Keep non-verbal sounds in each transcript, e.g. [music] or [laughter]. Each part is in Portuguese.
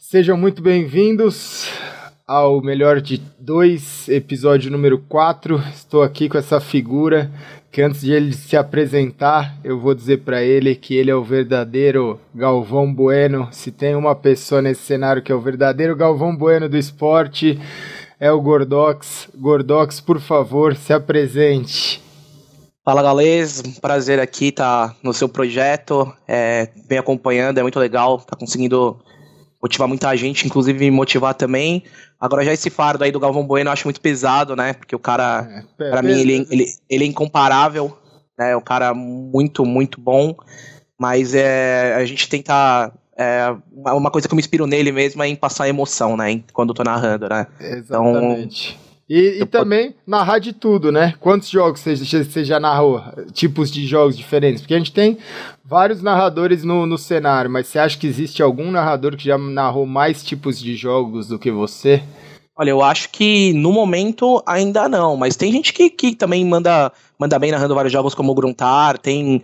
Sejam muito bem-vindos ao melhor de dois, episódio número 4. Estou aqui com essa figura que antes de ele se apresentar, eu vou dizer para ele que ele é o verdadeiro Galvão Bueno. Se tem uma pessoa nesse cenário que é o verdadeiro Galvão Bueno do esporte, é o Gordox. Gordox, por favor, se apresente. Fala galês, prazer aqui estar tá no seu projeto, é, vem acompanhando, é muito legal, tá conseguindo motivar muita gente, inclusive me motivar também. Agora já esse fardo aí do Galvão Bueno eu acho muito pesado, né? Porque o cara, é, para mim, ele, ele, ele é incomparável, né? É um cara muito, muito bom. Mas é, a gente tenta. É, uma coisa que eu me inspiro nele mesmo é em passar emoção, né? Quando eu tô narrando, né? Exatamente. Então, e, e também narrar de tudo, né? Quantos jogos você, você já narrou? Tipos de jogos diferentes? Porque a gente tem vários narradores no, no cenário, mas você acha que existe algum narrador que já narrou mais tipos de jogos do que você? Olha, eu acho que no momento ainda não, mas tem gente que, que também manda, manda bem narrando vários jogos como o Gruntar, tem.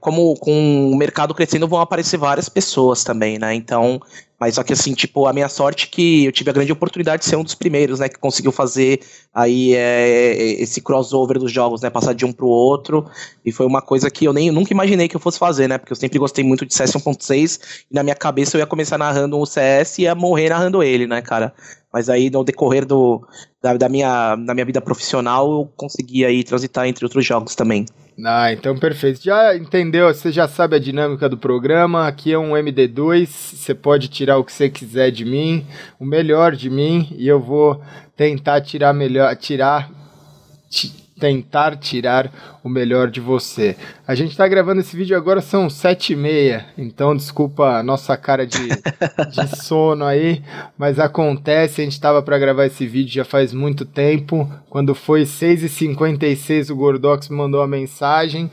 Como com o mercado crescendo, vão aparecer várias pessoas também, né? Então, mas só que assim, tipo, a minha sorte é que eu tive a grande oportunidade de ser um dos primeiros, né, que conseguiu fazer aí é, esse crossover dos jogos, né, passar de um pro outro, e foi uma coisa que eu nem nunca imaginei que eu fosse fazer, né, porque eu sempre gostei muito de CS 1.6, e na minha cabeça eu ia começar narrando o CS e ia morrer narrando ele, né, cara. Mas aí no decorrer do, da, da minha, da minha vida profissional eu consegui aí transitar entre outros jogos também. Ah, então perfeito. Já entendeu? Você já sabe a dinâmica do programa. Aqui é um MD2. Você pode tirar o que você quiser de mim, o melhor de mim, e eu vou tentar tirar melhor, tirar tentar tirar o melhor de você. A gente está gravando esse vídeo agora, são sete e meia, então desculpa a nossa cara de, de [laughs] sono aí, mas acontece, a gente estava para gravar esse vídeo já faz muito tempo, quando foi 6h56 o Gordox me mandou a mensagem,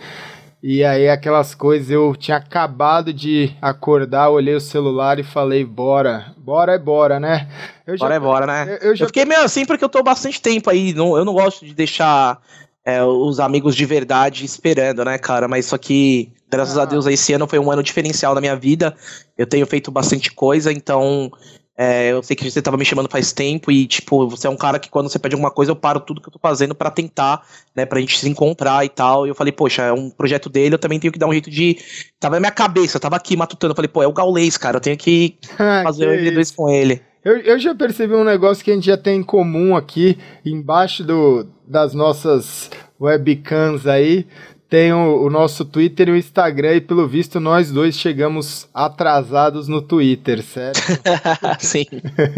e aí aquelas coisas, eu tinha acabado de acordar, olhei o celular e falei, bora, bora é bora, né? Eu bora já, é bora, né? Eu, eu, já... eu, fiquei meio assim porque eu tô bastante tempo aí, não, eu não gosto de deixar é, os amigos de verdade esperando, né, cara? Mas isso aqui, graças ah. a Deus, esse ano foi um ano diferencial na minha vida. Eu tenho feito bastante coisa, então é, eu sei que você tava me chamando faz tempo e, tipo, você é um cara que quando você pede alguma coisa, eu paro tudo que eu tô fazendo para tentar, né, pra gente se encontrar e tal. E eu falei, poxa, é um projeto dele, eu também tenho que dar um jeito de. Tava na minha cabeça, eu tava aqui matutando. Eu falei, pô, é o Gaulês, cara, eu tenho que [laughs] fazer o MD2 com ele. Eu, eu já percebi um negócio que a gente já tem em comum aqui, embaixo do, das nossas webcams aí tem o, o, nosso Twitter e o Instagram, e pelo visto nós dois chegamos atrasados no Twitter, certo? [laughs] Sim.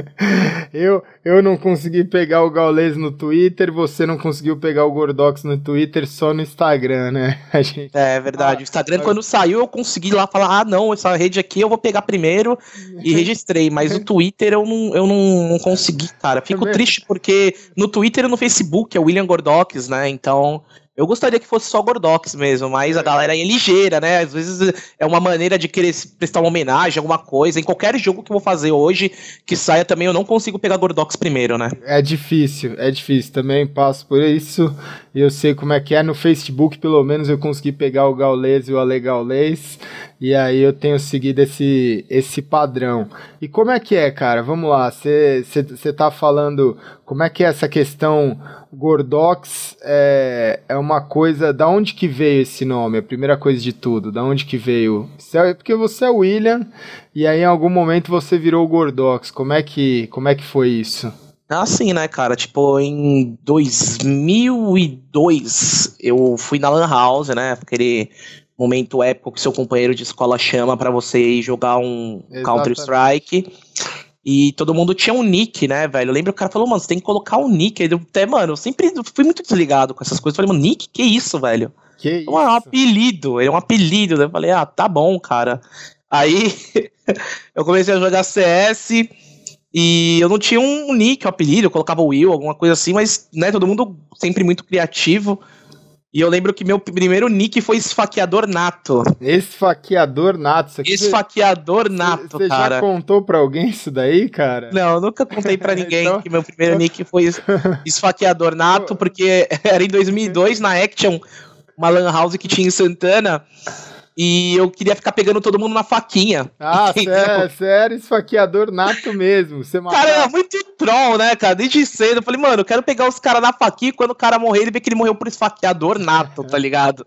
[laughs] eu, eu não consegui pegar o Gaules no Twitter, você não conseguiu pegar o Gordox no Twitter, só no Instagram, né? Gente... É verdade. o Instagram, quando saiu, eu consegui lá falar: ah, não, essa rede aqui eu vou pegar primeiro e [laughs] registrei, mas o Twitter eu não, eu não, não consegui, cara. Fico é triste porque no Twitter e no Facebook é o William Gordox, né? Então. Eu gostaria que fosse só Gordox mesmo, mas a galera é ligeira, né? Às vezes é uma maneira de querer prestar uma homenagem, alguma coisa. Em qualquer jogo que eu vou fazer hoje, que saia também, eu não consigo pegar Gordox primeiro, né? É difícil, é difícil. Também passo por isso. E eu sei como é que é. No Facebook, pelo menos, eu consegui pegar o Gaules e o Ale Gaules. E aí eu tenho seguido esse, esse padrão. E como é que é, cara? Vamos lá, você tá falando como é que é essa questão Gordox é, é uma coisa. Da onde que veio esse nome? A primeira coisa de tudo, da onde que veio? É porque você é William e aí em algum momento você virou Gordox. Como é que, como é que foi isso? Assim, né, cara? Tipo, em 2002 eu fui na Lan House, né? Querer momento épico que seu companheiro de escola chama para você ir jogar um Counter-Strike. E todo mundo tinha um nick, né, velho? Eu lembro que o cara falou, mano, você tem que colocar um nick. Eu, até, mano, eu sempre fui muito desligado com essas coisas. Eu falei, mano, nick? Que isso, velho? Que é um apelido, é um apelido. Eu falei, ah, tá bom, cara. Aí [laughs] eu comecei a jogar CS e eu não tinha um nick, um apelido, eu colocava Will, alguma coisa assim, mas, né, todo mundo sempre muito criativo. E eu lembro que meu primeiro nick foi esfaqueador nato. Esfaqueador nato. Esfaqueador nato, cê, cê cara. Você já contou pra alguém isso daí, cara? Não, eu nunca contei pra [laughs] ninguém então, que meu primeiro nick foi [laughs] esfaqueador nato, porque [laughs] era em 2002, na Action, uma lan house que tinha em Santana. E eu queria ficar pegando todo mundo na faquinha. Ah, sério, sério, esfaqueador nato mesmo. Você Cara, é muito troll, né, cara? Desde cedo. Eu falei, mano, eu quero pegar os caras na faquinha e quando o cara morrer, ele vê que ele morreu por esfaqueador nato, tá ligado?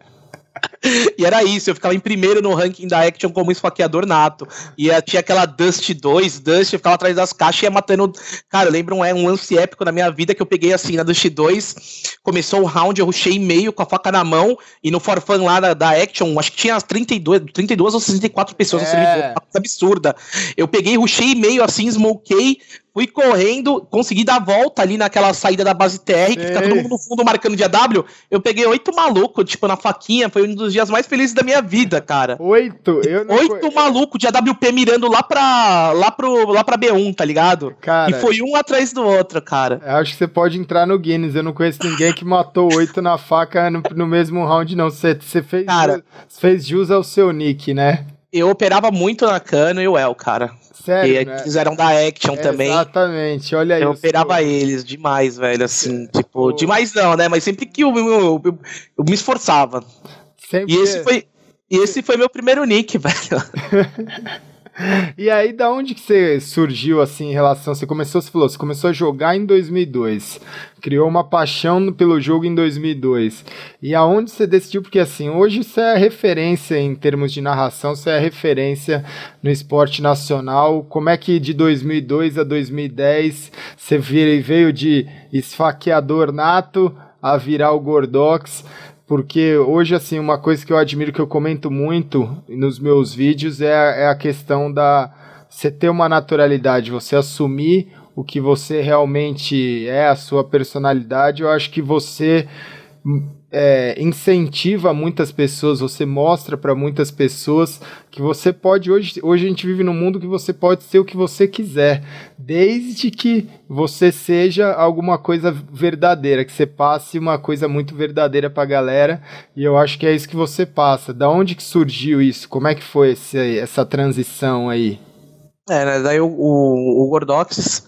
E era isso, eu ficava em primeiro no ranking da Action como esfaqueador nato. E tinha aquela Dust 2, Dust, eu ficava atrás das caixas e ia matando. Cara, eu lembro um, é, um lance épico na minha vida que eu peguei assim na Dust 2, começou o round, eu rushei meio com a faca na mão, e no forfan lá da, da Action, acho que tinha 32, 32 ou 64 pessoas é. no servidor, uma coisa absurda. Eu peguei, rushei meio assim, smokei, Fui correndo, consegui dar a volta ali naquela saída da base TR, que fica todo mundo no fundo marcando dia W. Eu peguei oito malucos, tipo, na faquinha. Foi um dos dias mais felizes da minha vida, cara. Oito? Eu não... Oito malucos de AWP mirando lá pra, lá, pro, lá pra B1, tá ligado? Cara, e foi um atrás do outro, cara. Eu acho que você pode entrar no Guinness. Eu não conheço ninguém que matou oito na faca no, no mesmo round, não. Você, você fez, cara, fez jus ao seu nick, né? Eu operava muito na Cano e o El, cara. Sério, que né? fizeram da Action é, também. Exatamente, olha eu isso. Eu operava eles demais, velho, assim, é. tipo, demais não, né? Mas sempre que eu, eu, eu, eu me esforçava. Sempre... E esse foi, esse foi meu primeiro nick, [laughs] velho. [laughs] E aí, da onde que você surgiu assim em relação? Você começou, você falou, você começou a jogar em 2002, criou uma paixão pelo jogo em 2002. E aonde você decidiu? Porque assim, hoje você é referência em termos de narração, você é referência no esporte nacional. Como é que de 2002 a 2010 você veio de esfaqueador nato a virar o Gordox? Porque hoje, assim, uma coisa que eu admiro, que eu comento muito nos meus vídeos, é a, é a questão da você ter uma naturalidade, você assumir o que você realmente é, a sua personalidade. Eu acho que você é, incentiva muitas pessoas, você mostra para muitas pessoas que você pode hoje, hoje a gente vive num mundo que você pode ser o que você quiser, desde que você seja alguma coisa verdadeira, que você passe uma coisa muito verdadeira para a galera, e eu acho que é isso que você passa. Da onde que surgiu isso? Como é que foi esse, essa transição aí? É, né, daí o, o, o Gordox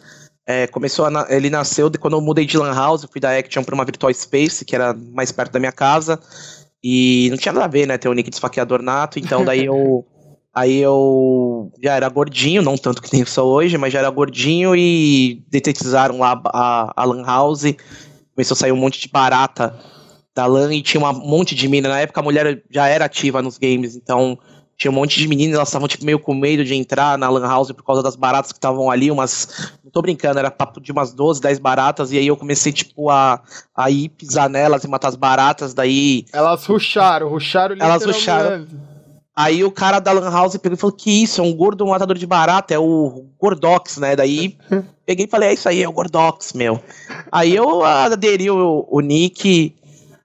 é, começou a, ele nasceu de quando eu mudei de Lan House, fui da Action para uma Virtual Space, que era mais perto da minha casa. E não tinha nada a ver, né? Ter o nick de esfaqueador nato. Então daí eu. [laughs] aí eu já era gordinho, não tanto que nem sou hoje, mas já era gordinho e detetizaram lá a, a Lan House. Começou a sair um monte de barata da LAN e tinha um monte de mina. Na época a mulher já era ativa nos games, então tinha um monte de meninas, elas estavam tipo, meio com medo de entrar na Lan House por causa das baratas que estavam ali, umas. Não tô brincando, era papo de umas 12, 10 baratas, e aí eu comecei, tipo, a, a ir pisar nelas e matar as baratas, daí. Elas rusharam, rusharam Elas rusharam. Aí o cara da Lan House pegou e falou: Que isso? É um gordo matador de barata, é o Gordox, né? Daí [laughs] peguei e falei: É isso aí, é o Gordox, meu. Aí eu aderi o, o nick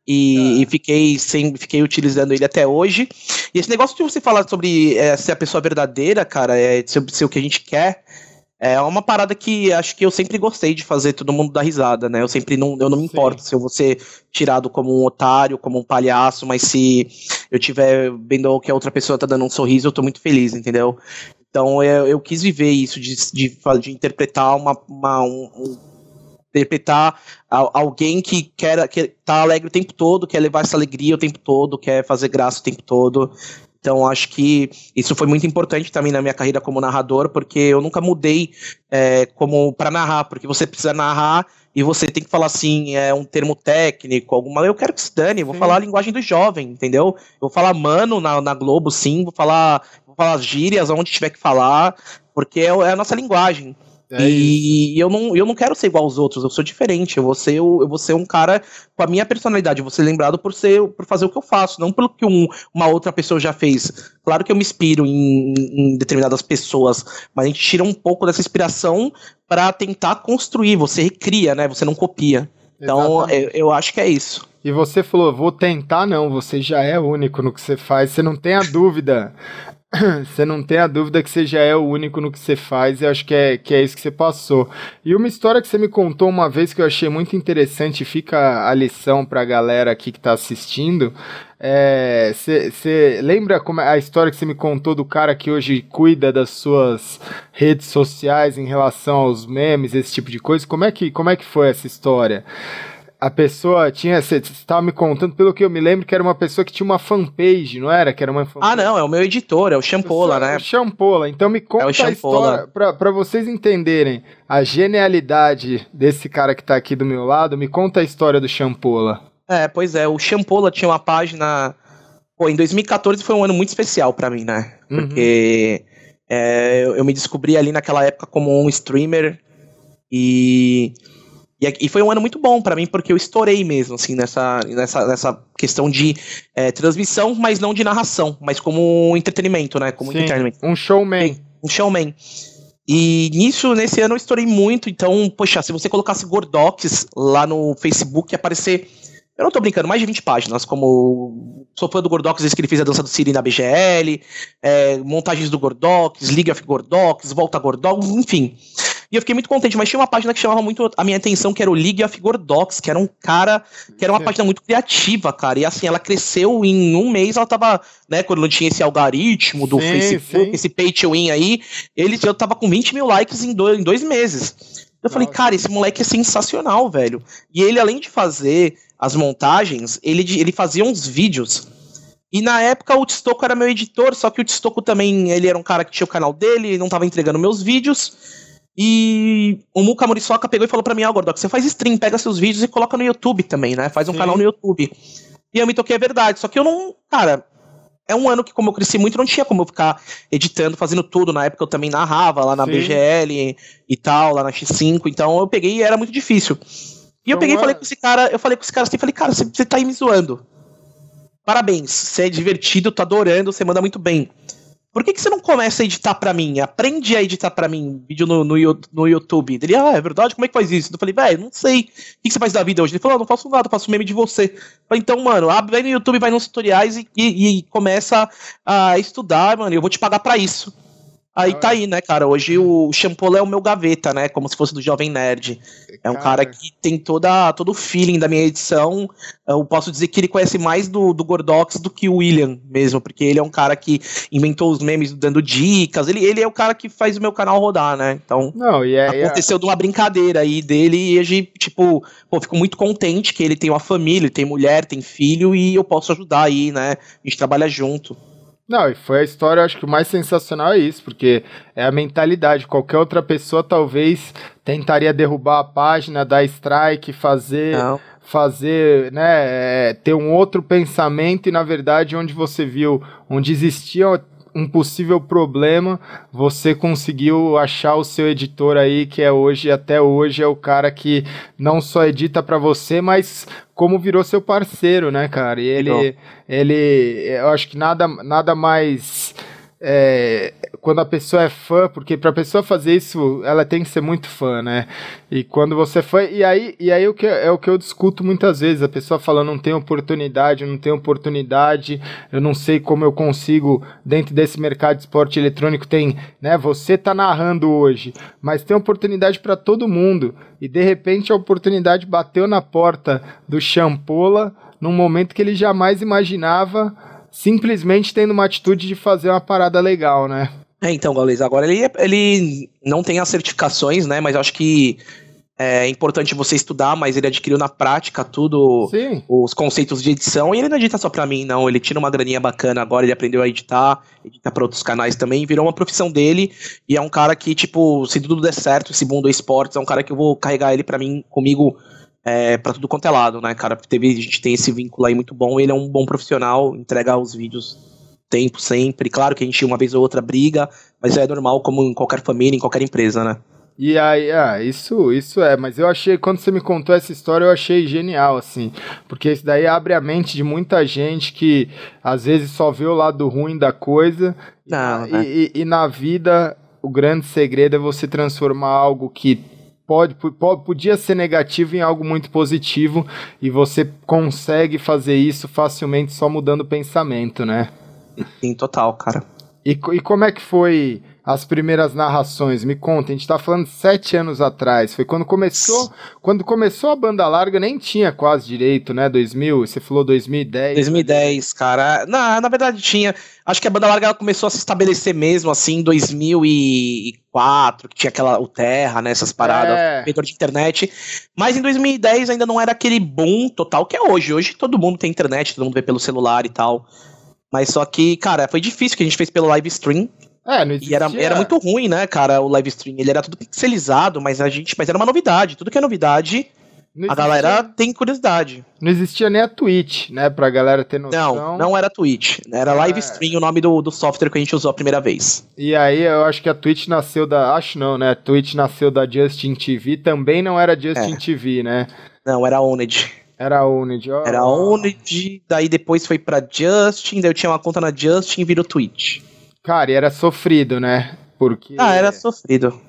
e, e, fiquei sem, fiquei utilizando ele até hoje. E esse negócio de você falar sobre é, ser a pessoa verdadeira, cara, é ser, ser o que a gente quer, é uma parada que acho que eu sempre gostei de fazer todo mundo dar risada, né? Eu sempre não, eu não me importo Sim. se eu vou ser tirado como um otário, como um palhaço, mas se eu tiver vendo que a outra pessoa tá dando um sorriso, eu tô muito feliz, entendeu? Então eu, eu quis viver isso de, de, de interpretar uma, uma um, um interpretar alguém que quer que tá alegre o tempo todo, quer levar essa alegria o tempo todo, quer fazer graça o tempo todo. Então acho que isso foi muito importante também na minha carreira como narrador, porque eu nunca mudei é, como para narrar, porque você precisa narrar e você tem que falar assim, é um termo técnico, alguma. Eu quero que se dane, vou sim. falar a linguagem do jovem, entendeu? Eu vou falar mano na, na Globo, sim, vou falar, vou falar gírias onde tiver que falar, porque é, é a nossa linguagem. É e eu não, eu não quero ser igual aos outros, eu sou diferente. Eu vou ser, eu vou ser um cara com a minha personalidade, eu vou ser lembrado por ser por fazer o que eu faço, não pelo que um, uma outra pessoa já fez. Claro que eu me inspiro em, em determinadas pessoas, mas a gente tira um pouco dessa inspiração para tentar construir. Você recria, né? Você não copia. Então, eu, eu acho que é isso. E você falou, vou tentar, não, você já é único no que você faz, você não tem a dúvida. [coughs] você não tem a dúvida que você já é o único no que você faz e acho que é, que é isso que você passou. E uma história que você me contou uma vez que eu achei muito interessante, fica a lição para a galera aqui que está assistindo. Você é, lembra como é a história que você me contou do cara que hoje cuida das suas redes sociais em relação aos memes, esse tipo de coisa? Como é que, como é que foi essa história? A pessoa tinha. Você estava me contando, pelo que eu me lembro, que era uma pessoa que tinha uma fanpage, não era? Que era uma fanpage. Ah, não, é o meu editor, é o Champola, né? O Champola. Então me conta é a história, para vocês entenderem a genialidade desse cara que está aqui do meu lado, me conta a história do Champola. É, pois é, o Champola tinha uma página. Pô, em 2014 foi um ano muito especial para mim, né? Uhum. Porque é, eu me descobri ali naquela época como um streamer e e, e foi um ano muito bom para mim, porque eu estourei mesmo, assim, nessa, nessa, nessa questão de é, transmissão, mas não de narração, mas como entretenimento, né? Como Sim, entretenimento. Um showman. Um showman. E nisso, nesse ano, eu estourei muito. Então, poxa, se você colocasse Gordox lá no Facebook, ia aparecer. Eu não tô brincando, mais de 20 páginas, como sou fã do Gordox, desde que ele fez a dança do Siri na BGL, é, montagens do Gordox, League of Gordox, Volta Gordox, enfim. E eu fiquei muito contente, mas tinha uma página que chamava muito a minha atenção, que era o League of Gordox, que era um cara, que era uma página muito criativa, cara. E assim, ela cresceu em um mês, ela tava, né, quando não tinha esse algoritmo do sim, Facebook, sim. esse pay to win aí, ele já tava com 20 mil likes em dois, em dois meses. Eu falei, cara, esse moleque é sensacional, velho. E ele, além de fazer as montagens, ele, ele fazia uns vídeos. E na época o Tstoco era meu editor, só que o Tstoco também, ele era um cara que tinha o canal dele, não tava entregando meus vídeos. E o Muka Muriçoca pegou e falou pra mim, ó, oh, Gordox, você faz stream, pega seus vídeos e coloca no YouTube também, né? Faz um Sim. canal no YouTube. E eu me toquei, é verdade. Só que eu não. Cara, é um ano que, como eu cresci muito, não tinha como eu ficar editando, fazendo tudo. Na época eu também narrava lá na Sim. BGL e tal, lá na X5. Então eu peguei e era muito difícil. E eu peguei e falei com esse cara, eu falei com esse cara assim, falei, cara, você, você tá aí me zoando. Parabéns, você é divertido, tô adorando, você manda muito bem. Por que, que você não começa a editar para mim? Aprende a editar para mim vídeo no, no, no, YouTube. Ele, ah, é verdade? Como é que faz isso? Eu falei, velho, não sei. O que, que, você faz da vida hoje? Ele falou, ah, não faço nada, faço meme de você. Eu falei, então, mano, vai no YouTube, vai nos tutoriais e, e, e começa a estudar, mano. Eu vou te pagar para isso. Aí tá aí, né, cara? Hoje o Champola é o meu gaveta, né? Como se fosse do Jovem Nerd. É um cara, cara que tem toda, todo o feeling da minha edição. Eu posso dizer que ele conhece mais do, do Gordox do que o William mesmo, porque ele é um cara que inventou os memes dando dicas. Ele, ele é o cara que faz o meu canal rodar, né? Então, Não, e é, aconteceu é... de uma brincadeira aí dele e a gente, tipo, pô, fico muito contente que ele tem uma família, ele tem mulher, tem filho e eu posso ajudar aí, né? A gente trabalha junto. Não, e foi a história, acho que o mais sensacional é isso, porque é a mentalidade. Qualquer outra pessoa talvez tentaria derrubar a página, dar strike, fazer. Não. Fazer, né, é, ter um outro pensamento e na verdade onde você viu, onde existia um possível problema, você conseguiu achar o seu editor aí, que é hoje, até hoje, é o cara que não só edita para você, mas como virou seu parceiro, né, cara? E ele, ele, eu acho que nada, nada mais é, quando a pessoa é fã, porque para a pessoa fazer isso, ela tem que ser muito fã, né? E quando você foi, e aí, e aí o que é o que eu discuto muitas vezes, a pessoa fala não tem oportunidade, não tem oportunidade, eu não sei como eu consigo dentro desse mercado de esporte eletrônico tem, né? Você tá narrando hoje, mas tem oportunidade para todo mundo. E de repente a oportunidade bateu na porta do Champola num momento que ele jamais imaginava simplesmente tendo uma atitude de fazer uma parada legal, né? É, então, Gaules, agora ele, ele não tem as certificações, né? Mas acho que é importante você estudar, mas ele adquiriu na prática tudo, Sim. os conceitos de edição, e ele não edita só pra mim, não. Ele tira uma graninha bacana agora, ele aprendeu a editar, edita pra outros canais também, virou uma profissão dele, e é um cara que, tipo, se tudo der certo, esse mundo esportes, é um cara que eu vou carregar ele pra mim, comigo, é, para tudo quanto é lado, né, cara? Teve, a gente tem esse vínculo aí muito bom, ele é um bom profissional, entrega os vídeos tempo sempre. Claro que a gente uma vez ou outra briga, mas é normal como em qualquer família, em qualquer empresa, né? E aí, ah, isso, isso é, mas eu achei, quando você me contou essa história, eu achei genial, assim, porque isso daí abre a mente de muita gente que às vezes só vê o lado ruim da coisa, Não, e, né? e, e na vida o grande segredo é você transformar algo que pode, pode, podia ser negativo em algo muito positivo e você consegue fazer isso facilmente só mudando o pensamento, né? Sim, total, cara. E, e como é que foi as primeiras narrações? Me conta, a gente tá falando sete anos atrás. Foi quando começou. Quando começou a banda larga, nem tinha quase direito, né? 2000, você falou 2010. 2010, cara. Na, na verdade tinha. Acho que a banda larga começou a se estabelecer mesmo, assim, em 2004, que tinha aquela, o Terra, né? Essas paradas, é. de internet. Mas em 2010 ainda não era aquele boom total que é hoje. Hoje todo mundo tem internet, todo mundo vê pelo celular e tal. Mas só que, cara, foi difícil que a gente fez pelo live stream. É, não existia... E era, era muito ruim, né, cara, o live stream. Ele era tudo pixelizado, mas a gente. Mas era uma novidade. Tudo que é novidade, a galera tem curiosidade. Não existia nem a Twitch, né? Pra galera ter noção. Não, não era Twitch. Era Live é. Stream o nome do, do software que a gente usou a primeira vez. E aí eu acho que a Twitch nasceu da. Acho não, né? A Twitch nasceu da Justin TV. Também não era Justin é. TV, né? Não, era Oned. Era Oned. Oh. Era Oned, daí depois foi pra Justin, daí eu tinha uma conta na Justin e virou Twitch. Cara, e era sofrido, né? Porque. Ah, era sofrido.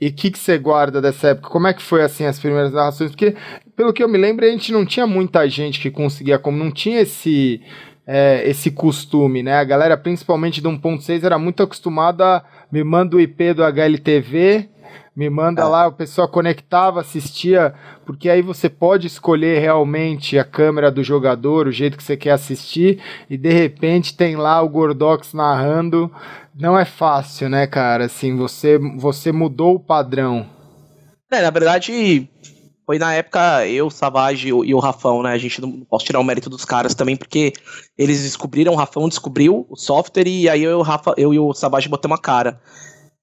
E o que, você guarda dessa época? Como é que foi assim as primeiras narrações? Porque, pelo que eu me lembro, a gente não tinha muita gente que conseguia, como não tinha esse, é, esse costume, né? A galera, principalmente do 1.6, era muito acostumada a me manda o IP do HLTV, me manda é. lá, o pessoal conectava, assistia, porque aí você pode escolher realmente a câmera do jogador, o jeito que você quer assistir, e de repente tem lá o Gordox narrando. Não é fácil, né, cara? Assim, você, você mudou o padrão. É, na verdade, foi na época eu, Savage e o Rafão, né? A gente não posso tirar o mérito dos caras também, porque eles descobriram, o Rafão descobriu o software e aí eu, Rafa, eu e o Savage botamos a cara.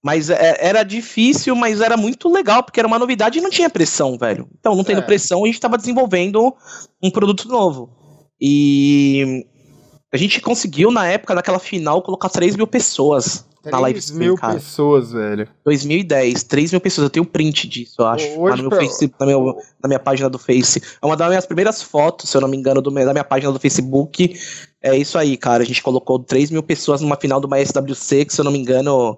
Mas é, era difícil, mas era muito legal, porque era uma novidade e não tinha pressão, velho. Então, não tendo é. pressão, a gente estava desenvolvendo um produto novo. E a gente conseguiu, na época, naquela final, colocar 3 mil pessoas 3 na live stream, mil cara. pessoas, velho. 2010, 3 mil pessoas. Eu tenho print disso, eu acho. Hoje, meu face, na, meu, na, minha página do Face. É uma das minhas primeiras fotos, se eu não me engano, do, da minha página do Facebook. É isso aí, cara. A gente colocou 3 mil pessoas numa final de uma SWC, que se eu não me engano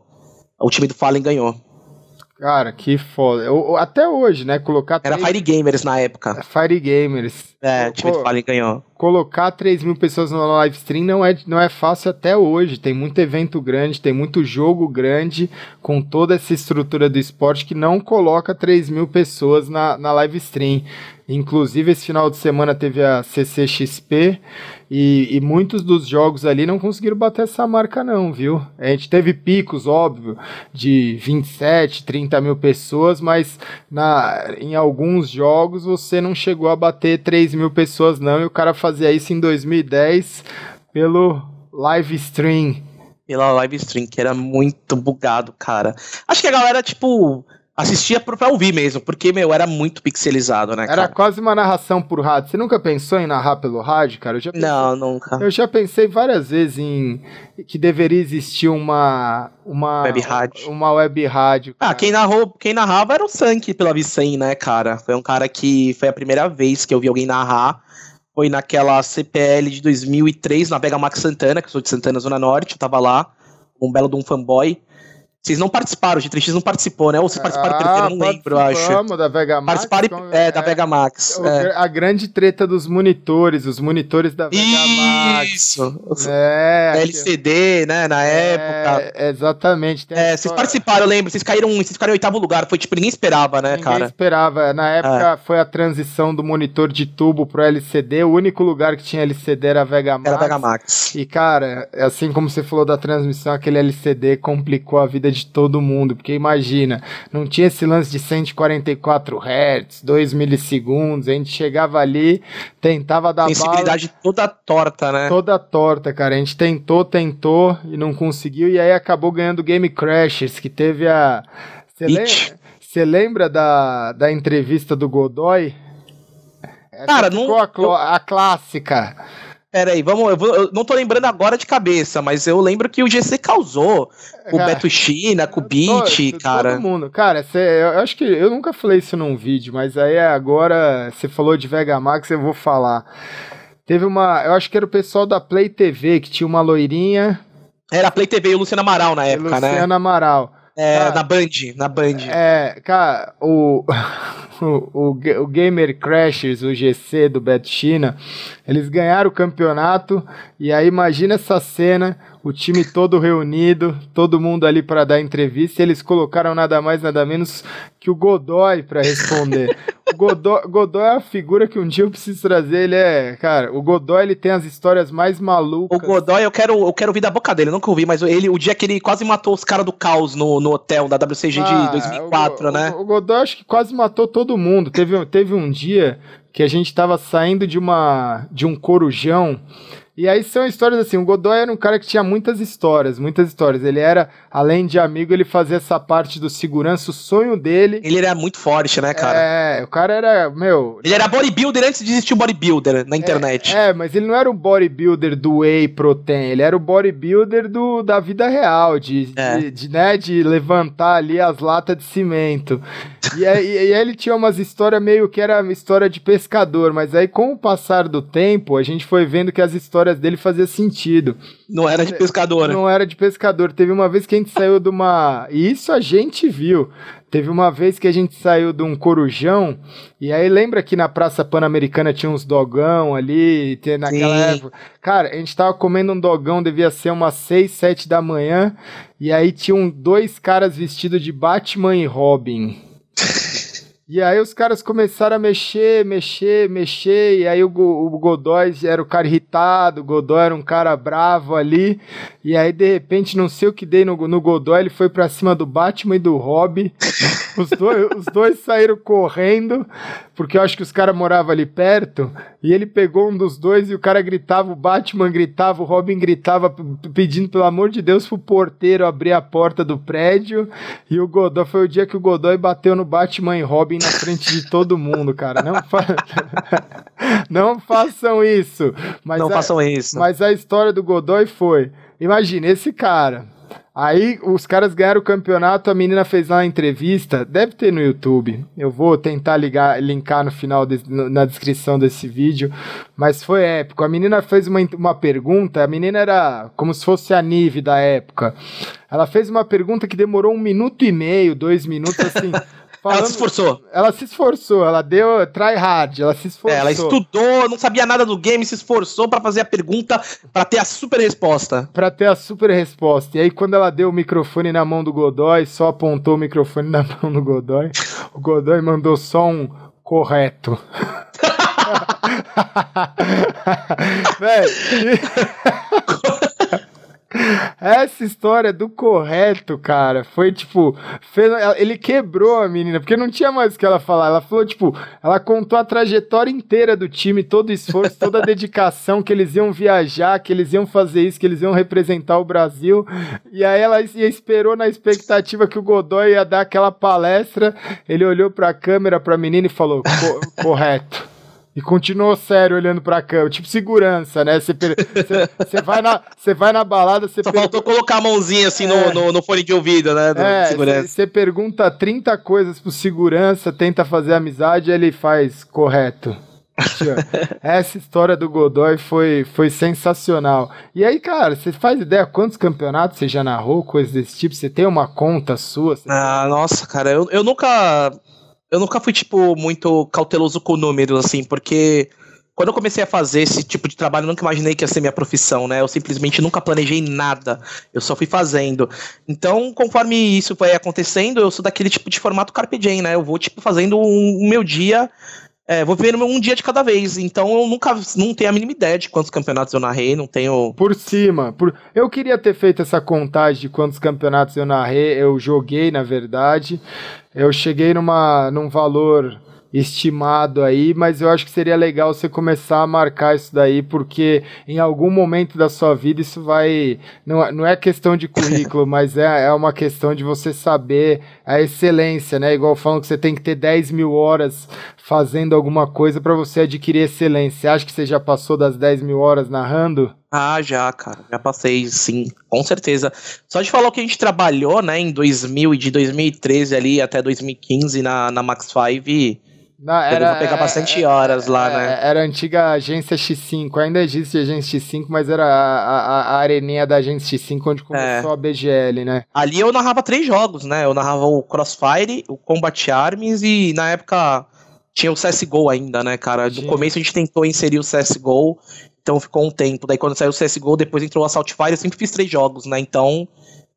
o time do Fallen ganhou. Cara, que foda. Eu, até hoje, né? Colocar. Era 3... Fire Gamers na época. Fire Gamers. É, o time do Fallen ganhou. Colocar 3 mil pessoas na live stream não é, não é fácil até hoje. Tem muito evento grande, tem muito jogo grande, com toda essa estrutura do esporte que não coloca 3 mil pessoas na, na live stream. Inclusive, esse final de semana teve a CCXP e, e, muitos dos jogos ali não conseguiram bater essa marca, não, viu? A gente teve picos, óbvio, de 27, 30 mil pessoas, mas na, em alguns jogos você não chegou a bater 3 mil pessoas, não, e o cara fazia isso em 2010 pelo live stream. Pela live stream, que era muito bugado, cara. Acho que a galera, tipo assistia pra ouvir mesmo, porque, meu, era muito pixelizado, né, cara? Era quase uma narração por rádio. Você nunca pensou em narrar pelo rádio, cara? Eu já pensei, não, nunca. Eu já pensei várias vezes em que deveria existir uma uma web rádio. Uma web rádio. Ah, quem narrou, quem narrava era o Sank pela Vicem, né, cara? Foi um cara que foi a primeira vez que eu vi alguém narrar. Foi naquela CPL de 2003 na Vega Max Santana, que eu sou de Santana Zona Norte, eu tava lá, um belo de um fanboy. Vocês não participaram, o G3X não participou, né? Ou vocês participaram ah, não lembro, eu acho. da Vega Max. Participaram, é, é, da Vega Max. É. A grande treta dos monitores, os monitores da Vega Isso. Max. Isso! É, LCD, né, na é, época. Exatamente. É, vocês participaram, eu lembro, vocês caíram, vocês ficaram em oitavo lugar, foi tipo, ninguém esperava, né, ninguém cara? Ninguém esperava. Na época é. foi a transição do monitor de tubo pro LCD, o único lugar que tinha LCD era a Vega Max. Era a Vega Max. E, cara, assim como você falou da transmissão, aquele LCD complicou a vida de todo mundo porque imagina, não tinha esse lance de 144 Hz, 2 milissegundos, a gente chegava ali, tentava dar Sensibilidade bala, toda torta, né? Toda torta, cara. A gente tentou, tentou e não conseguiu, e aí acabou ganhando Game Crashers, que teve a. Você lembra, lembra da, da entrevista do Godoy? Cara, não. A, eu... a clássica. Pera aí, vamos. Eu, vou, eu, não tô lembrando agora de cabeça, mas eu lembro que o GC causou. O cara, Beto China, com o Beat, cara. Todo mundo. Cara, cê, eu acho que eu nunca falei isso num vídeo, mas aí agora você falou de Vegamax, eu vou falar. Teve uma. Eu acho que era o pessoal da Play TV, que tinha uma loirinha. Era a Play TV e o Luciano Amaral na época, Luciano né? Luciano Amaral. É, cara, na Band, na Band. É, cara, o, [laughs] o, o, o Gamer Crashers, o GC do Bet China, eles ganharam o campeonato e aí imagina essa cena, o time todo reunido, todo mundo ali para dar entrevista, e eles colocaram nada mais nada menos que o Godoy para responder. [laughs] o Godoy, Godoy é a figura que um dia eu preciso trazer, ele é, cara, o Godoy ele tem as histórias mais malucas. O Godoy eu quero, eu quero ouvir da boca dele, eu nunca ouvi, mas ele, o dia que ele quase matou os caras do caos no, no hotel da WCG ah, de 2004, o, né? O, o Godoy acho que quase matou todo mundo. Teve, teve um dia que a gente tava saindo de uma de um corujão e aí são histórias assim, o Godoy era um cara que tinha muitas histórias, muitas histórias. Ele era, além de amigo, ele fazia essa parte do segurança, o sonho dele. Ele era muito forte, né, cara? É, o cara era, meu... Ele era bodybuilder antes de existir o bodybuilder na internet. É, é, mas ele não era o bodybuilder do whey protein, ele era o bodybuilder do, da vida real, de, é. de, de, né, de levantar ali as latas de cimento. E aí, e aí ele tinha umas histórias meio que era história de pescador, mas aí com o passar do tempo, a gente foi vendo que as histórias histórias dele fazia sentido. Não era de pescador. Não era de pescador. Teve uma vez que a gente saiu de uma. E isso a gente viu. Teve uma vez que a gente saiu de um corujão, e aí lembra que na Praça Pan-Americana tinha uns dogão ali, naquela Sim. época. Cara, a gente tava comendo um dogão, devia ser umas 6, 7 da manhã, e aí tinham dois caras vestidos de Batman e Robin. [laughs] E aí os caras começaram a mexer, mexer, mexer, e aí o, o Godoy era o cara irritado, o Godoy era um cara bravo ali, e aí de repente, não sei o que dei no, no Godoy, ele foi pra cima do Batman e do Rob, os dois, os dois saíram correndo, porque eu acho que os caras moravam ali perto, e ele pegou um dos dois e o cara gritava, o Batman gritava, o Robin gritava, pedindo pelo amor de Deus pro porteiro abrir a porta do prédio, e o Godoy, foi o dia que o Godoy bateu no Batman e Robin na frente de todo mundo, cara. Não, fa... [laughs] não façam isso. Mas não a... façam isso. Mas a história do Godoy foi: imagina, esse cara. Aí os caras ganharam o campeonato, a menina fez lá uma entrevista, deve ter no YouTube. Eu vou tentar ligar, linkar no final, de, na descrição desse vídeo, mas foi épico. A menina fez uma, uma pergunta, a menina era como se fosse a Nive da época. Ela fez uma pergunta que demorou um minuto e meio, dois minutos, assim. [laughs] Falando, ela se esforçou. Ela se esforçou, ela deu try hard, ela se esforçou. É, ela estudou, não sabia nada do game, se esforçou para fazer a pergunta, para ter a super resposta. Para ter a super resposta. E aí quando ela deu o microfone na mão do Godoy, só apontou o microfone na [laughs] mão do Godoy, o Godoy mandou só um correto. [laughs] Véi, [laughs] essa história do correto, cara, foi tipo. Ele quebrou a menina, porque não tinha mais o que ela falar. Ela falou, tipo, ela contou a trajetória inteira do time, todo o esforço, toda a dedicação, que eles iam viajar, que eles iam fazer isso, que eles iam representar o Brasil. E aí ela esperou na expectativa que o Godoy ia dar aquela palestra. Ele olhou pra câmera, pra menina e falou: correto. E continuou sério olhando pra câmera, tipo segurança, né? Você vai, na, vai na balada, você. Só faltou colocar a mãozinha assim é, no, no, no, fone de ouvido, né? é, Você pergunta 30 coisas pro segurança, tenta fazer amizade, ele faz correto. [laughs] Essa história do Godoy foi, foi sensacional. E aí, cara, você faz ideia quantos campeonatos você já narrou, coisas desse tipo? Você tem uma conta sua? Ah, nossa, cara, eu, eu nunca eu nunca fui, tipo, muito cauteloso com números, assim, porque quando eu comecei a fazer esse tipo de trabalho, eu nunca imaginei que ia ser minha profissão, né? Eu simplesmente nunca planejei nada. Eu só fui fazendo. Então, conforme isso vai acontecendo, eu sou daquele tipo de formato Carpe Diem, né? Eu vou, tipo, fazendo o um, meu dia. É, vou vivendo um dia de cada vez. Então, eu nunca não tenho a mínima ideia de quantos campeonatos eu narrei, não tenho. Por cima. Por... Eu queria ter feito essa contagem de quantos campeonatos eu narrei, eu joguei, na verdade. Eu cheguei numa, num valor estimado aí, mas eu acho que seria legal você começar a marcar isso daí, porque em algum momento da sua vida isso vai. Não, não é questão de currículo, [laughs] mas é, é uma questão de você saber a excelência, né? Igual falam que você tem que ter 10 mil horas fazendo alguma coisa para você adquirir excelência. Você acha que você já passou das 10 mil horas narrando? Ah, já, cara. Já passei, sim, com certeza. Só de falar o que a gente trabalhou, né, em 2000 e de 2013 ali até 2015 na, na Max 5 Não, era, eu vou pegar bastante é, horas lá, é, né? Era a antiga agência X5, ainda existe a agência X5, mas era a, a, a areninha da agência X5 onde começou é. a BGL, né? Ali eu narrava três jogos, né? Eu narrava o Crossfire, o Combat Arms e na época tinha o CSGO ainda, né, cara? No começo a gente tentou inserir o CSGO, então ficou um tempo. Daí quando saiu o CSGO, depois entrou o Assault Fire, eu sempre fiz três jogos, né? Então,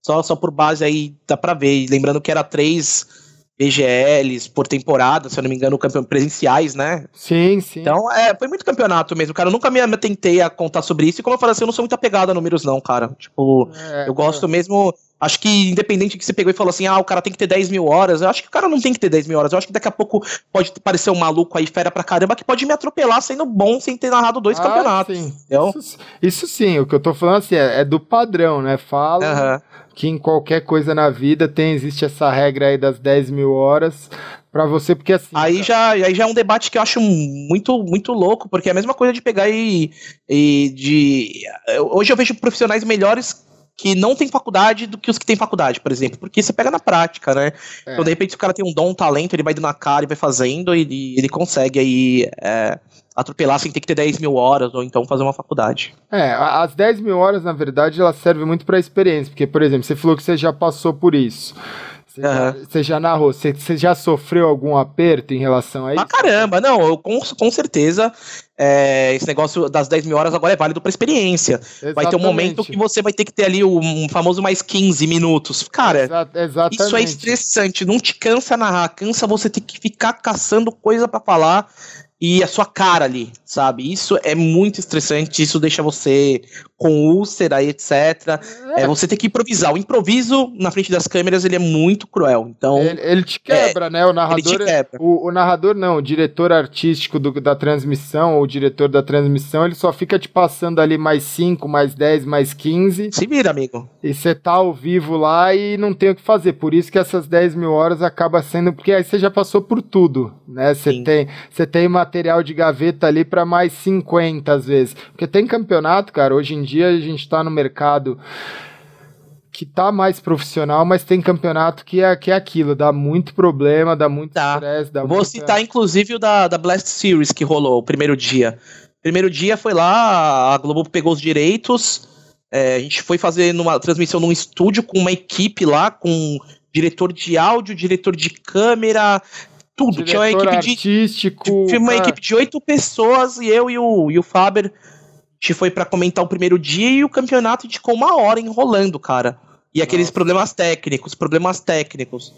só, só por base aí dá pra ver. Lembrando que era três BGLs por temporada, se eu não me engano, presenciais, né? Sim, sim. Então, é, foi muito campeonato mesmo, cara. Eu nunca me tentei a contar sobre isso. E como eu falei assim, eu não sou muito apegado a números, não, cara. Tipo, é, eu gosto é. mesmo. Acho que, independente que você pegou e falou assim, ah, o cara tem que ter 10 mil horas, eu acho que o cara não tem que ter 10 mil horas. Eu acho que daqui a pouco pode parecer um maluco aí, fera pra caramba, que pode me atropelar sendo bom sem ter narrado dois ah, campeonatos. Sim. Isso, isso, sim, o que eu tô falando assim, é, é do padrão, né? Fala. Uhum que em qualquer coisa na vida tem existe essa regra aí das 10 mil horas para você, porque assim. Aí já, aí já é um debate que eu acho muito, muito louco, porque é a mesma coisa de pegar e, e de. Hoje eu vejo profissionais melhores que não tem faculdade do que os que têm faculdade, por exemplo. Porque você pega na prática, né? É. Então, de repente, se o cara tem um dom, um talento, ele vai dando na cara e vai fazendo, e ele consegue aí. É, atropelar sem ter que ter 10 mil horas ou então fazer uma faculdade. É, as 10 mil horas, na verdade, elas servem muito para experiência, porque, por exemplo, você falou que você já passou por isso. Você, uhum. já, você já, narrou, você, você, já sofreu algum aperto em relação a isso? Ah, caramba, não, eu, com, com certeza é, esse negócio das 10 mil horas agora é válido para experiência. Exatamente. Vai ter um momento que você vai ter que ter ali um famoso mais 15 minutos. Cara, Exa isso é estressante, não te cansa narrar, cansa você ter que ficar caçando coisa para falar e a sua cara ali, sabe? Isso é muito estressante, isso deixa você com úlcera e etc. É. é. você tem que improvisar. O improviso na frente das câmeras ele é muito cruel. Então ele, ele te quebra, é, né? O narrador, o, o, narrador não, o diretor artístico do, da transmissão ou o diretor da transmissão, ele só fica te passando ali mais 5, mais 10, mais 15. Se vira, amigo. E você tá ao vivo lá e não tem o que fazer. Por isso que essas 10 mil horas acaba sendo porque aí você já passou por tudo, né? Você tem, você tem uma material de gaveta ali para mais 50 às vezes. Porque tem campeonato, cara, hoje em dia a gente tá no mercado que tá mais profissional, mas tem campeonato que é, que é aquilo, dá muito problema, dá muito tá. estresse. Vou muita... citar inclusive o da, da Blast Series que rolou o primeiro dia. Primeiro dia foi lá, a Globo pegou os direitos, é, a gente foi fazer numa transmissão num estúdio com uma equipe lá, com diretor de áudio, diretor de câmera, tudo. Diretor tinha uma equipe artístico, de. Tinha uma equipe de oito pessoas e eu e o, e o Faber. A gente foi para comentar o primeiro dia e o campeonato ficou uma hora enrolando, cara. E aqueles Nossa. problemas técnicos, problemas técnicos.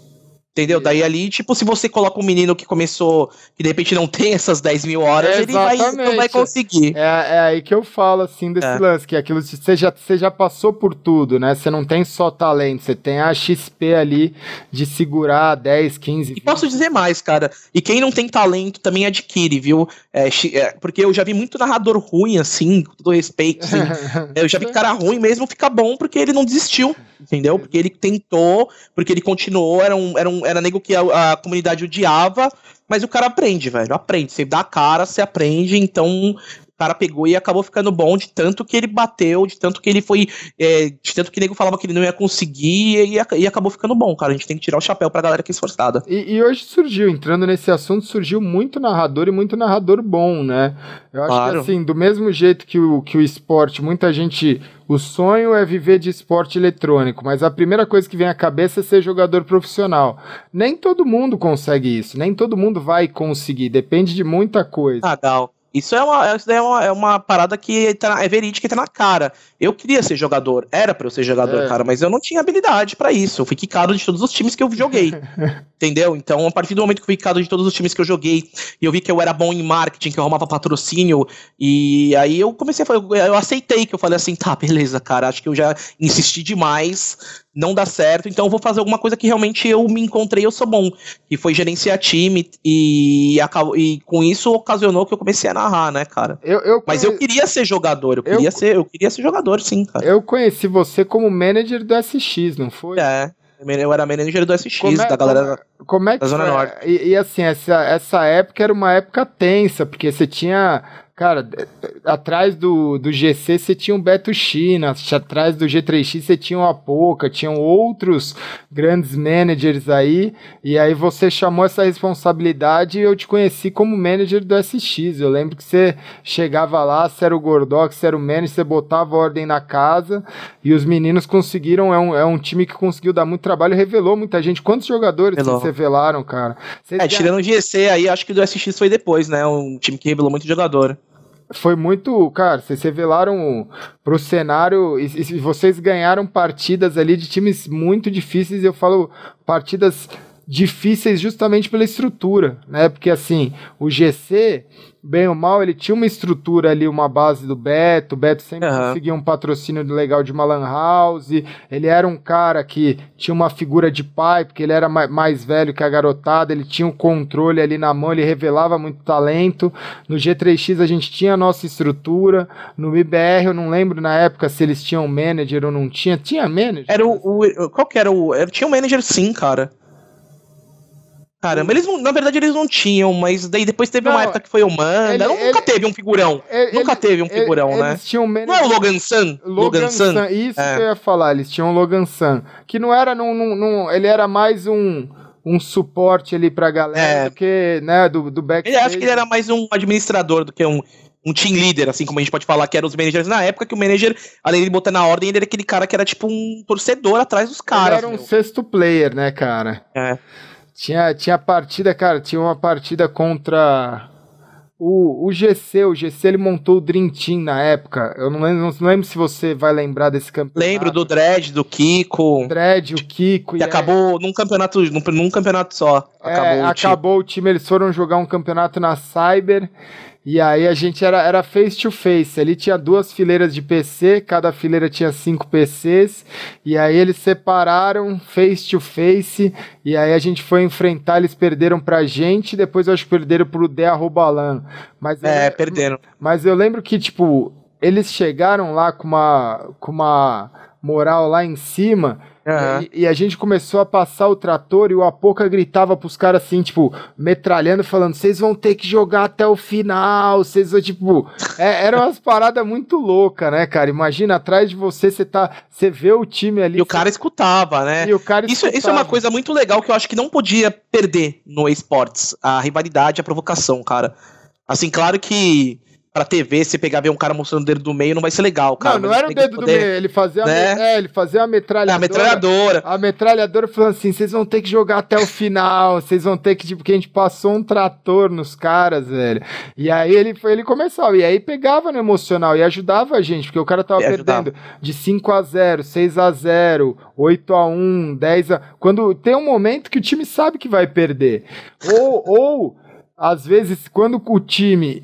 Entendeu? Daí ali, tipo, se você coloca um menino que começou, que de repente não [laughs] tem essas 10 mil horas, ele vai, não vai conseguir. É, é aí que eu falo, assim, desse é. lance, que é aquilo você já, você já passou por tudo, né? Você não tem só talento, você tem a XP ali de segurar 10, 15. 20. E posso dizer mais, cara. E quem não tem talento também adquire, viu? É, é, porque eu já vi muito narrador ruim, assim, com todo respeito. Assim. [laughs] eu já vi cara ruim mesmo ficar bom porque ele não desistiu, entendeu? Porque ele tentou, porque ele continuou, era um, era um era nego que a, a comunidade odiava, mas o cara aprende, velho. Aprende. Você dá a cara, você aprende. Então, cara pegou e acabou ficando bom de tanto que ele bateu, de tanto que ele foi. É, de tanto que o nego falava que ele não ia conseguir e, e, acabou ficando bom, cara. A gente tem que tirar o chapéu pra galera que é esforçada. E, e, hoje surgiu, entrando nesse assunto, surgiu muito narrador e muito narrador bom, né? Eu acho claro. que assim, do mesmo jeito que o, que o esporte, muita gente. O sonho é viver de esporte eletrônico, mas a primeira coisa que vem à cabeça é ser jogador profissional. Nem todo mundo consegue isso, nem todo mundo vai conseguir, depende de muita coisa. Ah, Gal. Isso é uma, isso é uma, é uma parada que tá, é verídica e tá na cara. Eu queria ser jogador, era para eu ser jogador, é. cara, mas eu não tinha habilidade para isso. Eu fui quicado de todos os times que eu joguei. [laughs] entendeu? Então, a partir do momento que eu fui quicado de todos os times que eu joguei, e eu vi que eu era bom em marketing, que eu arrumava patrocínio, e aí eu comecei a falar, eu aceitei que eu falei assim, tá, beleza, cara, acho que eu já insisti demais não dá certo, então eu vou fazer alguma coisa que realmente eu me encontrei, eu sou bom, que foi gerenciar time e, e com isso ocasionou que eu comecei a narrar, né, cara? Eu, eu Mas eu queria ser jogador, eu queria eu... ser, eu queria ser jogador, sim, cara. Eu conheci você como manager do SX, não foi? É. Eu era manager do SX, é, da galera como, como é que da Zona Norte. E, e, assim, essa, essa época era uma época tensa, porque você tinha Cara, atrás do, do GC você tinha o Beto China, atrás do G3X você tinha o Apoca, tinham outros grandes managers aí, e aí você chamou essa responsabilidade e eu te conheci como manager do SX. Eu lembro que você chegava lá, você era o Gordox, você era o manager, você botava ordem na casa e os meninos conseguiram, é um, é um time que conseguiu dar muito trabalho, revelou muita gente. Quantos jogadores vocês revelaram, cara? Vocês é, tirando o GC aí, acho que do SX foi depois, né? Um time que revelou muito jogador foi muito, cara, vocês revelaram pro cenário e, e, vocês ganharam partidas ali de times muito difíceis, eu falo partidas difíceis justamente pela estrutura, né? Porque assim, o GC, bem ou mal, ele tinha uma estrutura ali, uma base do Beto, o Beto sempre uhum. conseguia um patrocínio legal de uma lan house, ele era um cara que tinha uma figura de pai, porque ele era mais velho que a garotada, ele tinha um controle ali na mão, ele revelava muito talento. No G3X a gente tinha a nossa estrutura, no IBR eu não lembro na época se eles tinham manager ou não tinha, tinha manager? Era o, o qual que era o, tinha um manager sim, cara. Caramba, eles não, na verdade eles não tinham, mas daí depois teve não, uma época que foi o Manda. Ele, nunca ele, teve um figurão. Ele, nunca teve um figurão, né? Eles tinham menos... Não é o Logan Sun? Logan, Logan Sun? Isso é. que eu ia falar, eles tinham o Logan Sun. Que não era num, num, num, Ele era mais um um suporte ali pra galera é. do que, né, do, do backstage. Acho que ele era mais um administrador do que um, um team leader, assim como a gente pode falar que eram os managers na época, que o manager, além de botar na ordem, ele era aquele cara que era tipo um torcedor atrás dos caras. Ele era um meu. sexto player, né, cara? É. Tinha, tinha partida, cara, tinha uma partida contra o, o GC. O GC ele montou o Dream Team na época. Eu não lembro, não lembro se você vai lembrar desse campeonato. Lembro do Dredd, do Kiko. Dredd, o Kiko. Que acabou é... num campeonato, num, num campeonato só. Acabou, é, o, acabou o time. Eles foram jogar um campeonato na Cyber. E aí a gente era, era face to face. Ali tinha duas fileiras de PC, cada fileira tinha cinco PCs. E aí eles separaram face to face. E aí a gente foi enfrentar, eles perderam pra gente, depois eu acho que perderam pro De Arrobalan. Mas é, eu, perderam. Mas eu lembro que, tipo, eles chegaram lá com uma, com uma moral lá em cima. Uhum. E, e, a gente começou a passar o trator e o Apoca gritava pros caras assim, tipo, metralhando, falando: vocês vão ter que jogar até o final. Vocês vão, tipo. É, era umas paradas muito loucas, né, cara? Imagina, atrás de você, você tá. Você vê o time ali. E o cara escutava, né? E o cara isso, isso é uma coisa muito legal que eu acho que não podia perder no esportes. A rivalidade, a provocação, cara. Assim, claro que pra TV, você pegar ver um cara mostrando o dedo do meio, não vai ser legal, cara. Não, não era o dedo poder, do meio, ele fazia, né? a, é, ele fazia a metralhadora. É, a metralhadora. A metralhadora falando assim: vocês vão ter que jogar até o final, vocês vão ter que, tipo, porque a gente passou um trator nos caras, velho. E aí ele foi, ele começou, e aí pegava no emocional e ajudava a gente, porque o cara tava perdendo de 5 a 0 6 a 0 8 a 1 10 a. Quando tem um momento que o time sabe que vai perder. Ou, ou às vezes, quando o time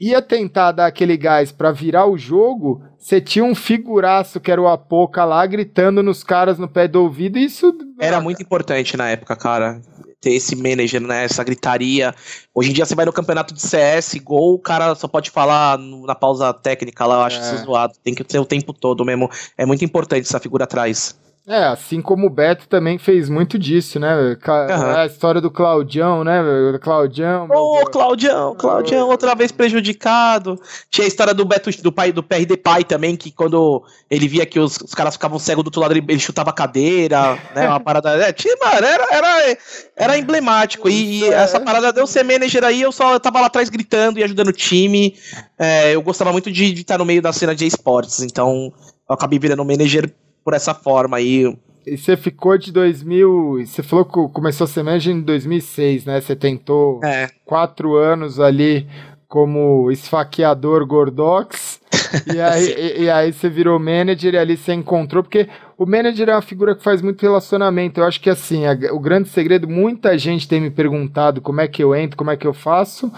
ia tentar dar aquele gás para virar o jogo, você tinha um figuraço que era o Apoca lá gritando nos caras no pé do ouvido, e isso era muito importante na época, cara. Ter esse manager, né? Essa gritaria. Hoje em dia você vai no campeonato de CS, gol, o cara só pode falar na pausa técnica lá, eu acho é. isso zoado. Tem que ser o tempo todo mesmo. É muito importante essa figura atrás. É, assim como o Beto também fez muito disso, né? Uhum. A história do Claudião, né? Claudião. Ô, oh, Claudião, Claudião, outra vez prejudicado. Tinha a história do Beto, do pai do PRD Pai também, que quando ele via que os, os caras ficavam cegos do outro lado, ele, ele chutava a cadeira, né? Uma [laughs] parada. É, tinha, mano, era, era, era emblemático. E, e, essa parada deu ser manager aí, eu só tava lá atrás gritando e ajudando o time. É, eu gostava muito de, de estar no meio da cena de esportes, então eu acabei virando manager por essa forma aí. E você ficou de 2000. Você falou que começou a ser manager em 2006, né? Você tentou é. quatro anos ali como esfaqueador Gordox. [laughs] e, aí, e, e, aí você virou manager e ali você encontrou, porque o manager é uma figura que faz muito relacionamento. Eu acho que assim, a, o grande segredo, muita gente tem me perguntado como é que eu entro, como é que eu faço.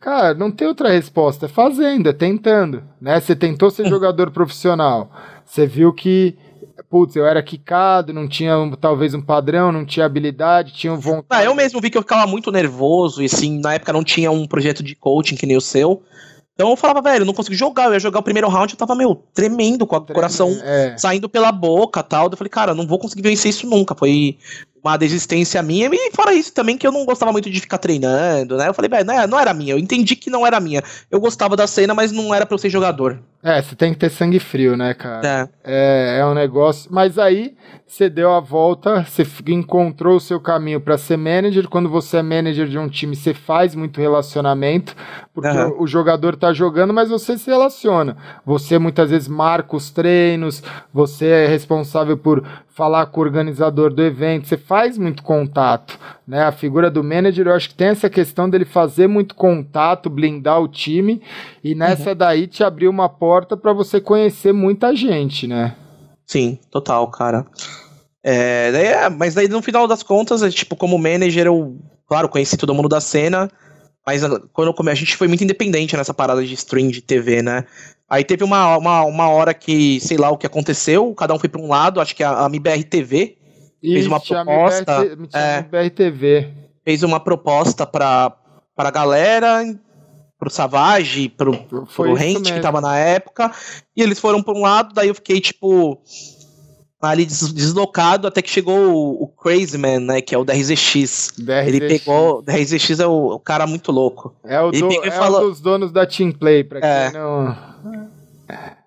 Cara, não tem outra resposta, é fazendo, é tentando, né? Você tentou ser jogador profissional, você viu que putz, eu era quicado, não tinha talvez um padrão, não tinha habilidade, tinha vontade. Ah, eu mesmo vi que eu ficava muito nervoso e assim, na época não tinha um projeto de coaching que nem o seu. Então eu falava, velho, não consigo jogar. Eu ia jogar o primeiro round, eu tava, meu, tremendo, com o coração é. saindo pela boca tal. Eu falei, cara, não vou conseguir vencer isso nunca. Foi uma desistência minha, e fora isso também que eu não gostava muito de ficar treinando, né? Eu falei, velho, não, não era minha, eu entendi que não era minha. Eu gostava da cena, mas não era pra eu ser jogador. É, você tem que ter sangue frio, né, cara? É. é, é um negócio. Mas aí você deu a volta, você encontrou o seu caminho para ser manager. Quando você é manager de um time, você faz muito relacionamento, porque uhum. o, o, jogador tá jogando, mas você se relaciona. Você muitas vezes marca os treinos, você é responsável por falar com o organizador do evento, você faz muito contato, né? A figura do manager, eu acho que tem essa questão dele fazer muito contato, blindar o time, e nessa uhum. daí te abriu uma porta para você conhecer muita gente, né? Sim, total, cara. É, daí, é, mas daí no final das contas, é, tipo, como manager, eu, claro, conheci todo mundo da cena, mas quando eu, a gente foi muito independente nessa parada de stream de TV, né? Aí teve uma, uma, uma hora que, sei lá o que aconteceu, cada um foi para um lado, acho que a, a MBR TV Ixi, fez uma proposta. MBR, é, MBR TV. Fez uma proposta pra, pra galera, pro Savage, pro, pro Rent, que tava na época, e eles foram pra um lado, daí eu fiquei, tipo, ali deslocado até que chegou o, o Crazy Man, né? Que é o DRZX. DRZX. Ele pegou. O DRZX é o, o, cara muito louco. É o, do, é falou, um dos donos da Team Play, pra é, quem não.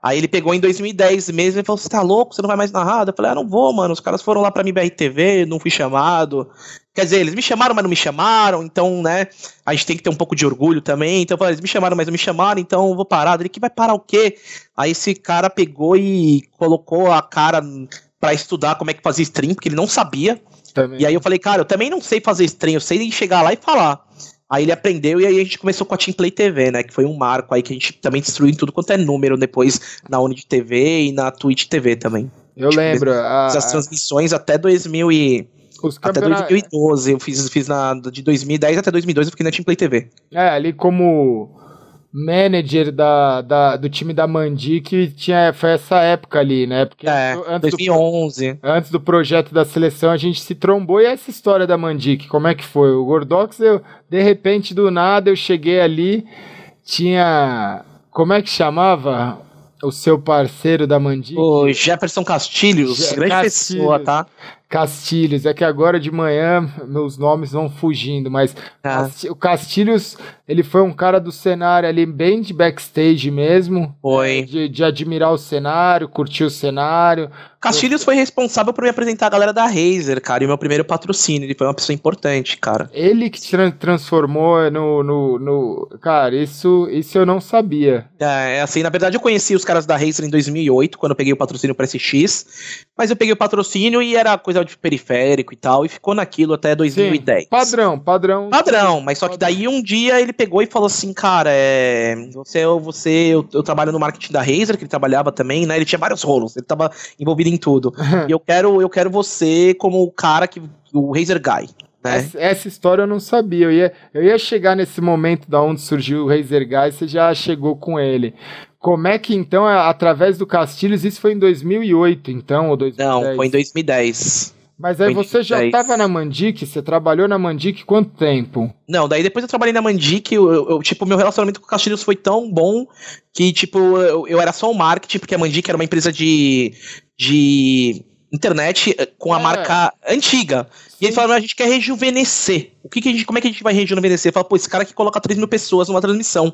Aí ele pegou em 2010 mesmo e falou: Você tá louco? Você não vai mais narrar? Eu falei: Ah, não vou, mano. Os caras foram lá pra MBR TV, não fui chamado. Quer dizer, eles me chamaram, mas não me chamaram, então, né? A gente tem que ter um pouco de orgulho também. Então, eu falei, eles me chamaram, mas não me chamaram, então eu vou parar. Ele que vai parar o quê? Aí esse cara pegou e colocou a cara para estudar como é que fazia stream, porque ele não sabia. Também. E aí eu falei, cara, eu também não sei fazer stream, eu sei chegar lá e falar. Aí ele aprendeu e aí a gente começou com a Team Play TV, né? Que foi um marco aí que a gente também destruiu em tudo quanto é número depois na Unity TV e na Twitch TV também. Eu lembro. A, as transmissões até 2000 e... Até 2012, eu fiz, fiz na, de 2010 até 2012 eu fiquei na Team Play TV. É, ali como manager da, da, do time da Mandi que tinha, foi essa época ali, né? Porque é, antes 2011. Do, antes do projeto da seleção a gente se trombou e essa história da Mandic, como é que foi? O Gordox, eu, de repente, do nada, eu cheguei ali, tinha. Como é que chamava? O seu parceiro da Mandic? O Jefferson Castilhos, grande Castilhos. pessoa, tá? Castilhos, é que agora de manhã meus nomes vão fugindo, mas ah. o Castilhos, ele foi um cara do cenário ali, bem de backstage mesmo. Foi. De, de admirar o cenário, curtir o cenário. Castilhos foi responsável por me apresentar a galera da Razer, cara, e meu primeiro patrocínio. Ele foi uma pessoa importante, cara. Ele que tra transformou no, no, no, Cara, isso, isso eu não sabia. É, é, assim, na verdade eu conheci os caras da Razer em 2008, quando eu peguei o patrocínio para SX, mas eu peguei o patrocínio e era coisa de periférico e tal, e ficou naquilo até 2010. Sim, padrão, padrão. Padrão, mas só que daí um dia ele pegou e falou assim, cara, é, você, você eu, eu trabalho no marketing da Razer, que ele trabalhava também, né? Ele tinha vários rolos, ele tava envolvido em tudo. [laughs] e eu quero, eu quero você como o cara que o Razer Guy. Né? Essa, essa, história eu não sabia. Eu ia, eu ia chegar nesse momento da onde surgiu o Razer Guy, você já chegou com ele. Como é que então, através do Castilhos, isso foi em 2008, então, ou 2010? Não, foi em 2010. Mas aí você já estava na Mandic, você trabalhou na Mandic quanto tempo? Não, daí depois eu trabalhei na Mandic, eu, eu, tipo, meu relacionamento com o Castilhos foi tão bom que, tipo, eu, eu era só o marketing, porque a Mandic era uma empresa de, de internet eh, com a é. marca antiga. Sim. E ele falou, a gente quer rejuvenescer. O que, que a gente, como é que a gente vai rejuvenescer? Fala, pô, esse cara que coloca 3 mil pessoas numa transmissão.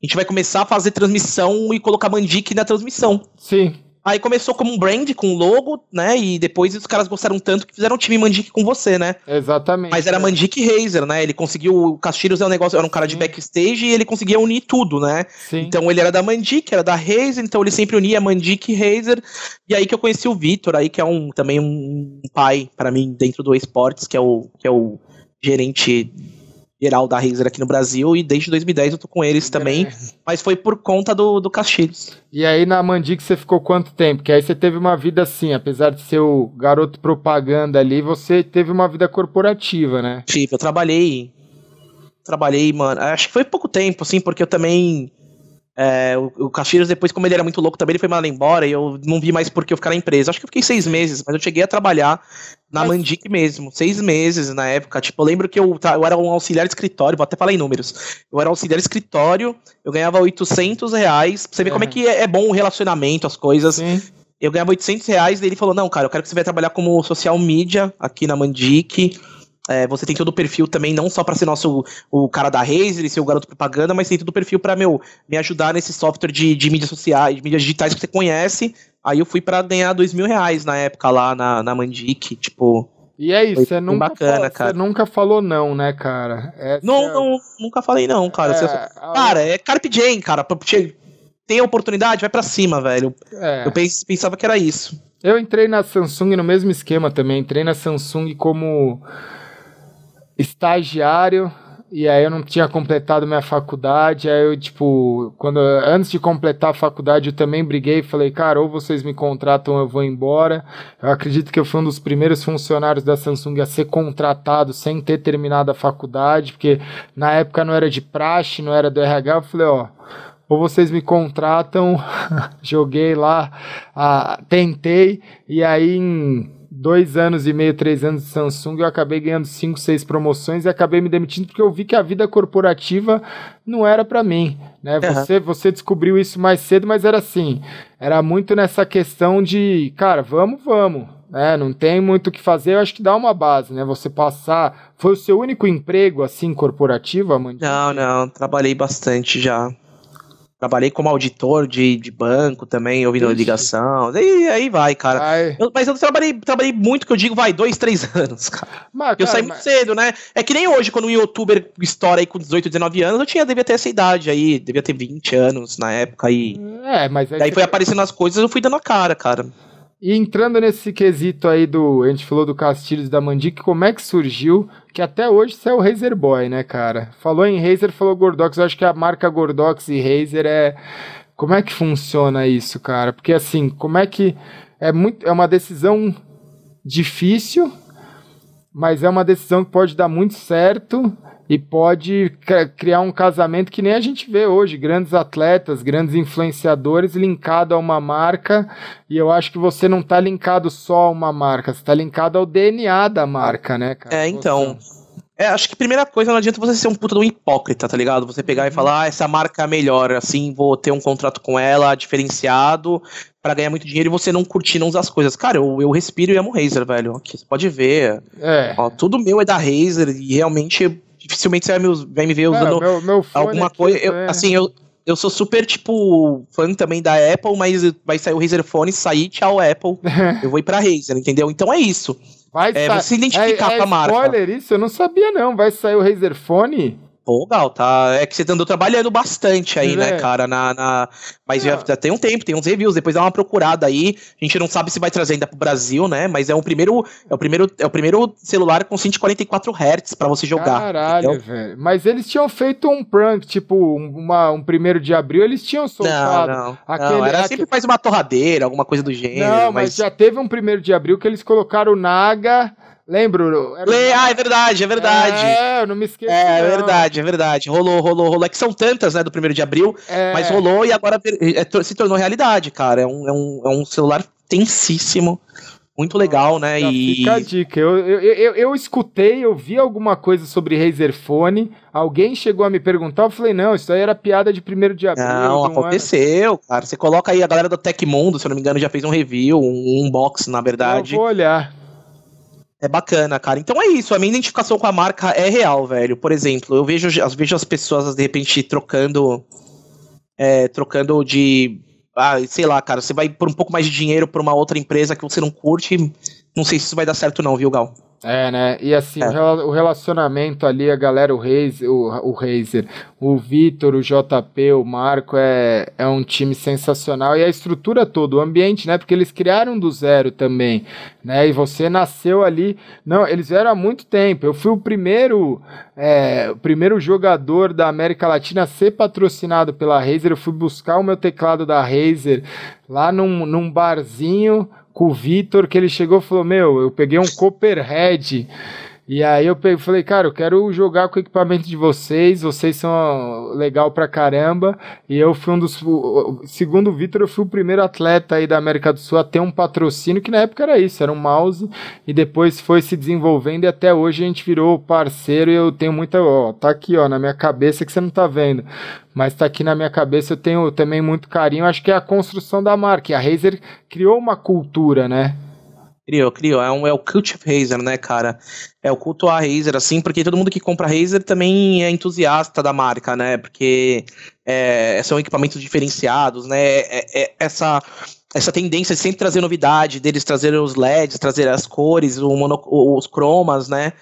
A gente vai começar a fazer transmissão e colocar Mandic na transmissão. Sim. Aí começou como um brand, com um logo, né? E depois os caras gostaram tanto que fizeram um time Mandic com você, né? Exatamente. Mas era é. Mandic Razer, né? Ele conseguiu. O Castilhos é um negócio, era um cara de backstage e ele conseguia unir tudo, né? Sim. Então ele era da Mandic, era da Razer, então ele sempre unia Mandic e Razer. E aí que eu conheci o Vitor, aí que é um também um pai para mim dentro do esportes, que é o, que é o gerente geral da Razer aqui no Brasil e desde 2010 eu tô com eles também, é. mas foi por conta do, do Castilhos. E aí na Mandic você ficou quanto tempo? Que aí você teve uma vida assim, apesar de ser o garoto propaganda ali, você teve uma vida corporativa, né? Tive, eu trabalhei, trabalhei, mano, acho que foi pouco tempo, assim, porque eu também é, o, o Castilhos, depois, como ele era muito louco também, ele foi mandado embora e eu não vi mais porque eu ficar na empresa. Acho que eu fiquei seis meses, mas eu cheguei a trabalhar na mas... Mandic mesmo, seis meses na época. Tipo, eu lembro que eu, eu era um auxiliar de escritório, vou até falar em números. Eu era auxiliar de escritório, eu ganhava 800 reais. Pra você ver como é que é, é, bom o relacionamento, as coisas. Sim. Eu ganhava 800 reais, daí ele falou, não, cara, eu quero que você vai trabalhar como social media aqui na Mandic. É, você tem todo o perfil também, não só para ser nosso o cara da Razer e ser o garoto propaganda, mas tem todo o perfil para meu me ajudar nesse software de, de mídias sociais, de mídias digitais que você conhece. Aí eu fui para ganhar dois mil reais na época lá na, na Mandic, tipo. E é isso, você nunca, bacana, cara. você nunca falou não, né, cara? Essa não, é... não, nunca falei não, cara. É. Cara, é Carpe Diem, cara. Tem a oportunidade, vai para cima, velho. É. Eu pensava que era isso. Eu entrei na Samsung no mesmo esquema também. Entrei na Samsung como estagiário e aí eu não tinha completado minha faculdade, aí eu, tipo, quando antes de completar a faculdade eu também briguei, falei, cara, ou vocês me contratam ou eu vou embora. Eu acredito que eu fui um dos primeiros funcionários da Samsung a ser contratado sem ter terminado a faculdade, porque na época não era de praxe, não era do RH, eu falei, ó, ou vocês me contratam, [laughs] joguei lá, ah, tentei, e aí em dois anos e meio, três anos de Samsung, eu acabei ganhando cinco, seis promoções e acabei me demitindo porque eu vi que a vida corporativa não era para mim, né? Uhum. Você, você descobriu isso mais cedo, mas era assim, era muito nessa questão de, cara, vamos, vamos, né? Não tem muito o que fazer, eu acho que dá uma base, né? Você passar, foi o seu único emprego assim corporativo, Amandinha? Não, não, trabalhei bastante já. Trabalhei como auditor de, de banco também, ouvindo Ixi. ligação. E aí vai, cara. Eu, mas eu trabalhei, trabalhei muito, que eu digo, vai, dois, três [laughs] anos, cara. Mas, eu saí muito cedo, né? É que nem hoje, quando um youtuber estoura aí com 18, 19 anos, eu tinha, devia ter essa idade aí, devia ter 20 anos na época aí. É, mas. Daí foi aparecendo as coisas, eu fui dando a cara, cara. E entrando nesse quesito aí do. A gente falou do Castilhos da Mandic, como é que surgiu? Que até hoje você é o Razer Boy, né, cara? Falou em Razer, falou Gordox. Eu acho que a marca Gordox e Razer é. Como é que funciona isso, cara? Porque assim, como é que. É, muito, é uma decisão difícil, mas é uma decisão que pode dar muito certo e pode criar um casamento que nem a gente vê hoje, grandes atletas, grandes influenciadores linkado a uma marca, e eu acho que você não está linkado só a uma marca, você está linkado ao DNA da marca, né, cara? É, então. É, acho que primeira coisa, não adianta você ser um puta de um hipócrita, tá ligado? Você pegar e uhum. falar, ah, essa marca é melhor, assim, vou ter um contrato com ela diferenciado para ganhar muito dinheiro e você não curtir, não usar as coisas. Cara, eu, eu respiro e amo Razer, velho. Aqui, você pode ver. É. Ó, tudo meu é da Razer e realmente dificilmente você vai me, vai me ver usando meu, meu alguma coisa. Eu, é... Assim, eu, eu sou super, tipo, fã também da Apple, mas vai sair o Razer Phone, sair, tchau, Apple. [laughs] eu vou ir pra Razer, entendeu? Então é isso. Vai é, você identificar é, é com a marca. Spoiler isso, eu não sabia não. Vai sair o Razer Phone? Pô, Gal, tá. É que você andou trabalhando bastante aí, né, é. né, cara? Na, na... Mas já, já, tem um tempo, tem uns reviews, depois dá uma procurada aí. A gente não sabe se vai trazer ainda pro Brasil, né? Mas é o primeiro, é o primeiro, é o primeiro celular com 144 Hz para você jogar. Caralho, velho. Mas eles tinham feito um prank, tipo, uma, um primeiro de abril, eles tinham soltado. Não, não. Aquele, não era aquele... sempre faz uma torradeira, alguma coisa do gênero. Não, mas... mas já teve um primeiro de abril que eles colocaram o Naga Lembro? Era... Ah, é verdade, é verdade. É, eu não me esqueço. É, é verdade, é verdade. Rolou, rolou, rolou. É que são tantas, né, do primeiro de abril, é... mas rolou e agora é, se tornou realidade, cara. É um, é um, é um celular tensíssimo. Muito legal, né? e... Fica a dica. Eu, eu, eu, eu, escutei, eu vi alguma coisa sobre Razer Phone. Alguém chegou a me perguntar, eu falei, não, isso aí era piada de primeiro de abril. Não, aconteceu, cara. Você coloca aí, a galera do Tecmundo, se eu não me engano, já fez um review, um unboxing, na verdade. Eu vou olhar. É bacana, cara. Então é isso, a minha identificação com a marca é real, velho. Por exemplo, eu vejo, eu vejo as pessoas, de repente, trocando. É, trocando de. Ah, sei lá, cara, você vai por um pouco mais de dinheiro pra uma outra empresa que você não curte. Não sei se isso vai dar certo, não, viu, Gal? É, né? E assim, é. o relacionamento ali, a galera, o Razer, o, o, Razer, o Vitor, o JP, o Marco, é, é um time sensacional. E a estrutura toda, o ambiente, né? Porque eles criaram do zero também, né? E você nasceu ali. Não, eles vieram há muito tempo. Eu fui o primeiro, é, o primeiro jogador da América Latina a ser patrocinado pela Razer. Eu fui buscar o meu teclado da Razer lá num, num barzinho com o Vitor, que ele chegou e falou: Meu, eu peguei um Copperhead E aí eu peguei, falei, cara, eu quero jogar com o equipamento de vocês, vocês são legal pra caramba. E eu fui um dos. Segundo o Vitor, eu fui o primeiro atleta aí da América do Sul a ter um patrocínio, que na época era isso, era um mouse, e depois foi se desenvolvendo, e até hoje a gente virou parceiro, e eu tenho muita. Ó, tá aqui, ó, na minha cabeça que você não tá vendo. Mas tá aqui na minha cabeça, eu tenho também muito carinho. Acho que é a construção da marca. E a Razer criou uma cultura, né? Criou, criou. É, um, é o cult of Razer, né, cara? É o culto a Razer, assim, porque todo mundo que compra Razer também é entusiasta da marca, né? Porque é, são equipamentos diferenciados, né? É, é, essa, essa tendência de sempre trazer novidade, deles trazerem os LEDs, trazer as cores, mono, os cromas, né?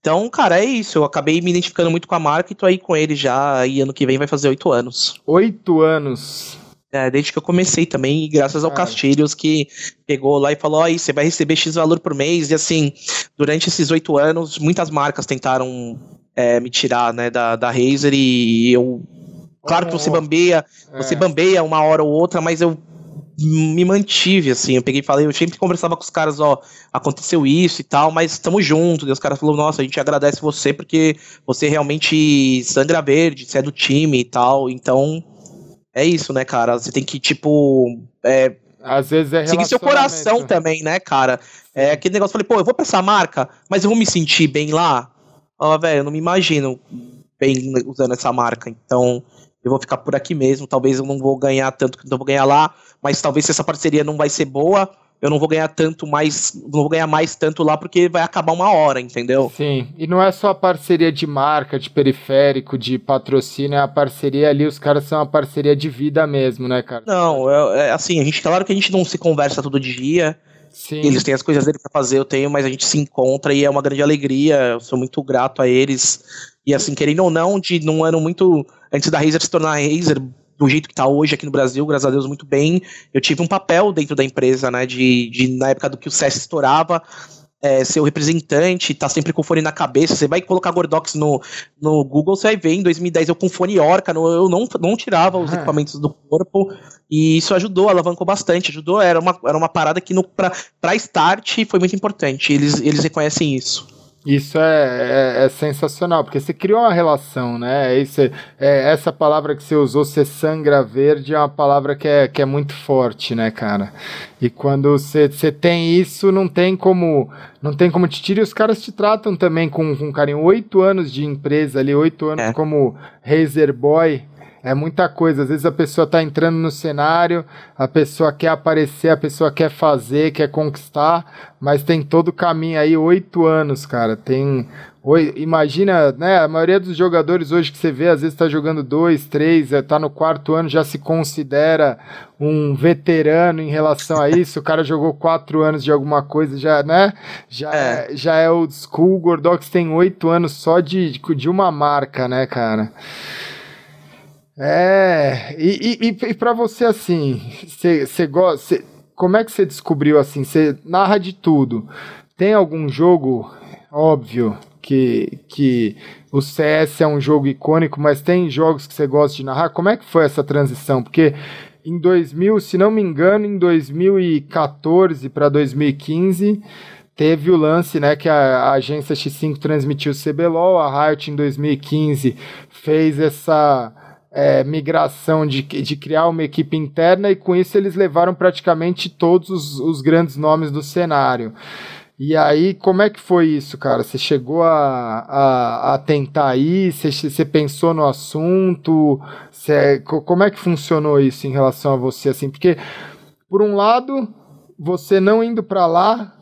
Então, cara, é isso. Eu acabei me identificando muito com a marca e tô aí com ele já. E ano que vem vai fazer oito anos. Oito anos. É, desde que eu comecei também, graças ao Castilhos que pegou lá e falou: aí, você vai receber X valor por mês. E assim, durante esses oito anos, muitas marcas tentaram é, me tirar né, da, da Razer e eu. Claro que você bambeia, é. você bambeia uma hora ou outra, mas eu me mantive, assim. Eu peguei e falei, eu sempre conversava com os caras, ó, aconteceu isso e tal, mas estamos juntos. E os caras falaram, nossa, a gente agradece você porque você realmente sangra verde, você é do time e tal. Então, é isso, né, cara? Você tem que, tipo. É, Às vezes é Seguir seu coração também, né, cara? É aquele negócio, falei, pô, eu vou pra essa marca, mas eu vou me sentir bem lá. Ó, velho, eu não me imagino bem usando essa marca. Então, eu vou ficar por aqui mesmo. Talvez eu não vou ganhar tanto que eu vou ganhar lá, mas talvez se essa parceria não vai ser boa, eu não vou ganhar tanto mais, não vou ganhar mais tanto lá porque vai acabar uma hora, entendeu? Sim, e não é só a parceria de marca, de periférico, de patrocínio, é a parceria ali, os caras são uma parceria de vida mesmo, né, cara? Não, é, é assim, a gente, claro que a gente não se conversa todo dia, Sim. Eles têm as coisas dele para fazer, eu tenho, mas a gente se encontra e é uma grande alegria. Eu sou muito grato a eles. E assim, querendo ou não, de num ano muito antes da Razer se tornar Razer, do jeito que está hoje aqui no Brasil, graças a Deus, muito bem. Eu tive um papel dentro da empresa, né? De, de na época do que o CS estourava, é, ser o representante, tá sempre com o fone na cabeça. Você vai colocar Gordox no, no Google, você vai ver em 2010 eu com fone Orca, no, eu não, não tirava os ah. equipamentos do corpo. E isso ajudou, alavancou bastante, ajudou. Era uma, era uma parada que no, pra, pra start foi muito importante. Eles, eles reconhecem isso. Isso é, é, é, sensacional, porque você criou uma relação, né? Isso, é, essa palavra que você usou, ser sangra verde, é uma palavra que é, que é muito forte, né, cara? E quando você, você tem isso, não tem como não tem como te tirar. E os caras te tratam também com, com carinho. Oito anos de empresa ali, oito anos é. como Razer Boy é muita coisa. Às vezes a pessoa está entrando no cenário, a pessoa quer aparecer, a pessoa quer fazer, quer conquistar, mas tem todo o caminho aí, oito anos, cara. Tem. Oi, imagina, né? A maioria dos jogadores hoje que você vê, às vezes está jogando dois, três, está no quarto ano, já se considera um veterano em relação a isso. o cara jogou quatro anos de alguma coisa, já, né? Já é, é já é old school. O Gordox tem oito anos só de, de uma marca, né, cara? É, e, e, e para você assim, você gosta, como é que você descobriu assim? Você narra de tudo. Tem algum jogo, óbvio, que, que o CS é um jogo icônico, mas tem jogos que você gosta de narrar? Como é que foi essa transição? Porque em 2000, se não me engano, em 2014 para 2015 teve o lance, né, que a, agência X5 transmitiu o CBLOL, a Riot em 2015 fez essa é, migração de, de criar uma equipe interna e com isso eles levaram praticamente todos os, os grandes nomes do cenário. E aí, como é que foi isso, cara? Você chegou a, a, a tentar ir? Você, pensou no assunto? Como é que funcionou isso em relação a você? Assim, porque, por um lado, você não indo para lá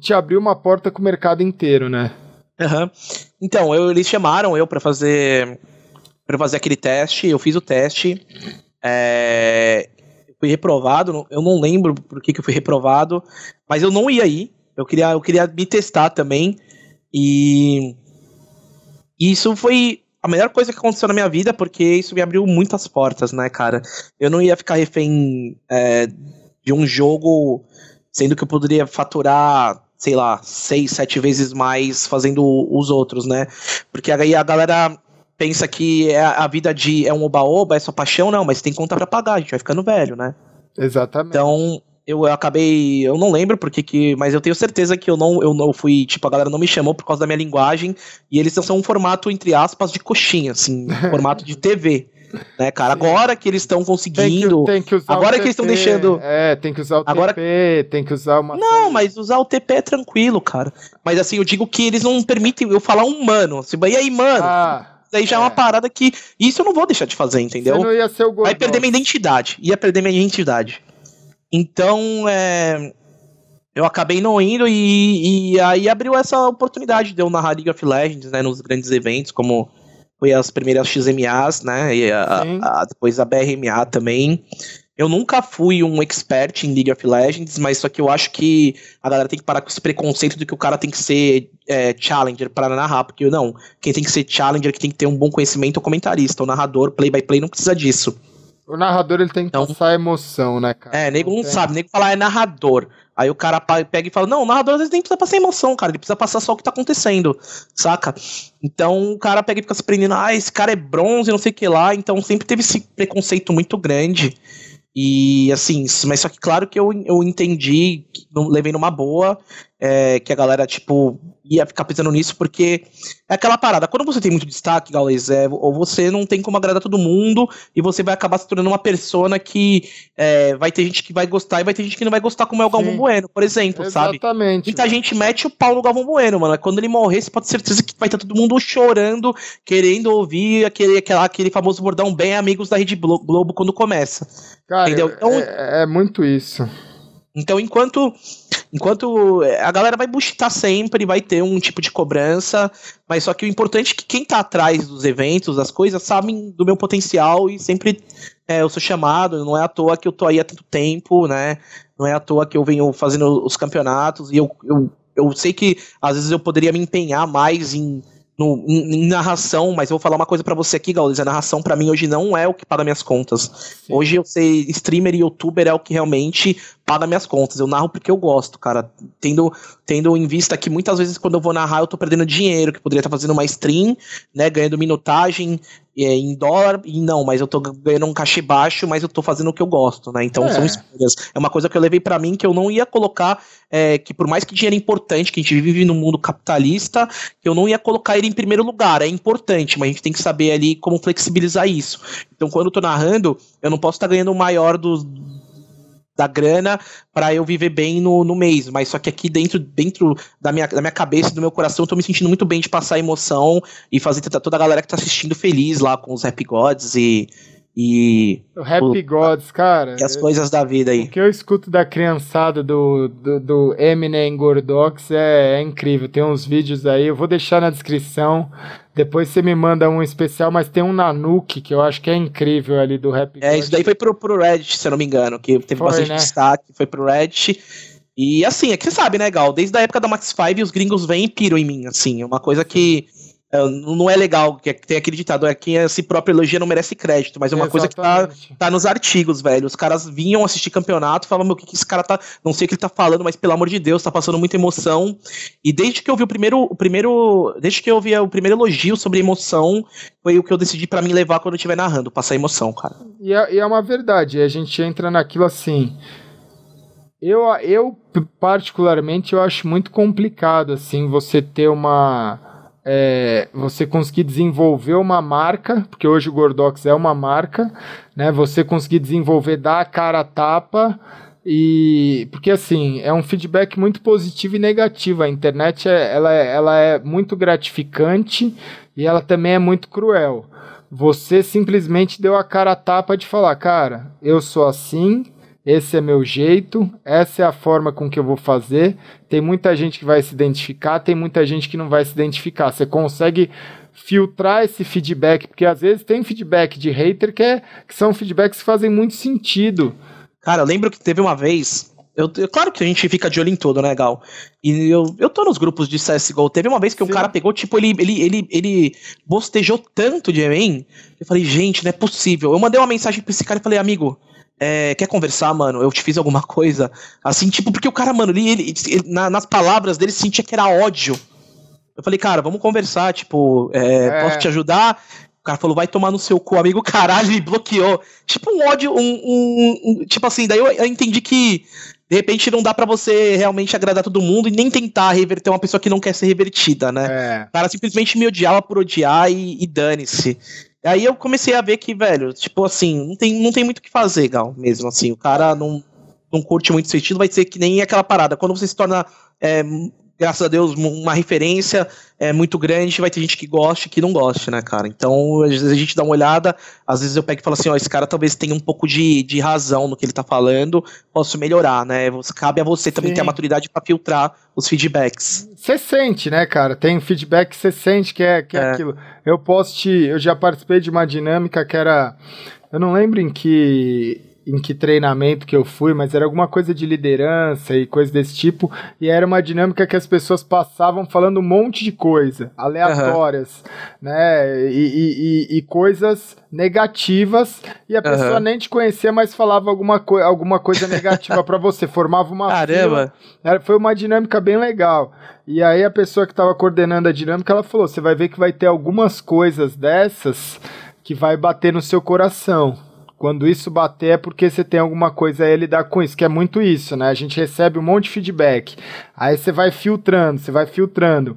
te abriu uma porta com o mercado inteiro, né? Uhum. Então, eu, eles chamaram eu para fazer para fazer aquele teste, eu fiz o teste, é, fui reprovado, eu não lembro por que, que eu fui reprovado, mas eu não ia ir, eu queria, eu queria me testar também, e, isso foi a melhor coisa que aconteceu na minha vida, porque isso me abriu muitas portas, né, cara? Eu não ia ficar refém é, de um jogo, sendo que eu poderia faturar sei lá, seis, sete vezes mais fazendo os outros, né? Porque aí a galera pensa que é a vida de é um oba-oba, é só paixão, não, mas tem conta para pagar, a gente vai ficando velho, né? Exatamente. Então, eu acabei. Eu não lembro porque que. Mas eu tenho certeza que eu não, eu não fui. Tipo, a galera não me chamou por causa da minha linguagem. E eles são um formato, entre aspas, de coxinha, assim, [laughs] formato de TV. Né, cara? Sim. Agora que eles estão conseguindo. Tem que, tem que agora que eles estão deixando. É, tem que usar o agora... TP, tem que usar uma. Não, mas usar o TP é tranquilo, cara. Mas assim, eu digo que eles não permitem eu falar um mano. Assim, e aí, mano? Ah. Daí já é. é uma parada que. Isso eu não vou deixar de fazer, entendeu? Você não ia ser o Vai perder minha identidade. Ia perder minha identidade. Então, é, eu acabei não indo e, e, aí abriu essa oportunidade de eu narrar League of Legends, né, nos grandes eventos, como foi as primeiras XMAs, né, e a, a, depois a BRMA também. Eu nunca fui um expert em League of Legends, mas só que eu acho que a galera tem que parar com esse preconceito de que o cara tem que ser é, challenger para narrar, porque não, quem tem que ser challenger, que tem que ter um bom conhecimento é o comentarista, o narrador, play by play não precisa disso. O narrador ele tem que então, passar emoção, né, cara? É, nego não, não sabe, nego fala é narrador. Aí o cara pega e fala: Não, o narrador às vezes nem precisa passar emoção, cara. Ele precisa passar só o que tá acontecendo, saca? Então o cara pega e fica se prendendo: Ah, esse cara é bronze, não sei o que lá. Então sempre teve esse preconceito muito grande. E assim, mas só que claro que eu, eu entendi, levei numa boa, é, que a galera, tipo, ia ficar pensando nisso, porque é aquela parada, quando você tem muito destaque, Gaules, é, ou você não tem como agradar todo mundo, e você vai acabar se tornando uma persona que é, vai ter gente que vai gostar e vai ter gente que não vai gostar, como é o Galvão Sim. Bueno, por exemplo, Exatamente, sabe? Muita gente mete o pau no Galvão Bueno, mano. Quando ele morrer, você pode ter certeza que vai estar todo mundo chorando, querendo ouvir aquele, aquele, aquele famoso bordão bem amigos da Rede Globo quando começa. Cara, entendeu? Então, é, é muito isso. Então, enquanto enquanto é, a galera vai buscar sempre, vai ter um tipo de cobrança, mas só que o importante é que quem tá atrás dos eventos, das coisas, sabem do meu potencial e sempre é, eu sou chamado, não é à toa que eu tô aí há tanto tempo, né? Não é à toa que eu venho fazendo os campeonatos e eu, eu, eu sei que às vezes eu poderia me empenhar mais em no, em, em, narração, mas eu vou falar uma coisa para você aqui, Gaules. A narração para mim hoje não é o que paga minhas contas. Sim. Hoje eu sei streamer e youtuber é o que realmente paga minhas contas. Eu narro porque eu gosto, cara. Tendo, tendo em vista que muitas vezes quando eu vou narrar eu tô perdendo dinheiro, que poderia estar fazendo uma stream, né, ganhando minutagem é, em dólar, e não, mas eu tô ganhando um cachê baixo, mas eu tô fazendo o que eu gosto, né? Então é. são escolhas. É uma coisa que eu levei para mim que eu não ia colocar, é, que por mais que dinheiro é importante, que a gente vive num mundo capitalista, eu não ia colocar ele em primeiro lugar. É importante, mas a gente tem que saber ali como flexibilizar isso. Então quando eu tô narrando, eu não posso estar tá ganhando o maior dos da grana para eu viver bem no, no mês. Mas só que aqui dentro, dentro da, minha, da minha cabeça, do meu coração, eu tô me sentindo muito bem de passar emoção e fazer toda a galera que tá assistindo feliz lá com os Rap Gods e. E. O Happy o, Gods, cara. E as coisas da vida aí. O que eu escuto da criançada do, do, do Eminem Gordox é, é incrível. Tem uns vídeos aí, eu vou deixar na descrição. Depois você me manda um especial, mas tem um Nanuki que eu acho que é incrível ali do Rap. É, isso daí foi pro, pro Reddit, se eu não me engano, que teve foi, bastante né? destaque, foi pro Reddit. E assim, é que você sabe, né, Gal? Desde a época da Max 5, os gringos vêm e piram em mim, assim. Uma coisa que é, não é legal, que tem aquele ditado, é quem é si próprio elogia não merece crédito, mas é uma Exatamente. coisa que tá, tá nos artigos, velho. Os caras vinham assistir campeonato, falavam, meu, o que, que esse cara tá. Não sei o que ele tá falando, mas pelo amor de Deus, tá passando muita emoção. E desde que eu vi o primeiro. O primeiro desde que eu vi o primeiro elogio sobre emoção, foi o que eu decidi para mim levar quando eu estiver narrando, passar emoção, cara. E é, e é uma verdade, a gente entra naquilo assim. Eu, eu, particularmente, eu acho muito complicado, assim, você ter uma é, você conseguir desenvolver uma marca, porque hoje o Gordox é uma marca, né? Você conseguir desenvolver, dar a cara a tapa e porque assim é um feedback muito positivo e negativo. A internet é, ela, é, ela é muito gratificante e ela também é muito cruel. Você simplesmente deu a cara a tapa de falar, cara, eu sou assim, esse é meu jeito, essa é a forma com que eu vou fazer. Tem muita gente que vai se identificar, tem muita gente que não vai se identificar. Você consegue filtrar esse feedback, porque às vezes tem feedback de hater que, é, que são feedbacks que fazem muito sentido. Cara, eu lembro que teve uma vez. Eu, claro que a gente fica de olho em tudo, né, Gal? E eu, eu tô nos grupos de CSGO. Teve uma vez que Sim. o cara pegou, tipo, ele, ele, ele, ele bostejou tanto de mim. Eu falei, gente, não é possível. Eu mandei uma mensagem pra esse cara e falei, amigo, é, quer conversar, mano? Eu te fiz alguma coisa? Assim, tipo, porque o cara, mano, ele, ele, ele na, nas palavras dele sentia que era ódio. Eu falei, cara, vamos conversar, tipo, é, é. posso te ajudar? O cara falou, vai tomar no seu cu, amigo, [laughs] caralho, e bloqueou. Tipo um ódio, um, um, um, Tipo assim, daí eu, eu entendi que de repente não dá para você realmente agradar todo mundo e nem tentar reverter uma pessoa que não quer ser revertida, né? É. O cara simplesmente me odiava por odiar e, e dane-se. Aí eu comecei a ver que, velho, tipo assim, não tem, não tem muito o que fazer, Gal, mesmo assim. O cara não, não curte muito seu estilo, vai ser que nem aquela parada. Quando você se torna é, graças a Deus, uma referência é muito grande, vai ter gente que goste e que não goste, né, cara? Então, às vezes a gente dá uma olhada, às vezes eu pego e falo assim, ó, esse cara talvez tenha um pouco de, de razão no que ele tá falando, posso melhorar, né? Cabe a você também Sim. ter a maturidade para filtrar os feedbacks. Você sente, né, cara? Tem feedback que você sente que é, que é, é aquilo. Eu posso te... Eu já participei de uma dinâmica que era... Eu não lembro em que em que treinamento que eu fui, mas era alguma coisa de liderança e coisa desse tipo, e era uma dinâmica que as pessoas passavam falando um monte de coisa, aleatórias, uhum. né, e, e, e, coisas negativas, e a pessoa uhum. nem te conhecia, mas falava alguma, co alguma coisa negativa para você, [laughs] formava uma Caramba! Fila, foi uma dinâmica bem legal. E aí a pessoa que estava coordenando a dinâmica, ela falou, você vai ver que vai ter algumas coisas dessas que vai bater no seu coração. Quando isso bater é porque você tem alguma coisa a lidar com isso, que é muito isso, né? A gente recebe um monte de feedback. Aí você vai filtrando, você vai filtrando.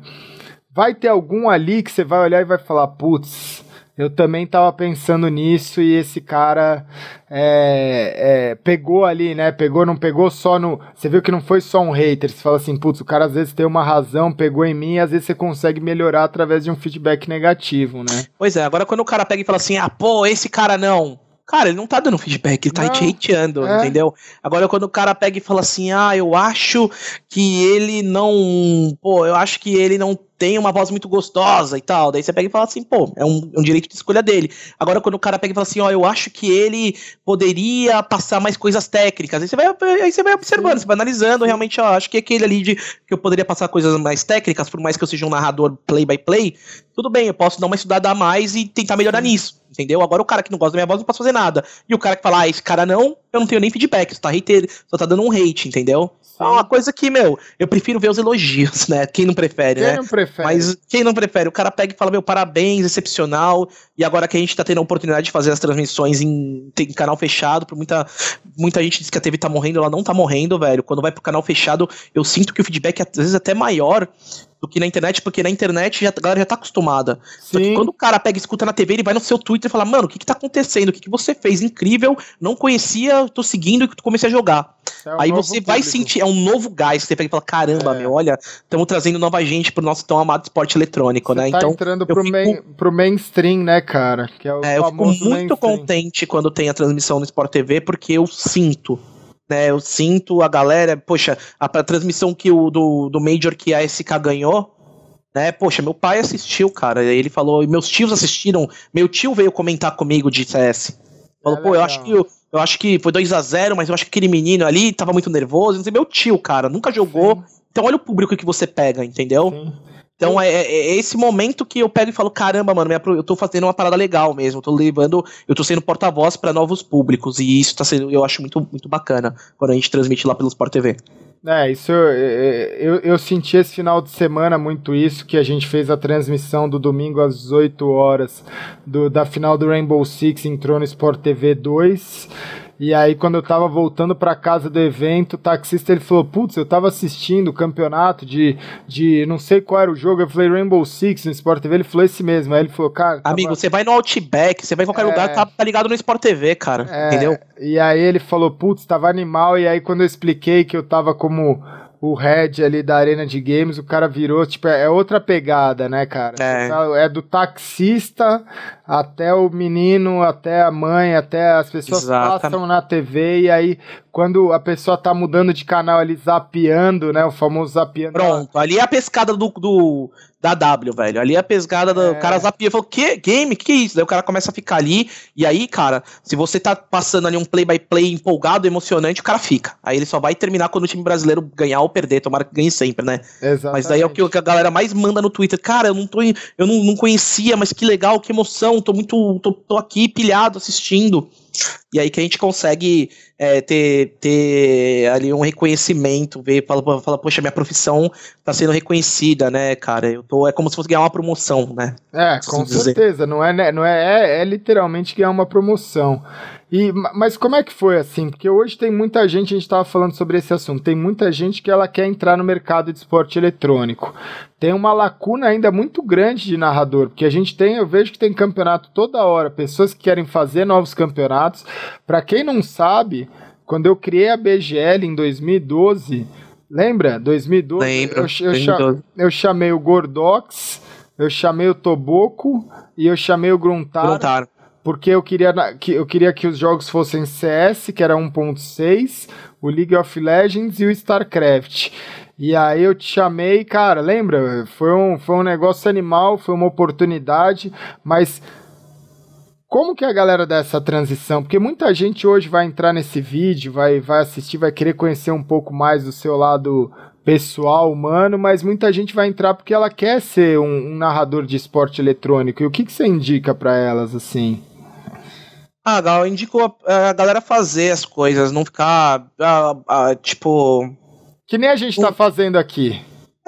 Vai ter algum ali que você vai olhar e vai falar, putz, eu também tava pensando nisso e esse cara é, é, pegou ali, né? Pegou, não pegou só no. Você viu que não foi só um hater. Você fala assim, putz, o cara às vezes tem uma razão, pegou em mim, e às vezes você consegue melhorar através de um feedback negativo, né? Pois é, agora quando o cara pega e fala assim, ah, pô, esse cara não. Cara, ele não tá dando feedback, ele tá não, te hateando, é. entendeu? Agora, quando o cara pega e fala assim, ah, eu acho que ele não. Pô, eu acho que ele não tem uma voz muito gostosa e tal. Daí você pega e fala assim, pô, é um, é um, direito de escolha dele. Agora, quando o cara pega e fala assim, ó, eu acho que ele poderia passar mais coisas técnicas. Aí você vai, aí você vai observando, Sim. você vai analisando, realmente, ó, acho que aquele ali de que eu poderia passar coisas mais técnicas, por mais que eu seja um narrador play by play, tudo bem, eu posso dar uma estudada a mais e tentar melhorar Sim. nisso. Entendeu? Agora o cara que não gosta da minha voz não posso fazer nada. E o cara que fala, ah, esse cara não, eu não tenho nem feedback, só tá, hater, só tá dando um hate, entendeu? É uma coisa que, meu, eu prefiro ver os elogios, né? Quem não prefere, quem né? Quem não prefere? Mas quem não prefere? O cara pega e fala, meu, parabéns, excepcional. E agora que a gente tá tendo a oportunidade de fazer as transmissões em, em canal fechado, por muita, muita gente diz que a TV tá morrendo, ela não tá morrendo, velho. Quando vai pro canal fechado, eu sinto que o feedback é às vezes até maior do que na internet, porque na internet já, a galera já tá acostumada. Quando o cara pega e escuta na TV, ele vai no seu Twitter e fala, mano, o que que tá acontecendo? O que que você fez? Incrível, não conhecia, tô seguindo e comecei a jogar. É um Aí você público. vai sentir, é um novo gás, você pega e fala, caramba, é. meu, olha, estamos trazendo nova gente pro nosso tão amado esporte eletrônico, você né? Tá então, entrando pro, fico, main, pro mainstream, né, cara? Que é o é, eu fico muito mainstream. contente quando tem a transmissão no Sport TV, porque eu sinto né? Eu sinto a galera, poxa, a, a transmissão que o do, do Major que a SK ganhou, né? Poxa, meu pai assistiu, cara. Ele falou, e meus tios assistiram. Meu tio veio comentar comigo de CS. Falou, é pô, eu acho que eu, eu acho que foi 2 a 0 mas eu acho que aquele menino ali tava muito nervoso. Não sei, meu tio, cara, nunca jogou. Sim. Então olha o público que você pega, entendeu? Sim. Então é, é, é, esse momento que eu pego e falo, caramba, mano, eu tô fazendo uma parada legal mesmo, eu tô levando, eu tô sendo porta-voz para novos públicos, e isso tá sendo, eu acho muito, muito bacana quando a gente transmite lá pelo Sport TV. É, isso eu, eu, eu, senti esse final de semana muito isso, que a gente fez a transmissão do domingo às 18 horas do, da final do Rainbow Six, entrou no Sport TV 2. E aí, quando eu tava voltando pra casa do evento, o taxista ele falou: Putz, eu tava assistindo o campeonato de, de não sei qual era o jogo. Eu falei Rainbow Six no Sport TV. Ele falou esse mesmo. Aí ele falou: Cara. Amigo, você vai no Outback, você vai em qualquer é... lugar, tá, tá, ligado no Sport TV, cara. É... Entendeu? E aí ele falou: Putz, tava animal. E aí, quando eu expliquei que eu tava como o head ali da arena de games, o cara virou, tipo, é, é outra pegada, né, cara? É. Tá, é do taxista até o menino, até a mãe, até as pessoas passam na TV e aí quando a pessoa tá mudando de canal ali, zapeando, né? O famoso zapeando. Pronto, ali é a pescada do, do da W, velho. Ali é a pescada do é. cara zapia, falou, que game? Que, que é isso? Daí o cara começa a ficar ali, e aí, cara, se você tá passando ali um play by play empolgado, emocionante, o cara fica. Aí ele só vai terminar quando o time brasileiro ganhar ou perder, tomara que ganhe sempre, né? Exatamente. Mas daí é o que a galera mais manda no Twitter. Cara, eu não tô eu não, não conhecia, mas que legal, que emoção, tô muito tô, tô aqui pilhado assistindo. E aí que a gente consegue é, ter, ter ali um reconhecimento, ver, fala, fala, poxa, minha profissão tá sendo reconhecida, né, cara? Eu tô, é como se fosse ganhar uma promoção, né? É, com certeza, não é, né, não é, é, é literalmente ganhar uma promoção. E, mas como é que foi assim? Porque hoje tem muita gente, a gente estava falando sobre esse assunto, tem muita gente que ela quer entrar no mercado de esporte eletrônico. Tem uma lacuna ainda muito grande de narrador, porque a gente tem, eu vejo que tem campeonato toda hora, pessoas que querem fazer novos campeonatos. Para quem não sabe, quando eu criei a BGL em 2012, lembra? 2012? Lembro. Eu, eu, eu chamei o Gordox, eu chamei o Toboco e eu chamei o Gruntar. Gruntar porque eu queria, que, eu queria que os jogos fossem CS, que era 1.6, o League of Legends e o StarCraft. E aí eu te chamei, cara, lembra? Foi um, foi um negócio animal, foi uma oportunidade, mas como que a galera dá essa transição? Porque muita gente hoje vai entrar nesse vídeo, vai, vai assistir, vai querer conhecer um pouco mais do seu lado pessoal, humano, mas muita gente vai entrar porque ela quer ser um, um narrador de esporte eletrônico. E o que, que você indica para elas, assim? Ah, eu indico a, a, galera fazer as coisas, não ficar, ah, ah, tipo... Que nem a gente tá fazendo aqui.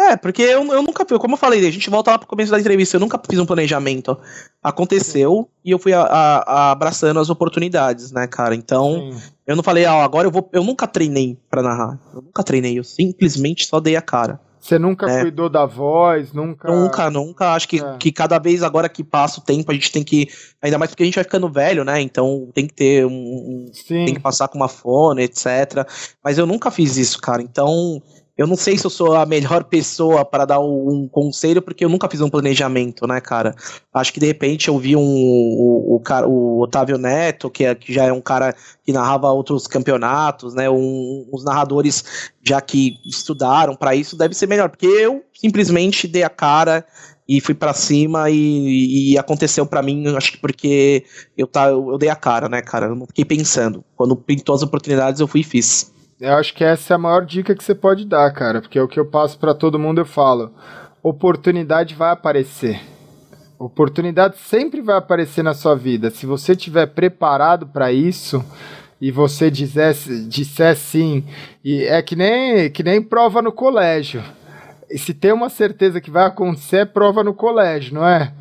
É, porque eu, eu nunca, como eu falei, a gente volta lá pro começo da entrevista, eu nunca fiz um planejamento. Aconteceu e eu fui a, a, abraçando as oportunidades, né, cara? Então, Sim. eu não falei, ah, agora eu vou. Eu nunca treinei pra narrar. Eu nunca treinei, eu simplesmente só dei a cara. Você nunca é. cuidou da voz, nunca. Nunca, nunca. Acho que, é. que cada vez agora que passa o tempo, a gente tem que. Ainda mais porque a gente vai ficando velho, né? Então tem que ter um. Sim. Tem que passar com uma fone, etc. Mas eu nunca fiz isso, cara. Então eu não sei se eu sou a melhor pessoa para dar um conselho, porque eu nunca fiz um planejamento, né, cara? Acho que de repente eu vi um, o, o, o Otávio Neto, que, é, que já é um cara que narrava outros campeonatos, né? Um, uns narradores já que estudaram para isso, deve ser melhor, porque eu simplesmente dei a cara e fui para cima e, e aconteceu para mim, acho que porque eu, tá, eu dei a cara, né, cara? Eu não fiquei pensando. Quando pintou as oportunidades, eu fui e fiz. Eu acho que essa é a maior dica que você pode dar, cara, porque é o que eu passo para todo mundo, eu falo. Oportunidade vai aparecer. Oportunidade sempre vai aparecer na sua vida. Se você estiver preparado para isso e você dissesse, disser sim, e é que nem, que nem prova no colégio. E se tem uma certeza que vai acontecer, é prova no colégio, não é?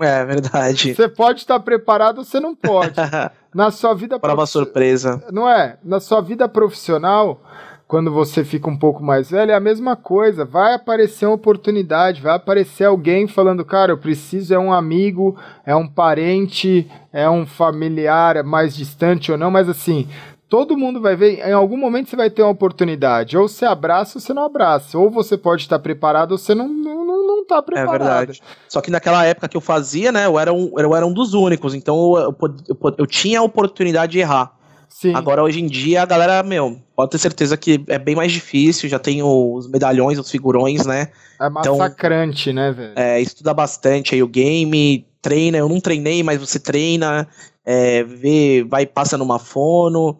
É verdade. Você pode estar preparado ou você não pode. [laughs] Na sua vida Prova prof... surpresa. Não é? Na sua vida profissional, quando você fica um pouco mais velho, é a mesma coisa. Vai aparecer uma oportunidade, vai aparecer alguém falando, cara, eu preciso, é um amigo, é um parente, é um familiar mais distante ou não, mas assim, todo mundo vai ver, em algum momento você vai ter uma oportunidade. Ou você abraça ou você não abraça. Ou você pode estar preparado ou você não, não, não tá é preparado. É verdade. Só que naquela época que eu fazia, né, eu era um, eu era um dos únicos. Então eu, eu, eu, tinha a oportunidade de errar. Sim. Agora, hoje em dia, a galera, meu, pode ter certeza que é bem mais difícil, já tem os medalhões, os figurões, né? É então, massacrante, então, né, velho? É, estuda bastante aí o game, treina, eu não treinei, mas você treina, é, vê, vai, passa numa fono,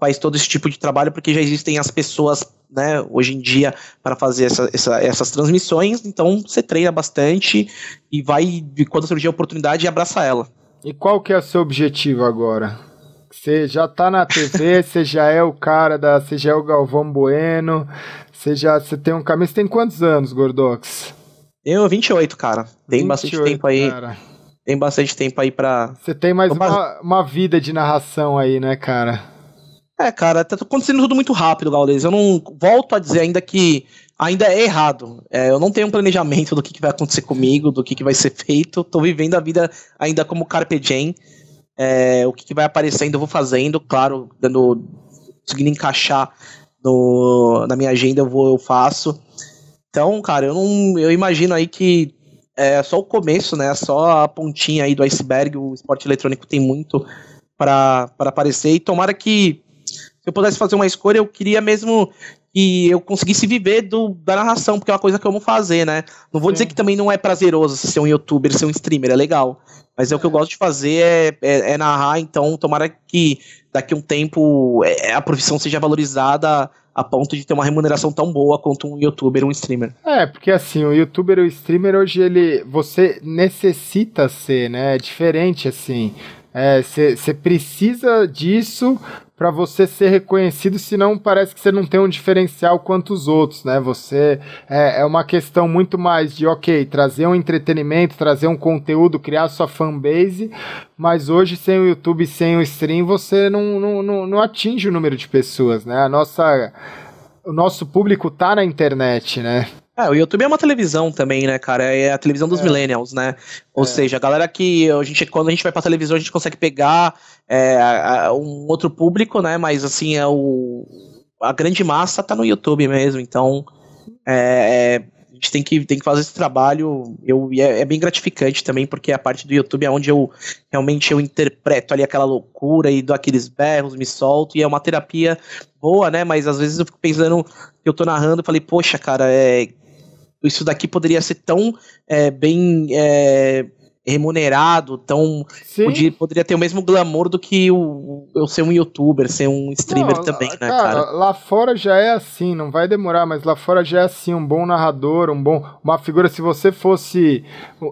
faz todo esse tipo de trabalho, porque já existem as pessoas, né, hoje em dia, para fazer essa, essa, essas transmissões, então você treina bastante e vai, quando surgir a oportunidade, abraça ela. E qual que é o seu objetivo agora? Você já tá na TV, [laughs] você já é o cara da. Você já é o Galvão Bueno, você já você tem um caminho. Você tem quantos anos, Gordox? Eu, 28, cara. Tem 28, bastante tempo aí. Cara tem bastante tempo aí pra. Você tem mais uma, uma vida de narração aí, né, cara? É, cara, tá acontecendo tudo muito rápido, Gaules. Eu não volto a dizer ainda que ainda é errado. É, eu não tenho um planejamento do que, que vai acontecer comigo, do que, que vai ser feito. Tô vivendo a vida ainda como Carpe Diem. É, o que, que vai aparecendo, eu vou fazendo, claro, dando, conseguindo encaixar no, na minha agenda, eu vou, eu faço. Então, cara, eu não. Eu imagino aí que é só o começo, né? Só a pontinha aí do iceberg. O esporte eletrônico tem muito para aparecer. E tomara que, se eu pudesse fazer uma escolha, eu queria mesmo que eu conseguisse viver do, da narração, porque é uma coisa que eu amo fazer, né? Não vou Sim. dizer que também não é prazeroso ser um youtuber, ser um streamer, é legal. Mas é, o que eu gosto de fazer é, é, é narrar, então tomara que daqui a um tempo é, a profissão seja valorizada a ponto de ter uma remuneração tão boa quanto um youtuber, um streamer. É, porque assim, o youtuber e o streamer hoje ele você necessita ser, né? É diferente assim. Você é, precisa disso para você ser reconhecido, senão parece que você não tem um diferencial quanto os outros, né? Você é, é, uma questão muito mais de, ok, trazer um entretenimento, trazer um conteúdo, criar sua fanbase, mas hoje sem o YouTube, sem o stream, você não, não, não, não atinge o número de pessoas, né? A nossa, o nosso público tá na internet, né? É, o YouTube é uma televisão também, né, cara? É a televisão dos é. millennials, né? Ou é. seja, a galera que a gente, quando a gente vai pra televisão, a gente consegue pegar é, um outro público, né? Mas assim, é o, a grande massa tá no YouTube mesmo. Então, é, é, a gente tem que, tem que fazer esse trabalho. Eu, e é, é, bem gratificante também, porque a parte do YouTube é onde eu realmente eu interpreto ali aquela loucura e dou aqueles berros, me solto, e é uma terapia boa, né? Mas às vezes eu fico pensando que eu tô narrando e falei, poxa, cara, é isso daqui poderia ser tão é, bem é, remunerado, tão podia, poderia ter o mesmo glamour do que o, eu ser um youtuber, ser um streamer não, também, cara, né, cara? Lá fora já é assim, não vai demorar, mas lá fora já é assim, um bom narrador, um bom, uma figura, se você fosse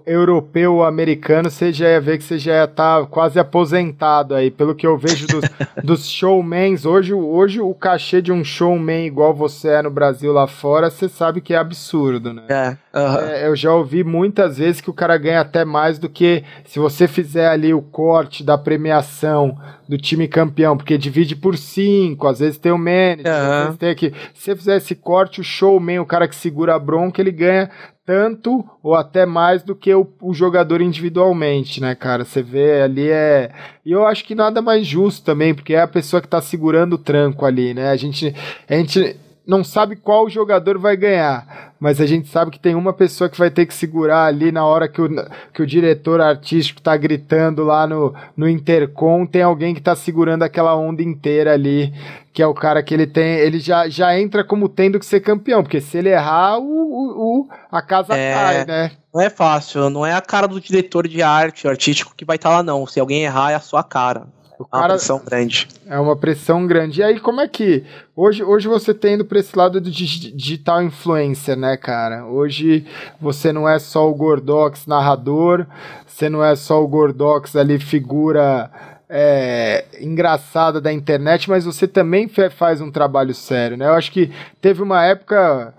europeu ou americano, você já ia ver que você já ia estar tá quase aposentado aí, pelo que eu vejo dos, [laughs] dos showmans, hoje, hoje o cachê de um showman igual você é no Brasil lá fora, você sabe que é absurdo, né? É, uh -huh. é, eu já ouvi muitas vezes que o cara ganha até mais do do que se você fizer ali o corte da premiação do time campeão, porque divide por cinco, às vezes tem o manager, uhum. às vezes tem aqui. Se você fizer esse corte, o showman, o cara que segura a bronca, ele ganha tanto ou até mais do que o, o, jogador individualmente, né, cara? Você vê ali é. E eu acho que nada mais justo também, porque é a pessoa que tá segurando o tranco ali, né? A gente. A gente não sabe qual jogador vai ganhar, mas a gente sabe que tem uma pessoa que vai ter que segurar ali na hora que o, que o diretor artístico tá gritando lá no, no intercom, tem alguém que tá segurando aquela onda inteira ali, que é o cara que ele tem, ele já, já entra como tendo que ser campeão, porque se ele errar, o, o, o a casa é, cai, né? Não é fácil, não é a cara do diretor de arte artístico que vai estar tá lá não, se alguém errar é a sua cara. O é uma pressão grande. É uma pressão grande. E aí, como é que. Hoje, hoje você tá indo para esse lado do digital influencer, né, cara? Hoje você não é só o Gordox narrador, você não é só o Gordox ali, figura é, engraçada da internet, mas você também faz um trabalho sério, né? Eu acho que teve uma época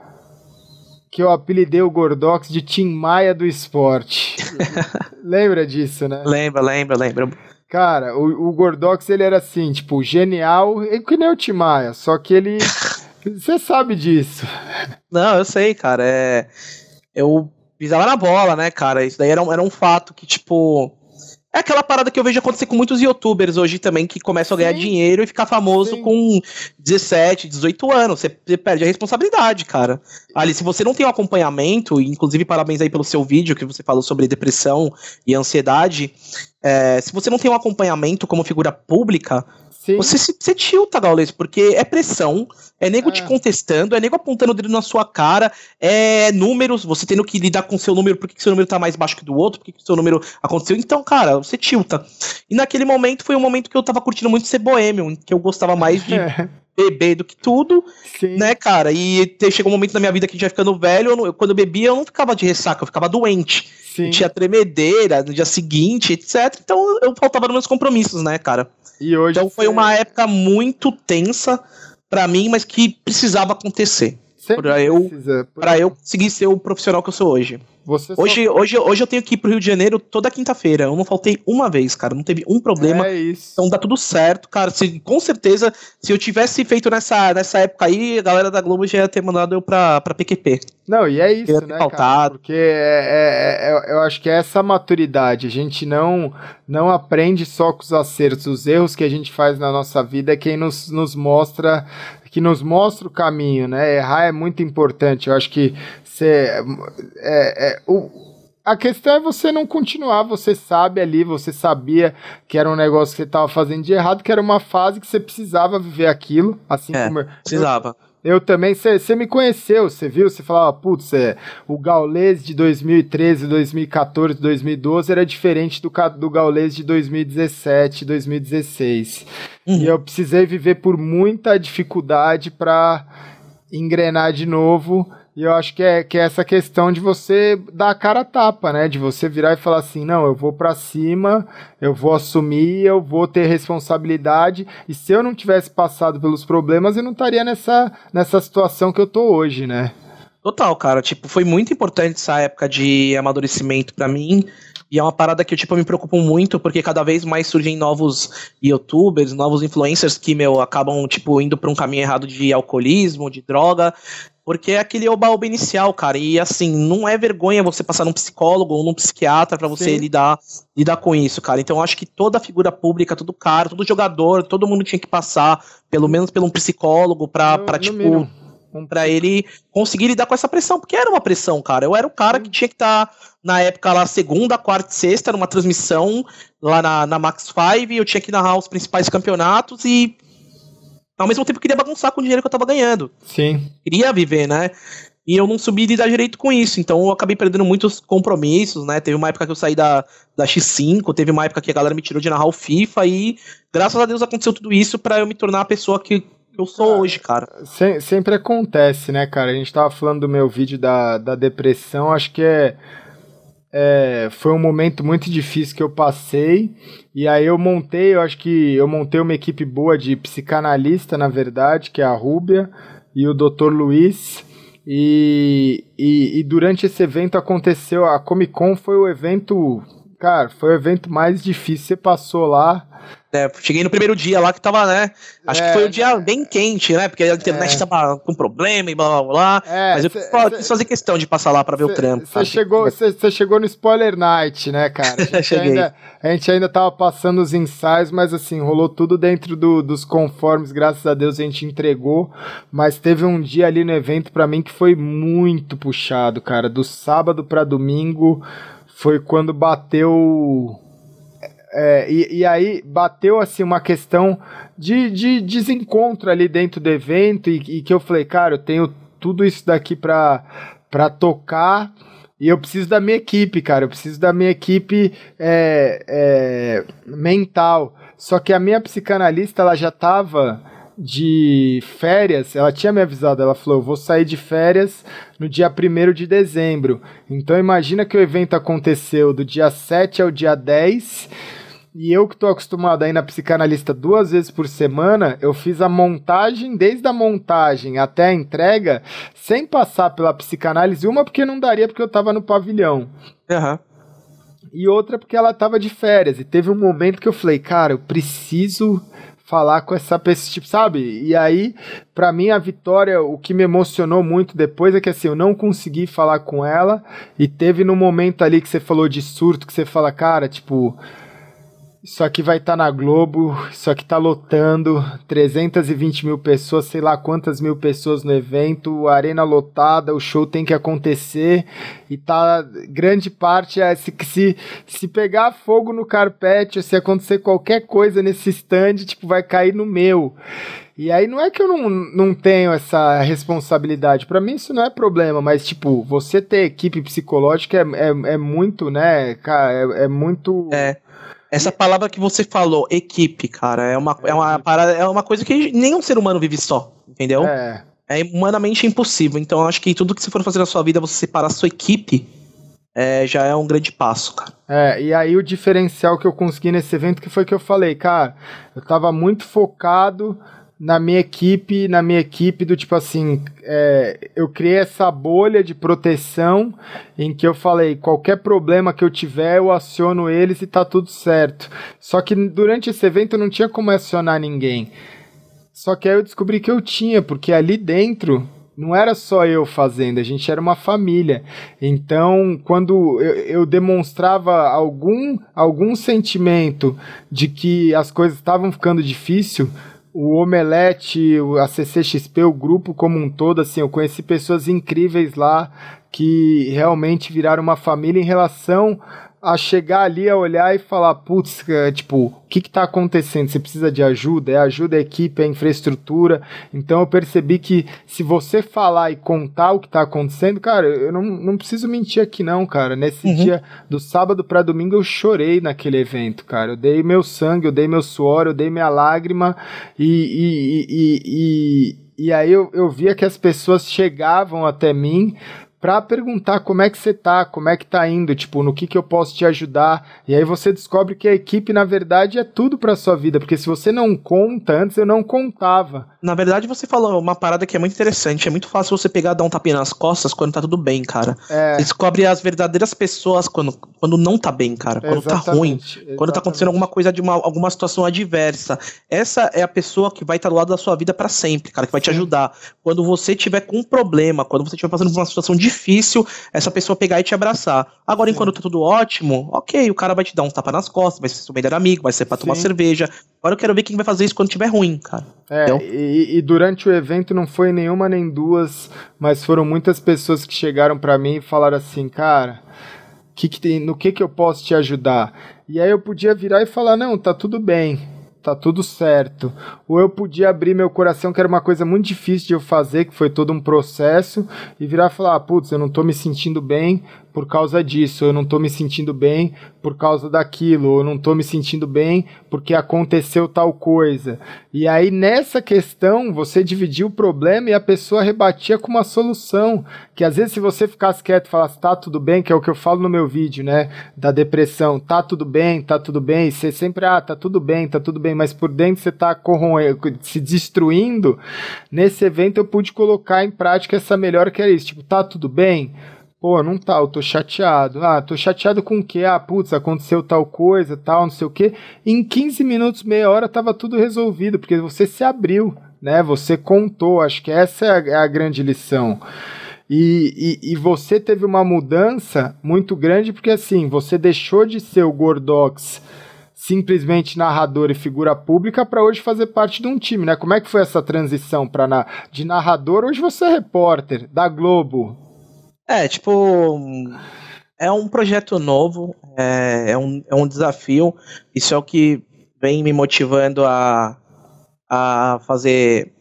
que eu apelidei o Gordox de Tim Maia do esporte. [laughs] lembra disso, né? Lembra, lembra, lembra. Cara, o, o Gordox, ele era assim, tipo, genial, que nem o Timaya, só que ele... [laughs] Você sabe disso. Não, eu sei, cara, é... Eu pisava na bola, né, cara, isso daí era um, era um fato que, tipo... É aquela parada que eu vejo acontecer com muitos youtubers hoje também, que começam a ganhar Sim. dinheiro e ficar famoso Sim. com 17, 18 anos. Você, você perde a responsabilidade, cara. Ali, se você não tem um acompanhamento, inclusive parabéns aí pelo seu vídeo que você falou sobre depressão e ansiedade, é, se você não tem um acompanhamento como figura pública, Sim. Você se você tilta, Gaules, porque é pressão, é nego é. te contestando, é nego apontando o dedo na sua cara, é números, você tendo que lidar com o seu número, por que seu número tá mais baixo que do outro, por que seu número aconteceu. Então, cara, você tilta. E naquele momento foi um momento que eu tava curtindo muito ser boêmio, que eu gostava mais de [laughs] beber do que tudo, Sim. né, cara? E chegou um momento na minha vida que a gente vai ficando velho, eu, quando eu bebia eu não ficava de ressaca, eu ficava doente. Sim. Tinha tremedeira no dia seguinte, etc. Então eu faltava nos meus compromissos, né, cara? E hoje então foi uma época muito tensa para mim, mas que precisava acontecer. Para eu, pra eu conseguir ser o profissional que eu sou hoje. Você hoje, só... hoje, hoje eu tenho que ir pro Rio de Janeiro toda quinta-feira. Eu não faltei uma vez, cara. Não teve um problema. É isso. Então dá tudo certo, cara. Se, com certeza, se eu tivesse feito nessa, nessa época aí, a galera da Globo já ia ter mandado eu pra, pra PQP. Não, e é isso, né, cara? Porque é, é, é, eu acho que é essa maturidade. A gente não, não aprende só com os acertos. Os erros que a gente faz na nossa vida é quem nos, nos mostra que nos mostra o caminho, né? Errar é muito importante. Eu acho que você, é, é, o, a questão é você não continuar, você sabe ali, você sabia que era um negócio que você estava fazendo de errado, que era uma fase que você precisava viver aquilo, assim é, como precisava. Eu, eu também, você me conheceu, você viu, você falava, putz, é, o Gaules de 2013, 2014, 2012 era diferente do, do Gaules de 2017, 2016. Uhum. E eu precisei viver por muita dificuldade para engrenar de novo E eu acho que é, que é essa questão de você dar a cara a tapa, né? De você virar e falar assim: não, eu vou para cima, eu vou assumir, eu vou ter responsabilidade. E se eu não tivesse passado pelos problemas, eu não estaria nessa, nessa situação que eu tô hoje, né? Total, cara. Tipo, foi muito importante essa época de amadurecimento para mim. E é uma parada que eu, tipo, me preocupo muito, porque cada vez mais surgem novos youtubers, novos influencers que, meu, acabam, tipo, indo pra um caminho errado de alcoolismo, de droga. Porque é aquele oba-oba inicial, cara. E assim, não é vergonha você passar num psicólogo ou num psiquiatra para você lidar, lidar com isso, cara. Então eu acho que toda figura pública, todo cara, todo jogador, todo mundo tinha que passar, pelo menos por um psicólogo, pra, no, pra tipo. Mínimo para ele conseguir lidar com essa pressão, porque era uma pressão, cara. Eu era o cara que tinha que estar, tá, na época, lá, segunda, quarta e sexta, numa transmissão lá na, na Max 5, eu tinha que narrar os principais campeonatos e ao mesmo tempo queria bagunçar com o dinheiro que eu tava ganhando. Sim. Queria viver, né? E eu não subi lidar direito com isso, então eu acabei perdendo muitos compromissos, né? Teve uma época que eu saí da, da X5, teve uma época que a galera me tirou de narrar o FIFA e graças a Deus aconteceu tudo isso para eu me tornar a pessoa que eu sou cara, hoje, cara. Se, sempre acontece, né, cara? A gente tava falando do meu vídeo da, da depressão, acho que é, é, foi um momento muito difícil que eu passei. E aí eu montei, eu acho que eu montei uma equipe boa de psicanalista, na verdade, que é a Rúbia e o Dr. Luiz. E, e, e durante esse evento aconteceu, a Comic Con foi o evento, cara, foi o evento mais difícil. Você passou lá, é, cheguei no primeiro dia lá que tava, né? Acho é, que foi um dia bem quente, né? Porque a internet é. tava com problema e blá blá blá. É, mas eu cê, quis fazer questão de passar lá pra ver cê, o trampo. Você chegou, chegou no Spoiler Night, né, cara? [laughs] A gente, ainda, a gente ainda tava passando os ensaios, mas assim, rolou tudo dentro do, dos conformes, graças a Deus a gente entregou. Mas teve um dia ali no evento para mim que foi muito puxado, cara. Do sábado para domingo foi quando bateu é, e, e, aí bateu assim uma questão de, de desencontro ali dentro do evento e, e que eu falei, cara, eu tenho tudo isso daqui para tocar e eu preciso da minha equipe, cara, eu preciso da minha equipe é, é, mental. Só que a minha psicanalista ela já estava de férias, ela tinha me avisado, ela falou, eu vou sair de férias no dia 1 de dezembro. Então imagina que o evento aconteceu do dia 7 ao dia 10 e eu que estou acostumado a ir na psicanalista duas vezes por semana, eu fiz a montagem, desde a montagem até a entrega, sem passar pela psicanálise. Uma porque não daria porque eu estava no pavilhão. Uhum. E outra porque ela estava de férias. E teve um momento que eu falei, cara, eu preciso falar com essa pessoa, tipo, sabe? E aí, para mim, a vitória, o que me emocionou muito depois é que assim, eu não consegui falar com ela. E teve no momento ali que você falou de surto, que você fala, cara, tipo isso aqui vai estar tá na Globo, isso aqui tá lotando, 320 mil pessoas, sei lá quantas mil pessoas no evento, arena lotada, o show tem que acontecer e tá grande parte é se, se, se pegar fogo no carpete, se acontecer qualquer coisa nesse stand, tipo, vai cair no meu. E aí não é que eu não, não tenho essa responsabilidade. Para mim isso não é problema, mas tipo, você ter equipe psicológica é, é, é muito, né, cara, é, é muito. É. Essa palavra que você falou, equipe, cara, é uma, é uma, parada, é uma coisa que nenhum ser humano vive só, entendeu? É. É humanamente impossível. Então, eu acho que tudo que você for fazer na sua vida, você separar a sua equipe, é, já é um grande passo, cara. É, e aí o diferencial que eu consegui nesse evento que foi que eu falei, cara, eu tava muito focado na minha equipe, na minha equipe do tipo assim, é, eu criei essa bolha de proteção em que eu falei, qualquer problema que eu tiver, eu aciono eles e tá tudo certo. Só que durante esse evento eu não tinha como acionar ninguém. Só que aí eu descobri que eu tinha, porque ali dentro não era só eu fazendo, a gente era uma família. Então, quando eu, eu, demonstrava algum, algum sentimento de que as coisas estavam ficando difícil, o Omelete, a CCXP, o grupo como um todo, assim, eu conheci pessoas incríveis lá que realmente viraram uma família em relação a chegar ali a olhar e falar, putz, é, tipo, o que que tá acontecendo? Você precisa de ajuda? É ajuda a equipe, é infraestrutura. Então eu percebi que se você falar e contar o que tá acontecendo, cara, eu não, não preciso mentir aqui não, cara. Nesse uhum. dia do sábado para domingo eu chorei naquele evento, cara. Eu dei meu sangue, eu dei meu suor, eu dei minha lágrima e, e, e, e e aí eu, eu via que as pessoas chegavam até mim para perguntar como é que você tá, como é que tá indo, tipo, no que que eu posso te ajudar. E aí você descobre que a equipe, na verdade, é tudo pra sua vida, porque se você não conta, antes eu não contava. Na verdade, você falou uma parada que é muito interessante. É muito fácil você pegar e dar um tapinha nas costas quando tá tudo bem, cara. É. Você descobre as verdadeiras pessoas quando, quando não tá bem, cara. Quando exatamente, tá ruim. Exatamente. Quando tá acontecendo alguma coisa de uma, alguma situação adversa. Essa é a pessoa que vai estar tá do lado da sua vida para sempre, cara, que vai Sim. te ajudar. Quando você tiver com um problema, quando você estiver passando por uma situação difícil, essa pessoa pegar e te abraçar. Agora, Sim. enquanto tá tudo ótimo, ok, o cara vai te dar um tapa nas costas, vai ser seu melhor amigo, vai ser pra Sim. tomar cerveja. Agora eu quero ver quem vai fazer isso quando tiver ruim, cara. É, e, e, durante o evento não foi nenhuma nem duas, mas foram muitas pessoas que chegaram para mim e falaram assim, cara, que que tem, no que que eu posso te ajudar? E aí eu podia virar e falar, não, tá tudo bem tá tudo certo. Ou eu podia abrir meu coração, que era uma coisa muito difícil de eu fazer, que foi todo um processo, e virar e falar: ah, putz, eu não tô me sentindo bem, por causa disso, eu não tô me sentindo bem por causa daquilo, eu não tô me sentindo bem porque aconteceu tal coisa. E aí nessa questão, você dividia o problema e a pessoa rebatia com uma solução, que às vezes se você ficasse quieto e falasse tá tudo bem, que é o que eu falo no meu vídeo, né, da depressão, tá tudo bem, tá tudo bem, e você sempre ah, tá tudo bem, tá tudo bem, mas por dentro você tá se destruindo. Nesse evento eu pude colocar em prática essa melhora que era isso, tipo, tá tudo bem? Pô, não tá, eu tô chateado. Ah, tô chateado com o quê? Ah, putz, aconteceu tal coisa, tal, não sei o quê. Em 15 minutos, meia hora, tava tudo resolvido, porque você se abriu, né? Você contou. Acho que essa é a, é a grande lição. E, e, e, você teve uma mudança muito grande, porque assim, você deixou de ser o Gordox simplesmente narrador e figura pública para hoje fazer parte de um time, né? Como é que foi essa transição para na, de narrador? Hoje você é repórter da Globo, é, tipo. É um projeto novo, é, é, um, é um desafio. Isso é o que vem me motivando a, a fazer.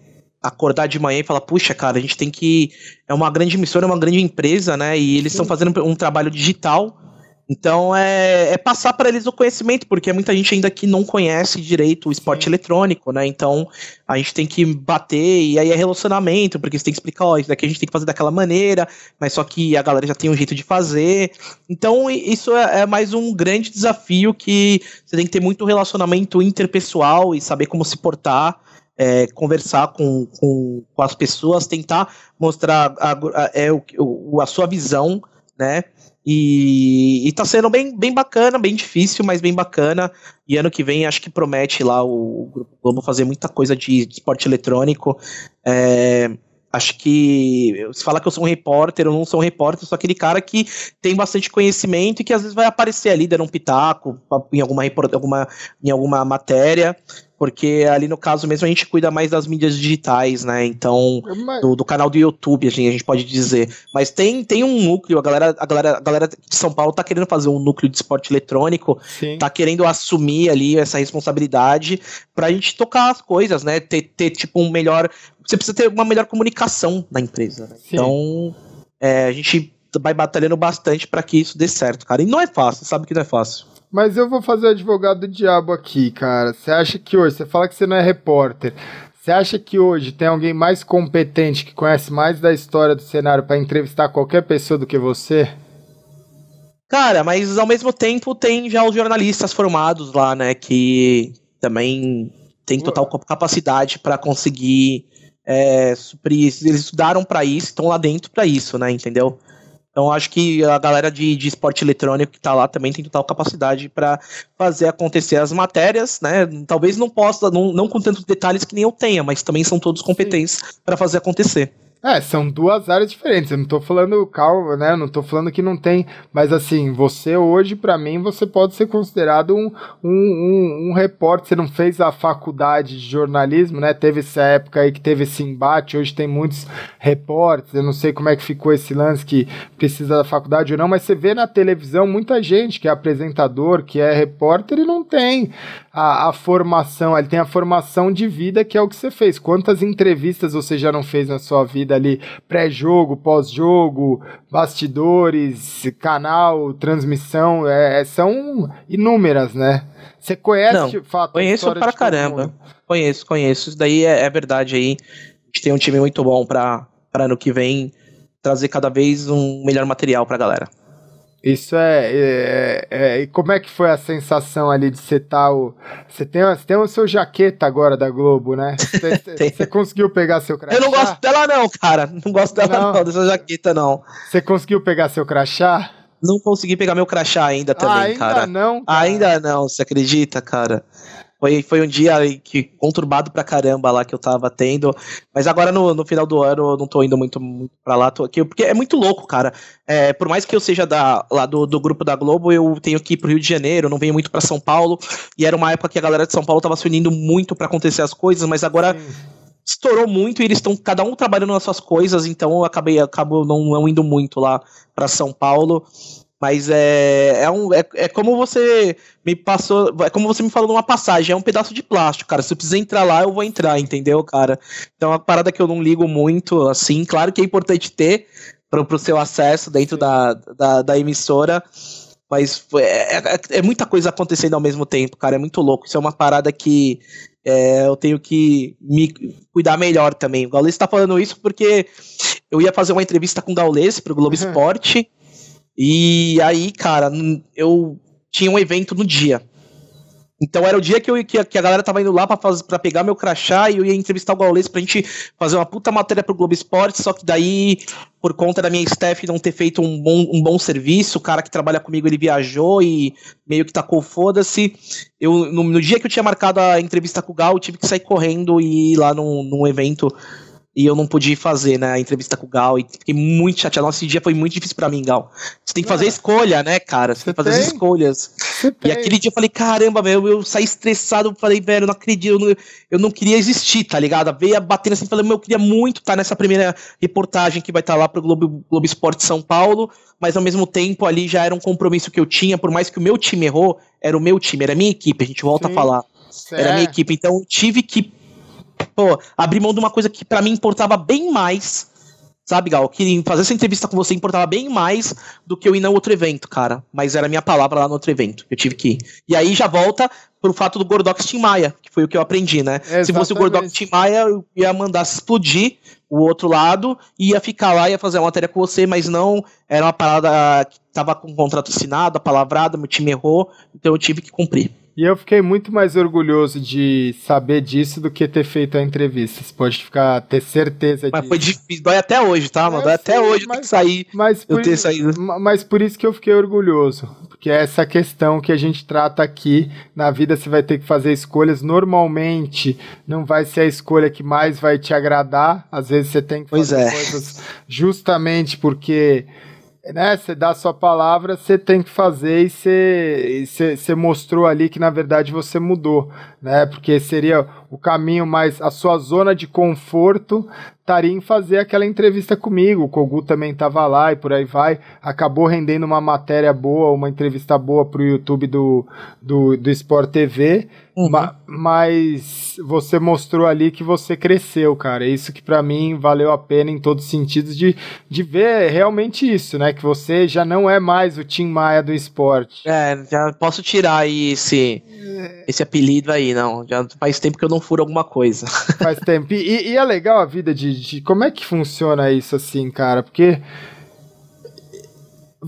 Acordar de manhã e falar, puxa, cara, a gente tem que. É uma grande emissora, é uma grande empresa, né? E eles estão fazendo um trabalho digital então é, é passar para eles o conhecimento, porque muita gente ainda que não conhece direito o esporte Sim. eletrônico, né? Então a gente tem que bater, e aí é relacionamento, porque você tem que explicar, ó, isso daqui a gente tem que fazer daquela maneira, mas só que a galera já tem um jeito de fazer. Então isso é, é mais um grande desafio que você tem que ter muito relacionamento interpessoal e saber como se portar. É, conversar com, com, com, as pessoas, tentar mostrar a, a, é, o, a sua visão, né? E, e tá sendo bem, bem bacana, bem difícil, mas bem bacana. E ano que vem acho que promete lá o, o Grupo Globo fazer muita coisa de, de esporte eletrônico. É, acho que se fala que eu sou um repórter, eu não sou um repórter, eu sou aquele cara que tem bastante conhecimento e que às vezes vai aparecer ali dando um pitaco em alguma, alguma, em alguma matéria porque ali no caso mesmo a gente cuida mais das mídias digitais, né? Então, do, do, canal do YouTube, assim, a gente pode dizer. Mas tem, tem um núcleo, a galera, a, galera, a galera de São Paulo tá querendo fazer um núcleo de esporte eletrônico, Sim. tá querendo assumir ali essa responsabilidade pra gente tocar as coisas, né? Ter, ter tipo um melhor. Você precisa ter uma melhor comunicação na empresa. Né? Então, é, a gente vai batalhando bastante para que isso dê certo, cara. E não é fácil, sabe que não é fácil. Mas eu vou fazer o advogado do diabo aqui, cara. Você acha que hoje, você fala que você não é repórter. Você acha que hoje tem alguém mais competente que conhece mais da história do cenário para entrevistar qualquer pessoa do que você? Cara, mas ao mesmo tempo tem já os jornalistas formados lá, né, que também tem total capacidade para conseguir é, suprir. Eles estudaram para isso, estão lá dentro para isso, né, entendeu? Então acho que a galera de, de esporte eletrônico que está lá também tem total capacidade para fazer acontecer as matérias, né? Talvez não possa, não, não com tantos detalhes que nem eu tenha, mas também são todos competentes para fazer acontecer. É, são duas áreas diferentes. Eu não tô falando calma, né? Eu não tô falando que não tem. Mas assim, você hoje, para mim, você pode ser considerado um, um, um, um, repórter. Você não fez a faculdade de jornalismo, né? Teve essa época aí que teve esse embate. Hoje tem muitos repórteres. Eu não sei como é que ficou esse lance que precisa da faculdade ou não, mas você vê na televisão muita gente que é apresentador, que é repórter e não tem a, a formação. Ele tem a formação de vida, que é o que você fez. Quantas entrevistas você já não fez na sua vida? ali pré-jogo, pós-jogo, bastidores, canal, transmissão, é, é são inúmeras, né? Você conhece Não, de fato? Conheço para caramba. Conheço, conheço. Isso daí é, é verdade aí. gente tem um time muito bom para ano que vem trazer cada vez um melhor material pra galera. Isso é, é, é, E como é que foi a sensação ali de você estar tá o. Você tem, você tem o seu jaqueta agora da Globo, né? Você, [laughs] você conseguiu pegar seu crachá? Eu não gosto dela, não, cara. Não gosto dela, não, não dessa jaqueta, não. Você conseguiu pegar seu crachá? Não consegui pegar meu crachá ainda também, ah, ainda cara. Não, cara. Ainda não, você acredita, cara? Foi, foi um dia que conturbado pra caramba lá que eu tava tendo. Mas agora no, no final do ano eu não tô indo muito, muito pra lá. Tô aqui, porque é muito louco, cara. É, por mais que eu seja da, lá do, do grupo da Globo, eu tenho que ir pro Rio de Janeiro, não venho muito para São Paulo. E era uma época que a galera de São Paulo tava se unindo muito para acontecer as coisas, mas agora. Sim estourou muito e eles estão cada um trabalhando nas suas coisas, então eu acabei acabo não, não indo muito lá para São Paulo. Mas é, é, um, é, é como você me passou. É como você me falou numa passagem, é um pedaço de plástico, cara. Se eu precisar entrar lá, eu vou entrar, entendeu, cara? Então é uma parada que eu não ligo muito, assim. Claro que é importante ter pro, pro seu acesso dentro da, da, da, emissora. Mas é, é, é, muita coisa acontecendo ao mesmo tempo, cara. É muito louco. Isso é uma parada que é, eu tenho que me cuidar melhor também. O Gaules está falando isso porque eu ia fazer uma entrevista com o Gaules pro Globo uhum. Esporte. E aí, cara, eu tinha um evento no dia. Então era o dia que, eu, que, que a galera tava indo lá pra, fazer, pra pegar meu crachá e eu ia entrevistar o Gaules pra gente fazer uma puta matéria pro Globo Esporte, só que daí, por conta da minha staff não ter feito um bom, um bom serviço, o cara que trabalha comigo ele viajou e meio que tacou foda-se. Eu, no, no, dia que eu tinha marcado a entrevista com o Gal, eu tive que sair correndo e ir lá num, num evento e eu não pude fazer, né, a entrevista com o Gal e fiquei muito chateado. Nossa, esse dia foi muito difícil para mim, Gal. Você tem que fazer ah, escolha, né, cara? Você, tem que fazer as escolhas. Você e tem. aquele dia eu falei, caramba, meu, eu saí estressado, falei, velho, eu não acredito, eu não, eu não queria existir, tá ligado? Veio batendo assim, falei, meu, eu queria muito estar nessa primeira reportagem que vai estar lá pro Globo, Globo Esporte São Paulo, mas ao mesmo tempo ali já era um compromisso que eu tinha, por mais que o meu time errou, era o meu time, era a minha equipe, a gente volta Sim. a falar. Era a minha equipe, então eu tive que pô, abrir mão de uma coisa que para mim importava bem mais. Sabe, Gal? Que fazer essa entrevista com você importava bem mais do que eu ir no outro evento, cara. Mas era a minha palavra lá no outro evento. Eu tive que ir. E aí já volta pro fato do Gordox Tim Maia, que foi o que eu aprendi, né? Exatamente. Se fosse o Gordox Tim Maia, eu ia mandar se explodir o outro lado ia ficar lá, ia fazer uma matéria com você, mas não era uma parada que tava com um contrato assinado, palavrado, meu time errou, então eu tive que cumprir. E eu fiquei muito mais orgulhoso de saber disso do que ter feito a entrevista. Você pode ficar, ter certeza mas disso. Mas foi difícil, dói até hoje, tá, mano? Dói até hoje mas, sair. Mas por, ter saído. mas por isso que eu fiquei orgulhoso. Porque é essa questão que a gente trata aqui. Na vida você vai ter que fazer escolhas. Normalmente não vai ser a escolha que mais vai te agradar. Às vezes você tem que fazer é. coisas justamente porque né, você dá a sua palavra, você tem que fazer e você, você mostrou ali que na verdade você mudou, né? Porque seria o caminho mais a sua zona de conforto estaria em fazer aquela entrevista comigo. O Kogu também estava lá e por aí vai. Acabou rendendo uma matéria boa, uma entrevista boa para o YouTube do, do, do Sport TV. Uhum. Ma mas você mostrou ali que você cresceu, cara. É isso que para mim valeu a pena em todos os sentidos de, de ver realmente isso, né? Que você já não é mais o Tim Maia do esporte. É, já posso tirar aí esse, esse apelido aí, não. Já faz tempo que eu não furo alguma coisa. Faz tempo. E, e é legal a vida de, de. Como é que funciona isso assim, cara? Porque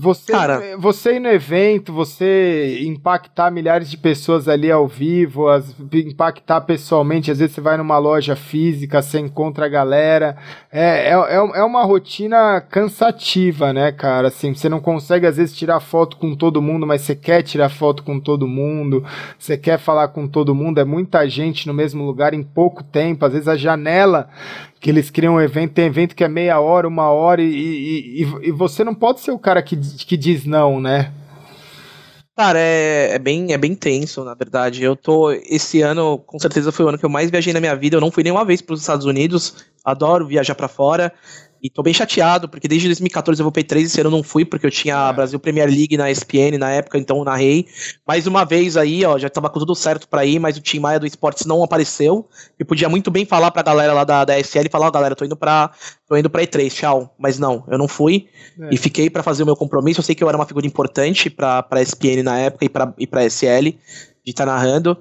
você, Cara, você ir no evento, você impactar milhares de pessoas ali ao vivo, as, impactar pessoalmente, às vezes você vai numa loja física, você encontra a galera. É, é, é, é uma rotina cansativa, né, cara? Assim, você não consegue, às vezes, tirar foto com todo mundo, mas você quer tirar foto com todo mundo, você quer falar com todo mundo, é muita gente no mesmo lugar em pouco tempo, às vezes a janela que eles criam um evento, tem evento que é meia hora, uma hora, e, e, e, você não pode ser o cara que, que diz não, né? Cara, é, é, bem, é bem tenso, na verdade. Eu tô. Esse ano, com certeza, foi o ano que eu mais viajei na minha vida. Eu não fui nenhuma vez para os Estados Unidos. Adoro viajar para fora. E tô bem chateado, porque desde 2014 eu vou P3 esse ano eu não fui, porque eu tinha a é. Brasil Premier League na ESPN na época, então na narrei. Mais uma vez aí, ó, já tava com tudo certo para ir, mas o Tim Maia do Esportes não apareceu. E podia muito bem falar pra galera lá da, da SL e falar, ó, oh, galera, tô indo pra. tô indo pra E3, tchau. Mas não, eu não fui. É. E fiquei para fazer o meu compromisso. Eu sei que eu era uma figura importante pra, pra ESPN na época e pra, e pra SL de estar tá narrando.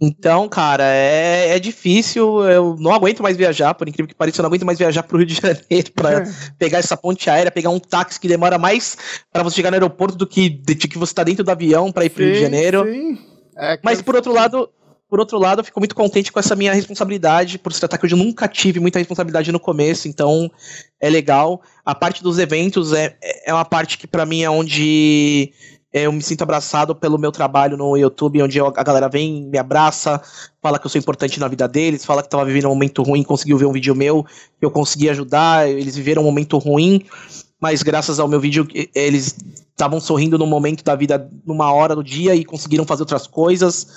Então, cara, é, é difícil. Eu não aguento mais viajar, por incrível que pareça, eu não aguento mais viajar pro Rio de [laughs] Janeiro pra [laughs] pegar essa ponte aérea, pegar um táxi que demora mais para você chegar no aeroporto do que de, de que você tá dentro do avião para ir pro sim, Rio de Janeiro. Sim. É Mas por outro lado, por outro lado, eu fico muito contente com essa minha responsabilidade, por se tratar que eu nunca tive muita responsabilidade no começo, então é legal. A parte dos eventos é, é uma parte que para mim é onde eu me sinto abraçado pelo meu trabalho no YouTube, onde eu, a galera vem, me abraça, fala que eu sou importante na vida deles, fala que estava vivendo um momento ruim, conseguiu ver um vídeo meu, eu consegui ajudar, eles viveram um momento ruim, mas graças ao meu vídeo eles estavam sorrindo num momento da vida, numa hora do dia e conseguiram fazer outras coisas.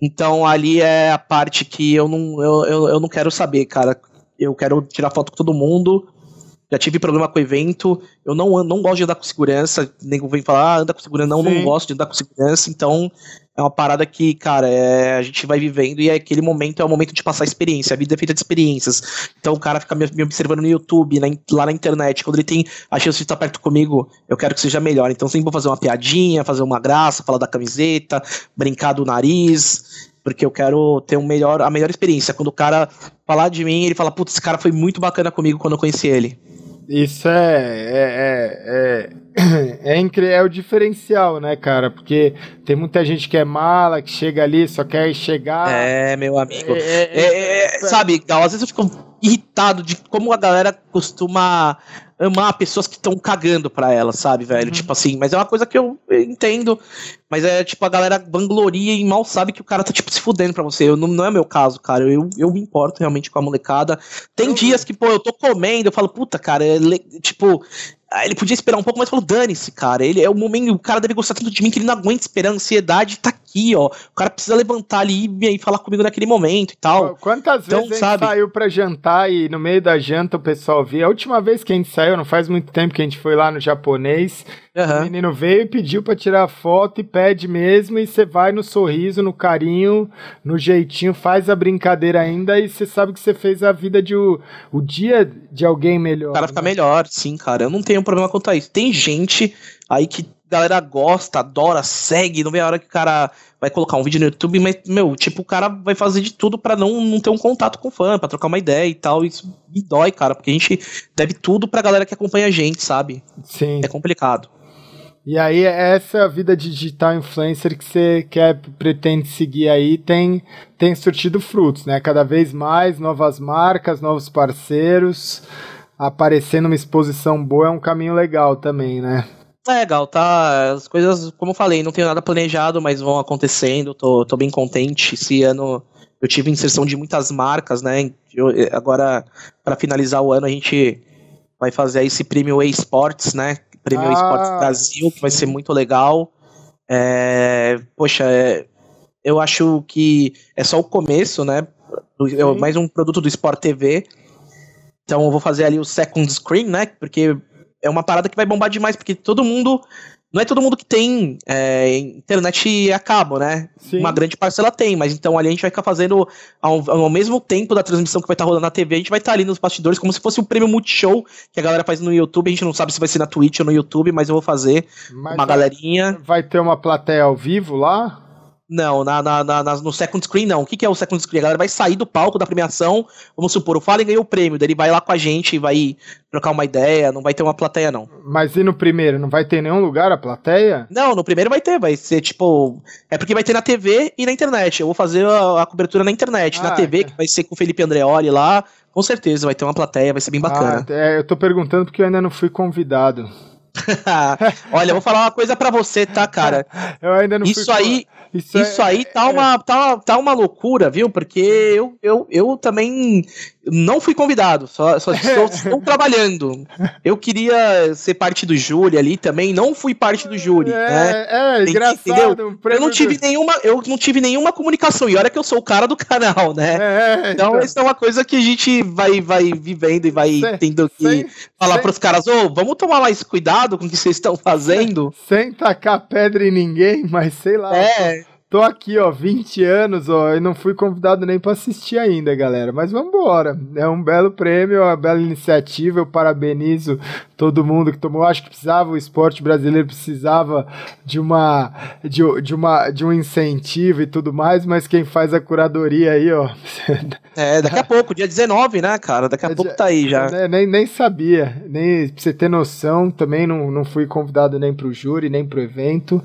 Então ali é a parte que eu não, eu, eu, eu não quero saber, cara. Eu quero tirar foto com todo mundo já tive problema com o evento, eu não, não gosto de andar com segurança, nego vem falar, ah, anda com segurança, não, Sim. não gosto de andar com segurança, então é uma parada que, cara, é, a gente vai vivendo e é aquele momento é o momento de passar experiência, a vida é feita de experiências, então o cara fica me, me observando no YouTube, na, lá na internet, quando ele tem a chance de estar perto comigo, eu quero que seja melhor, então sempre vou fazer uma piadinha, fazer uma graça, falar da camiseta, brincar do nariz, porque eu quero ter um melhor, a melhor experiência. Quando o cara falar de mim, ele fala, putz, esse cara foi muito bacana comigo quando eu conheci ele. Isso é, é, é, é, [clears throat] é, é o diferencial, né, cara? Porque tem muita gente que é mala, que chega ali, só quer chegar. É, meu amigo. É, sabe, às vezes eu fico irritado de como a galera costuma amar pessoas que estão cagando pra ela, sabe, velho? Uhum. Tipo assim, mas é uma coisa que eu entendo. Mas é tipo, a galera vangloria e mal sabe que o cara tá, tipo, se fudendo pra você. Eu, não, não é meu caso, cara. Eu, eu me importo realmente com a molecada. Tem eu... dias que, pô, eu tô comendo, eu falo, puta, cara, é, tipo, ah, ele podia esperar um pouco, mas falou: dane-se, cara. Ele é o momento. O cara deve gostar tanto de mim que ele não aguenta esperar. A ansiedade tá aqui, ó. O cara precisa levantar ali e falar comigo naquele momento e tal. Quantas então, vezes a gente saiu pra jantar e no meio da janta o pessoal via? A última vez que a gente saiu, não faz muito tempo que a gente foi lá no japonês. Uhum. O menino veio e pediu pra tirar foto e pede mesmo. E você vai no sorriso, no carinho, no jeitinho, faz a brincadeira ainda. E você sabe que você fez a vida de o, o dia de alguém melhor. O cara né? fica melhor, sim, cara. Eu não tenho problema quanto a isso. Tem gente aí que galera gosta, adora, segue, não vê a hora que o cara vai colocar um vídeo no YouTube, mas, meu, tipo, o cara vai fazer de tudo para não, não ter um contato com o fã, pra trocar uma ideia e tal. Isso me dói, cara, porque a gente deve tudo pra galera que acompanha a gente, sabe? Sim. É complicado. E aí, essa vida digital influencer que você quer, pretende seguir aí, tem, tem surtido frutos, né? Cada vez mais, novas marcas, novos parceiros, aparecendo uma exposição boa é um caminho legal também, né? É legal, tá? As coisas, como eu falei, não tenho nada planejado, mas vão acontecendo, tô, tô bem contente. Esse ano eu tive inserção de muitas marcas, né? Eu, agora, para finalizar o ano, a gente vai fazer esse prêmio eSports, né? Prêmio ah, Esportes Brasil, que vai ser muito legal. É, poxa, é, eu acho que é só o começo, né? É mais um produto do Sport TV. Então eu vou fazer ali o second screen, né? Porque é uma parada que vai bombar demais, porque todo mundo não é todo mundo que tem é, internet a cabo, né? Sim. Uma grande parcela tem, mas então ali a gente vai ficar fazendo ao, ao mesmo tempo da transmissão que vai estar tá rolando na TV, a gente vai estar tá ali nos bastidores como se fosse um prêmio Multishow que a galera faz no YouTube. A gente não sabe se vai ser na Twitch ou no YouTube, mas eu vou fazer mas uma galerinha. Vai ter uma plateia ao vivo lá? Não, na, na, na, no second screen não. O que, que é o second screen? A galera vai sair do palco da premiação, vamos supor, o Fallen ganhou o prêmio, daí ele vai lá com a gente e vai trocar uma ideia, não vai ter uma plateia não. Mas e no primeiro, não vai ter nenhum lugar a plateia? Não, no primeiro vai ter, vai ser tipo... É porque vai ter na TV e na internet, eu vou fazer a, a cobertura na internet. Ah, na TV, é. que vai ser com o Felipe Andreoli lá, com certeza vai ter uma plateia, vai ser bem bacana. Ah, é, eu tô perguntando porque eu ainda não fui convidado. [laughs] Olha, eu vou falar uma coisa para você, tá, cara? [laughs] eu ainda não Isso fui... aí isso, Isso é, aí tá, é, uma, tá, tá uma loucura, viu? Porque eu, eu, eu também não fui convidado, só, só [laughs] estou, estou trabalhando. Eu queria ser parte do júri ali também, não fui parte do júri. É, né? é engraçado. Eu não tive nenhuma, eu não tive nenhuma comunicação. E olha que eu sou o cara do canal, né? É, então, então, isso é uma coisa que a gente vai, vai vivendo e vai sem, tendo que sem, falar sem, pros caras, ô, oh, vamos tomar mais cuidado com o que vocês estão fazendo. Sem, sem tacar pedra em ninguém, mas sei lá. É, tô aqui, ó, 20 anos, ó, e não fui convidado nem para assistir ainda, galera. Mas vamos embora. É um belo prêmio, uma bela iniciativa. Eu parabenizo todo mundo que tomou. Acho que precisava, o esporte brasileiro precisava de uma de, de uma de um incentivo e tudo mais, mas quem faz a curadoria aí, ó. É, daqui a [laughs] pouco, dia 19, né, cara? Daqui a é, pouco tá aí já. É, nem, nem sabia, nem pra você ter noção, também não, não fui convidado nem pro júri, nem pro evento.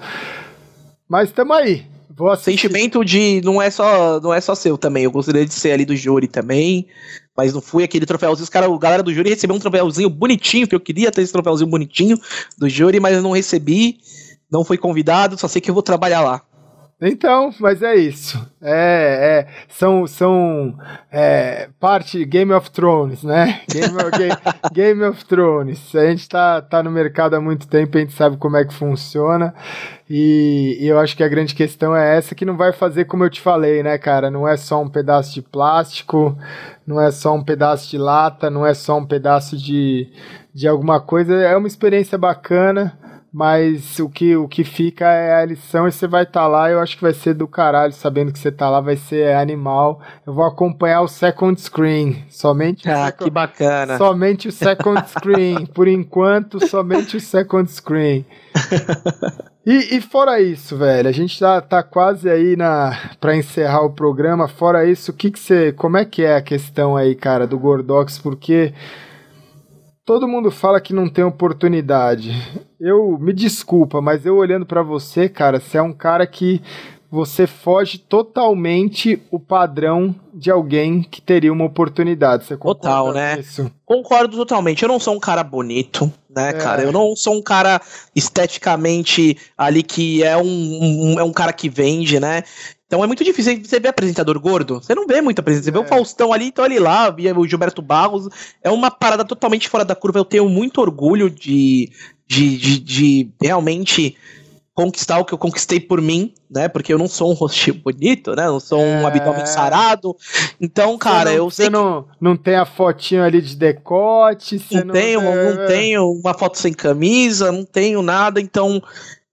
Mas estamos aí. Sentimento de não é só não é só seu também. Eu gostaria de ser ali do júri também, mas não fui aquele troféuzinho. Os cara, a galera do júri recebeu um troféuzinho bonitinho, que eu queria ter esse troféuzinho bonitinho do júri, mas eu não recebi. Não fui convidado, só sei que eu vou trabalhar lá. Então, mas é isso. É, é são são é, parte Game of Thrones, né? Game of, Game, [laughs] Game of Thrones. A gente tá, tá no mercado há muito tempo, a gente sabe como é que funciona. E, e, eu acho que a grande questão é essa que não vai fazer como eu te falei, né, cara? Não é só um pedaço de plástico, não é só um pedaço de lata, não é só um pedaço de, de alguma coisa. É uma experiência bacana mas o que, o que fica é a lição e você vai estar tá lá. Eu acho que vai ser do caralho, sabendo que você tá lá, vai ser animal. Eu vou acompanhar o second screen, somente. Ah, second, que bacana. Somente o second screen, [laughs] por enquanto, somente o second screen. [laughs] E, e, fora isso, velho, a gente já tá quase aí na para encerrar o programa. Fora isso, o que que você, como é que é a questão aí, cara, do Gordox? Porque Todo mundo fala que não tem oportunidade. Eu me desculpa, mas eu olhando para você, cara, você é um cara que você foge totalmente o padrão de alguém que teria uma oportunidade. Você Total, né? Isso? Concordo totalmente. Eu não sou um cara bonito, né, é. cara? Eu não sou um cara esteticamente ali que é um, um, é um cara que vende, né? Então é muito difícil. Você vê apresentador gordo, você não vê muito apresentador. Você é. vê o é. Faustão ali, então ali lá, via o Gilberto Barros. É uma parada totalmente fora da curva. Eu tenho muito orgulho de, de, de, de realmente conquistar o que eu conquistei por mim, né? Porque eu não sou um rostinho bonito, né? Eu não sou um é... abdômen sarado. Então, cara, não, eu sei. Você não, não tem a fotinho ali de decote. Não, não tenho, não tenho uma foto sem camisa, não tenho nada. Então,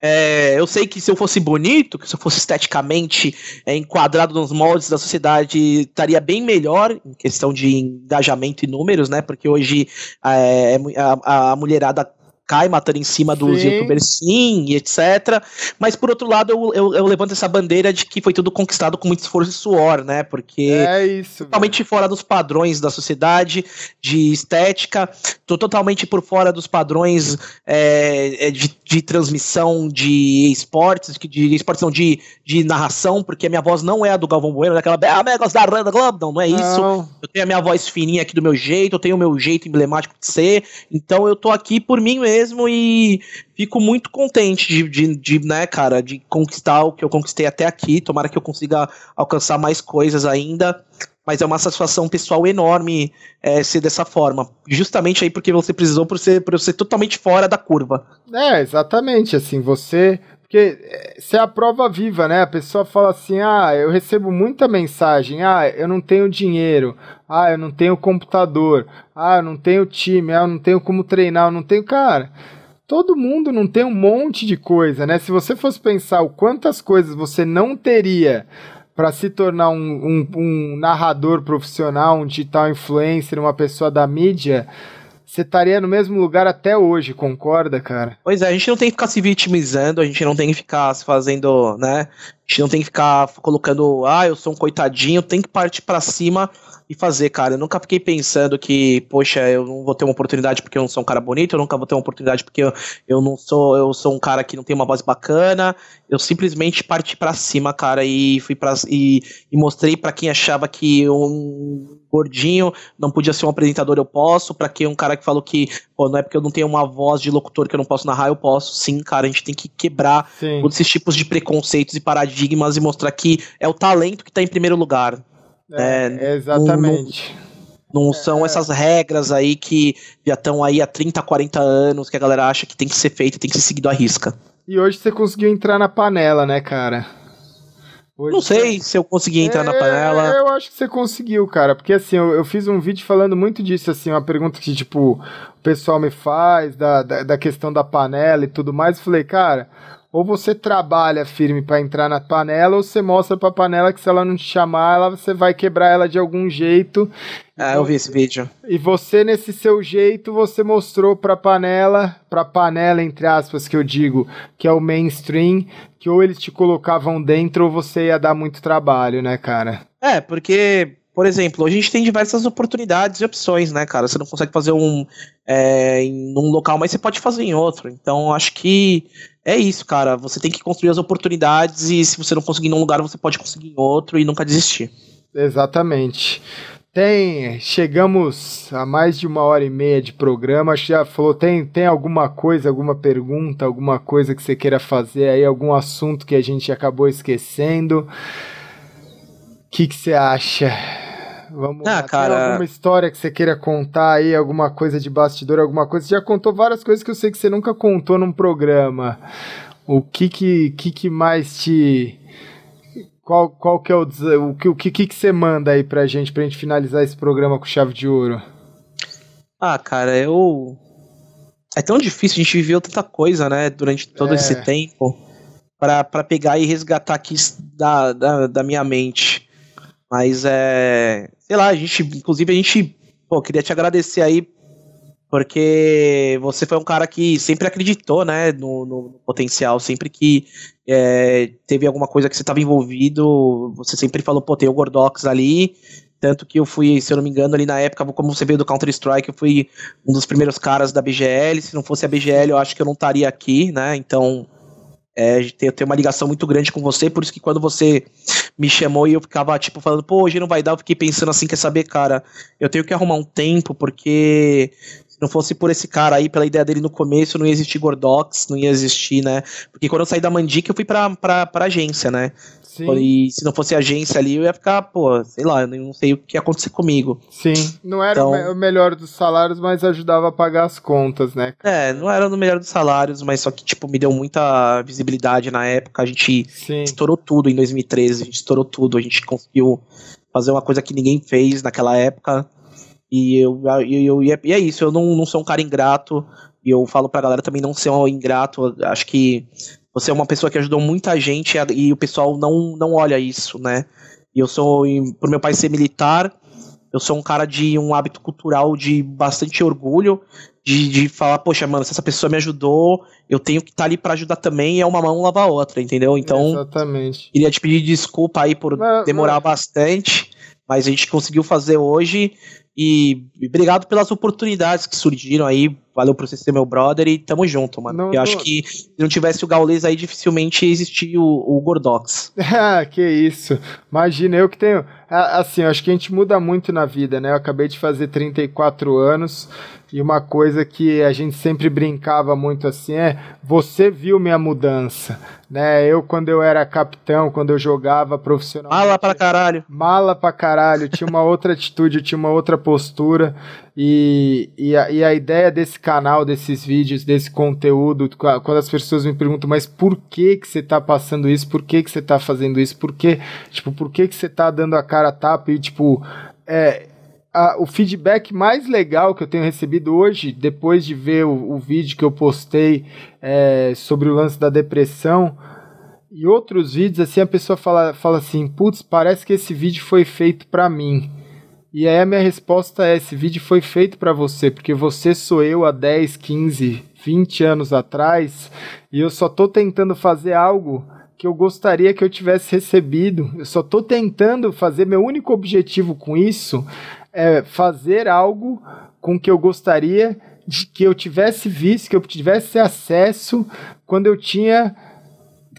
é, eu sei que se eu fosse bonito, que se eu fosse esteticamente é, enquadrado nos moldes da sociedade, estaria bem melhor em questão de engajamento e números, né? Porque hoje é, a, a mulherada cai matando em cima dos sim. youtubers sim, e etc. Mas por outro lado, eu, eu, eu, levanto essa bandeira de que foi tudo conquistado com muito esforço e suor, né? Porque é isso, totalmente fora dos padrões da sociedade, de estética, tô totalmente por fora dos padrões é, é de, de, transmissão de esportes, de, de esportes não, de, de narração, porque a minha voz não é a do Galvão Bueno, daquela ah, negócio da Randa Globo, não, não é isso. Não. Eu tenho a minha voz fininha aqui do meu jeito, eu tenho o meu jeito emblemático de ser, então eu tô aqui por mim mesmo mesmo e fico muito contente de, de, de, né, cara, de conquistar o que eu conquistei até aqui. Tomara que eu consiga alcançar mais coisas ainda. Mas é uma satisfação pessoal enorme é, ser dessa forma. Justamente aí porque você precisou por ser, por ser totalmente fora da curva. É, exatamente. Assim, você porque se é a prova viva, né? A pessoa fala assim: ah, eu recebo muita mensagem, ah, eu não tenho dinheiro, ah, eu não tenho computador, ah, eu não tenho time, ah, eu não tenho como treinar, eu não tenho. Cara, todo mundo não tem um monte de coisa, né? Se você fosse pensar o quantas coisas você não teria para se tornar um, um, um narrador profissional, um digital influencer, uma pessoa da mídia você estaria no mesmo lugar até hoje, concorda, cara? Pois é, a gente não tem que ficar se vitimizando, a gente não tem que ficar se fazendo, né? Gente não tem que ficar colocando, ah, eu sou um coitadinho, tem que partir para cima e fazer, cara. Eu nunca fiquei pensando que, poxa, eu não vou ter uma oportunidade porque eu não sou um cara bonito, eu nunca vou ter uma oportunidade porque eu, eu não sou, eu sou um cara que não tem uma voz bacana. Eu simplesmente parti para cima, cara, e fui para e, e mostrei para quem achava que um gordinho não podia ser um apresentador, eu posso. Para quem um cara que falou que, não é porque eu não tenho uma voz de locutor que eu não posso narrar, eu posso. Sim, cara, a gente tem que quebrar Sim. todos esses tipos de preconceitos e paradigmas e mostrar que é o talento que tá em primeiro lugar. É, é, exatamente. Não, não são é. essas regras aí que já estão aí há 30, 40 anos que a galera acha que tem que ser feito, tem que ser seguido à risca. E hoje você conseguiu entrar na panela, né, cara? Hoje não sei você... se eu consegui entrar é, na panela. Eu acho que você conseguiu, cara. Porque assim, eu, eu, fiz um vídeo falando muito disso, assim, uma pergunta que, tipo, o pessoal me faz, da, da, da questão da panela e tudo mais. Eu falei, cara, ou você trabalha firme para entrar na panela, ou você mostra pra panela que se ela não te chamar, ela, você vai quebrar ela de algum jeito. Ah, eu vi esse vídeo. E você, nesse seu jeito, você mostrou pra panela, pra panela, entre aspas, que eu digo, que é o mainstream, que ou eles te colocavam dentro ou você ia dar muito trabalho, né, cara? É, porque por exemplo, a gente tem diversas oportunidades e opções, né, cara? Você não consegue fazer um é, em um local, mas você pode fazer em outro. Então, acho que é isso, cara. Você tem que construir as oportunidades e se você não conseguir em um lugar, você pode conseguir em outro e nunca desistir. Exatamente. Tem, chegamos a mais de uma hora e meia de programa. Já falou, tem, tem alguma coisa, alguma pergunta, alguma coisa que você queira fazer aí, algum assunto que a gente acabou esquecendo? O que você acha? Vamos ah, lá. cara... Tem alguma história que você queira contar aí, alguma coisa de bastidor, alguma coisa? Você já contou várias coisas que eu sei que você nunca contou num programa. O que que, que, que mais te... Qual, qual que é o, o, que, o que, que você manda aí pra gente, pra gente finalizar esse programa com chave de ouro? Ah, cara, eu... É tão difícil, a gente viveu tanta coisa, né, durante todo é. esse tempo, para pegar e resgatar aqui da, da, da minha mente. Mas é. Sei lá, a gente. Inclusive, a gente. Pô, queria te agradecer aí. Porque você foi um cara que sempre acreditou, né, no, no potencial. Sempre que é, teve alguma coisa que você estava envolvido, você sempre falou, pô, tem o Gordox ali. Tanto que eu fui, se eu não me engano, ali na época, como você veio do Counter-Strike, eu fui um dos primeiros caras da BGL. Se não fosse a BGL, eu acho que eu não estaria aqui, né? Então, é, eu tenho uma ligação muito grande com você, por isso que quando você me chamou e eu ficava, tipo, falando, pô, hoje não vai dar, eu fiquei pensando assim, quer saber, cara, eu tenho que arrumar um tempo, porque não fosse por esse cara aí, pela ideia dele no começo, não ia existir Gordox, não ia existir, né? Porque quando eu saí da Mandic, eu fui pra, pra, pra agência, né? Sim. E se não fosse agência ali, eu ia ficar, pô, sei lá, eu não sei o que ia acontecer comigo. Sim, não era então, o, me melhor dos salários, mas ajudava a pagar as contas, né? É, não era no melhor dos salários, mas só que, tipo, me deu muita visibilidade na época. A gente Sim. estourou tudo em 2013, a gente estourou tudo, a gente conseguiu fazer uma coisa que ninguém fez naquela época. E eu, eu, eu, e é isso, eu não, não sou um cara ingrato, e eu falo pra galera também não ser um ingrato. Acho que você é uma pessoa que ajudou muita gente e o pessoal não, não olha isso, né? E eu sou, por meu pai ser militar, eu sou um cara de um hábito cultural de bastante orgulho, de, de falar, poxa, mano, se essa pessoa me ajudou, eu tenho que estar tá ali para ajudar também, e é uma mão lavar a outra, entendeu? Então, Exatamente. queria te pedir desculpa aí por mas, demorar mas... bastante, mas a gente conseguiu fazer hoje e obrigado pelas oportunidades que surgiram aí. Valeu por você ser meu brother e tamo junto, mano. Não, eu não... acho que se não tivesse o Gaules aí, dificilmente existia o, o Gordox. [laughs] Ah, que isso. Imagina, eu que tenho. Assim, eu acho que a gente muda muito na vida, né? Eu acabei de fazer 34 anos. E uma coisa que a gente sempre brincava muito assim é: você viu minha mudança, né? Eu, quando eu era capitão, quando eu jogava profissional. Mala pra caralho. Mala pra caralho. Tinha uma outra atitude, tinha uma outra postura. E, e, a, e a ideia desse canal, desses vídeos, desse conteúdo, quando as pessoas me perguntam, mas por que que você tá passando isso? Por que que você tá fazendo isso? Por que, tipo, por que que você tá dando a cara a tapa? E, tipo, é, a, o feedback mais legal que eu tenho recebido hoje, depois de ver o, o vídeo que eu postei é, sobre o lance da depressão, e outros vídeos, assim, a pessoa fala, fala assim, putz, parece que esse vídeo foi feito para mim. E aí a minha resposta é, esse vídeo foi feito para você, porque você sou eu há 10, 15, 20 anos atrás, e eu só tô tentando fazer algo que eu gostaria que eu tivesse recebido. Eu só tô tentando fazer meu único objetivo com isso é fazer algo com que eu gostaria de que eu tivesse visto, que eu tivesse acesso quando eu tinha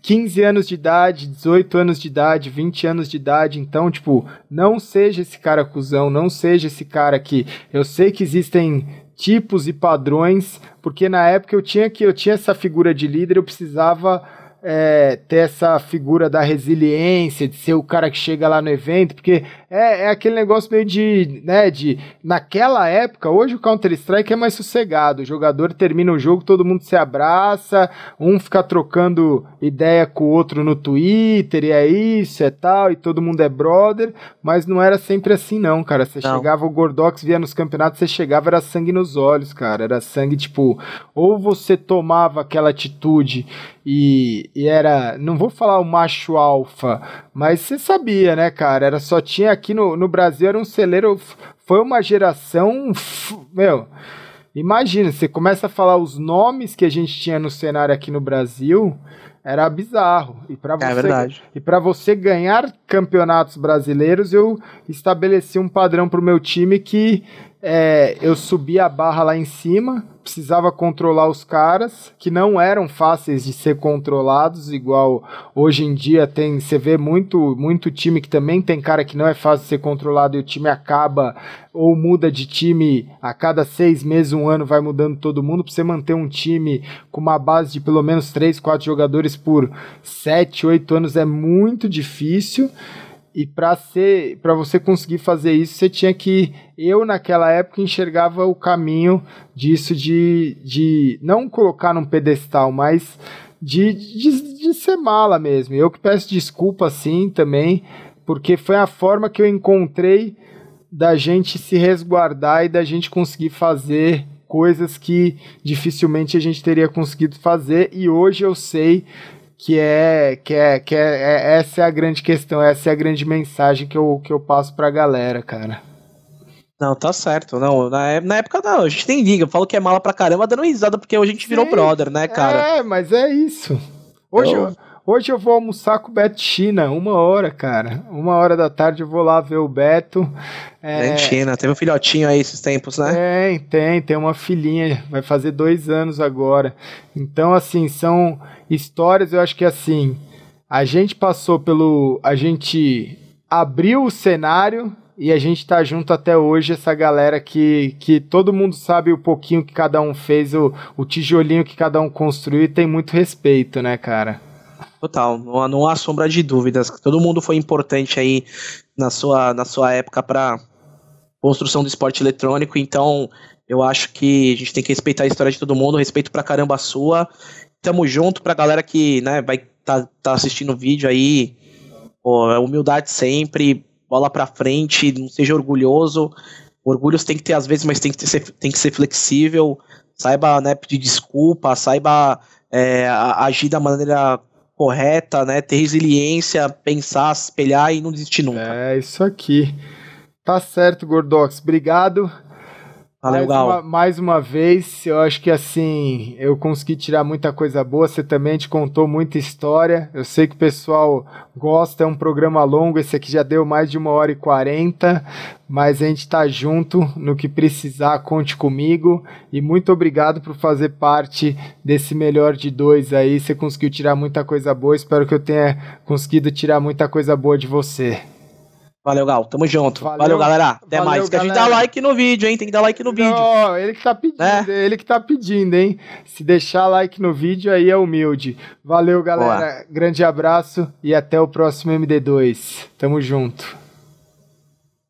15 anos de idade, 18 anos de idade, 20 anos de idade. Então, tipo, não seja esse cara cuzão, não seja esse cara que eu sei que existem tipos e padrões, porque na época eu tinha que eu tinha essa figura de líder, eu precisava é, ter essa figura da resiliência, de ser o cara que chega lá no evento, porque é, é aquele negócio meio de, né, de, naquela época, hoje o Counter-Strike é mais sossegado, o jogador termina o jogo, todo mundo se abraça, um fica trocando ideia com o outro no Twitter, e é isso, é tal, e todo mundo é brother, mas não era sempre assim não, cara, você não. chegava, o Gordox via nos campeonatos, você chegava, era sangue nos olhos, cara, era sangue, tipo, ou você tomava aquela atitude e, e, era, não vou falar o macho alfa, mas você sabia, né, cara? Era só tinha aqui no, no Brasil era um celeiro, foi uma geração, meu. Imagina, você começa a falar os nomes que a gente tinha no cenário aqui no Brasil, era bizarro. E para é você, é e para você ganhar campeonatos brasileiros, eu estabeleci um padrão pro meu time que é, eu subia a barra lá em cima, precisava controlar os caras, que não eram fáceis de ser controlados, igual hoje em dia tem, você vê muito, muito time que também tem cara que não é fácil de ser controlado e o time acaba ou muda de time a cada seis meses, um ano vai mudando todo mundo, para você manter um time com uma base de pelo menos três, quatro jogadores por sete, oito anos é muito difícil. E para ser, para você conseguir fazer isso, você tinha que eu naquela época enxergava o caminho disso de, de não colocar num pedestal, mas de, de, de ser mala mesmo. Eu que peço desculpa assim também, porque foi a forma que eu encontrei da gente se resguardar e da gente conseguir fazer coisas que dificilmente a gente teria conseguido fazer e hoje eu sei que é que é que é, é, essa é a grande questão, essa é a grande mensagem que eu, que eu passo pra galera, cara. Não, tá certo. Não, na, na época não, a gente nem liga. Eu falo que é mala pra caramba, dando risada porque hoje a gente Sim, virou brother, né, cara? É, mas é isso. Hoje eu... Hoje eu vou almoçar com o Beto China, uma hora, cara. Uma hora da tarde eu vou lá ver o Beto. É... China, teve um filhotinho aí esses tempos, né? Tem, tem, tem uma filhinha, vai fazer dois anos agora. Então, assim, são histórias, eu acho que assim, a gente passou pelo. A gente abriu o cenário e a gente tá junto até hoje, essa galera que, que todo mundo sabe o pouquinho que cada um fez, o, o tijolinho que cada um construiu e tem muito respeito, né, cara? Total, não, não há sombra de dúvidas. Todo mundo foi importante aí na sua, na sua época para construção do esporte eletrônico, então eu acho que a gente tem que respeitar a história de todo mundo, respeito pra caramba a sua. Tamo junto pra galera que né, vai tá, tá assistindo o vídeo aí. Pô, é humildade sempre, bola pra frente, não seja orgulhoso. Orgulhos tem que ter às vezes, mas tem que, ser, tem que ser flexível. Saiba né, pedir desculpa, saiba é, agir da maneira correta, né? Ter resiliência, pensar, espelhar e não desistir nunca. É isso aqui. Tá certo, Gordox. Obrigado. Valeu, mais, uma, mais uma vez, eu acho que assim, eu consegui tirar muita coisa boa. Você também te contou muita história. Eu sei que o pessoal gosta, é um programa longo. Esse aqui já deu mais de uma hora e quarenta. Mas a gente tá junto no que precisar, conte comigo. E muito obrigado por fazer parte desse melhor de dois aí. Você conseguiu tirar muita coisa boa. Espero que eu tenha conseguido tirar muita coisa boa de você. Valeu, Gal. Tamo junto. Valeu, Valeu galera. Até Valeu, mais. Que a gente dá like no vídeo, hein? Tem que dar like no vídeo. Não, ele que tá pedindo, é? ele que tá pedindo, hein? Se deixar like no vídeo aí é humilde. Valeu, galera. Boa. Grande abraço e até o próximo MD2. Tamo junto.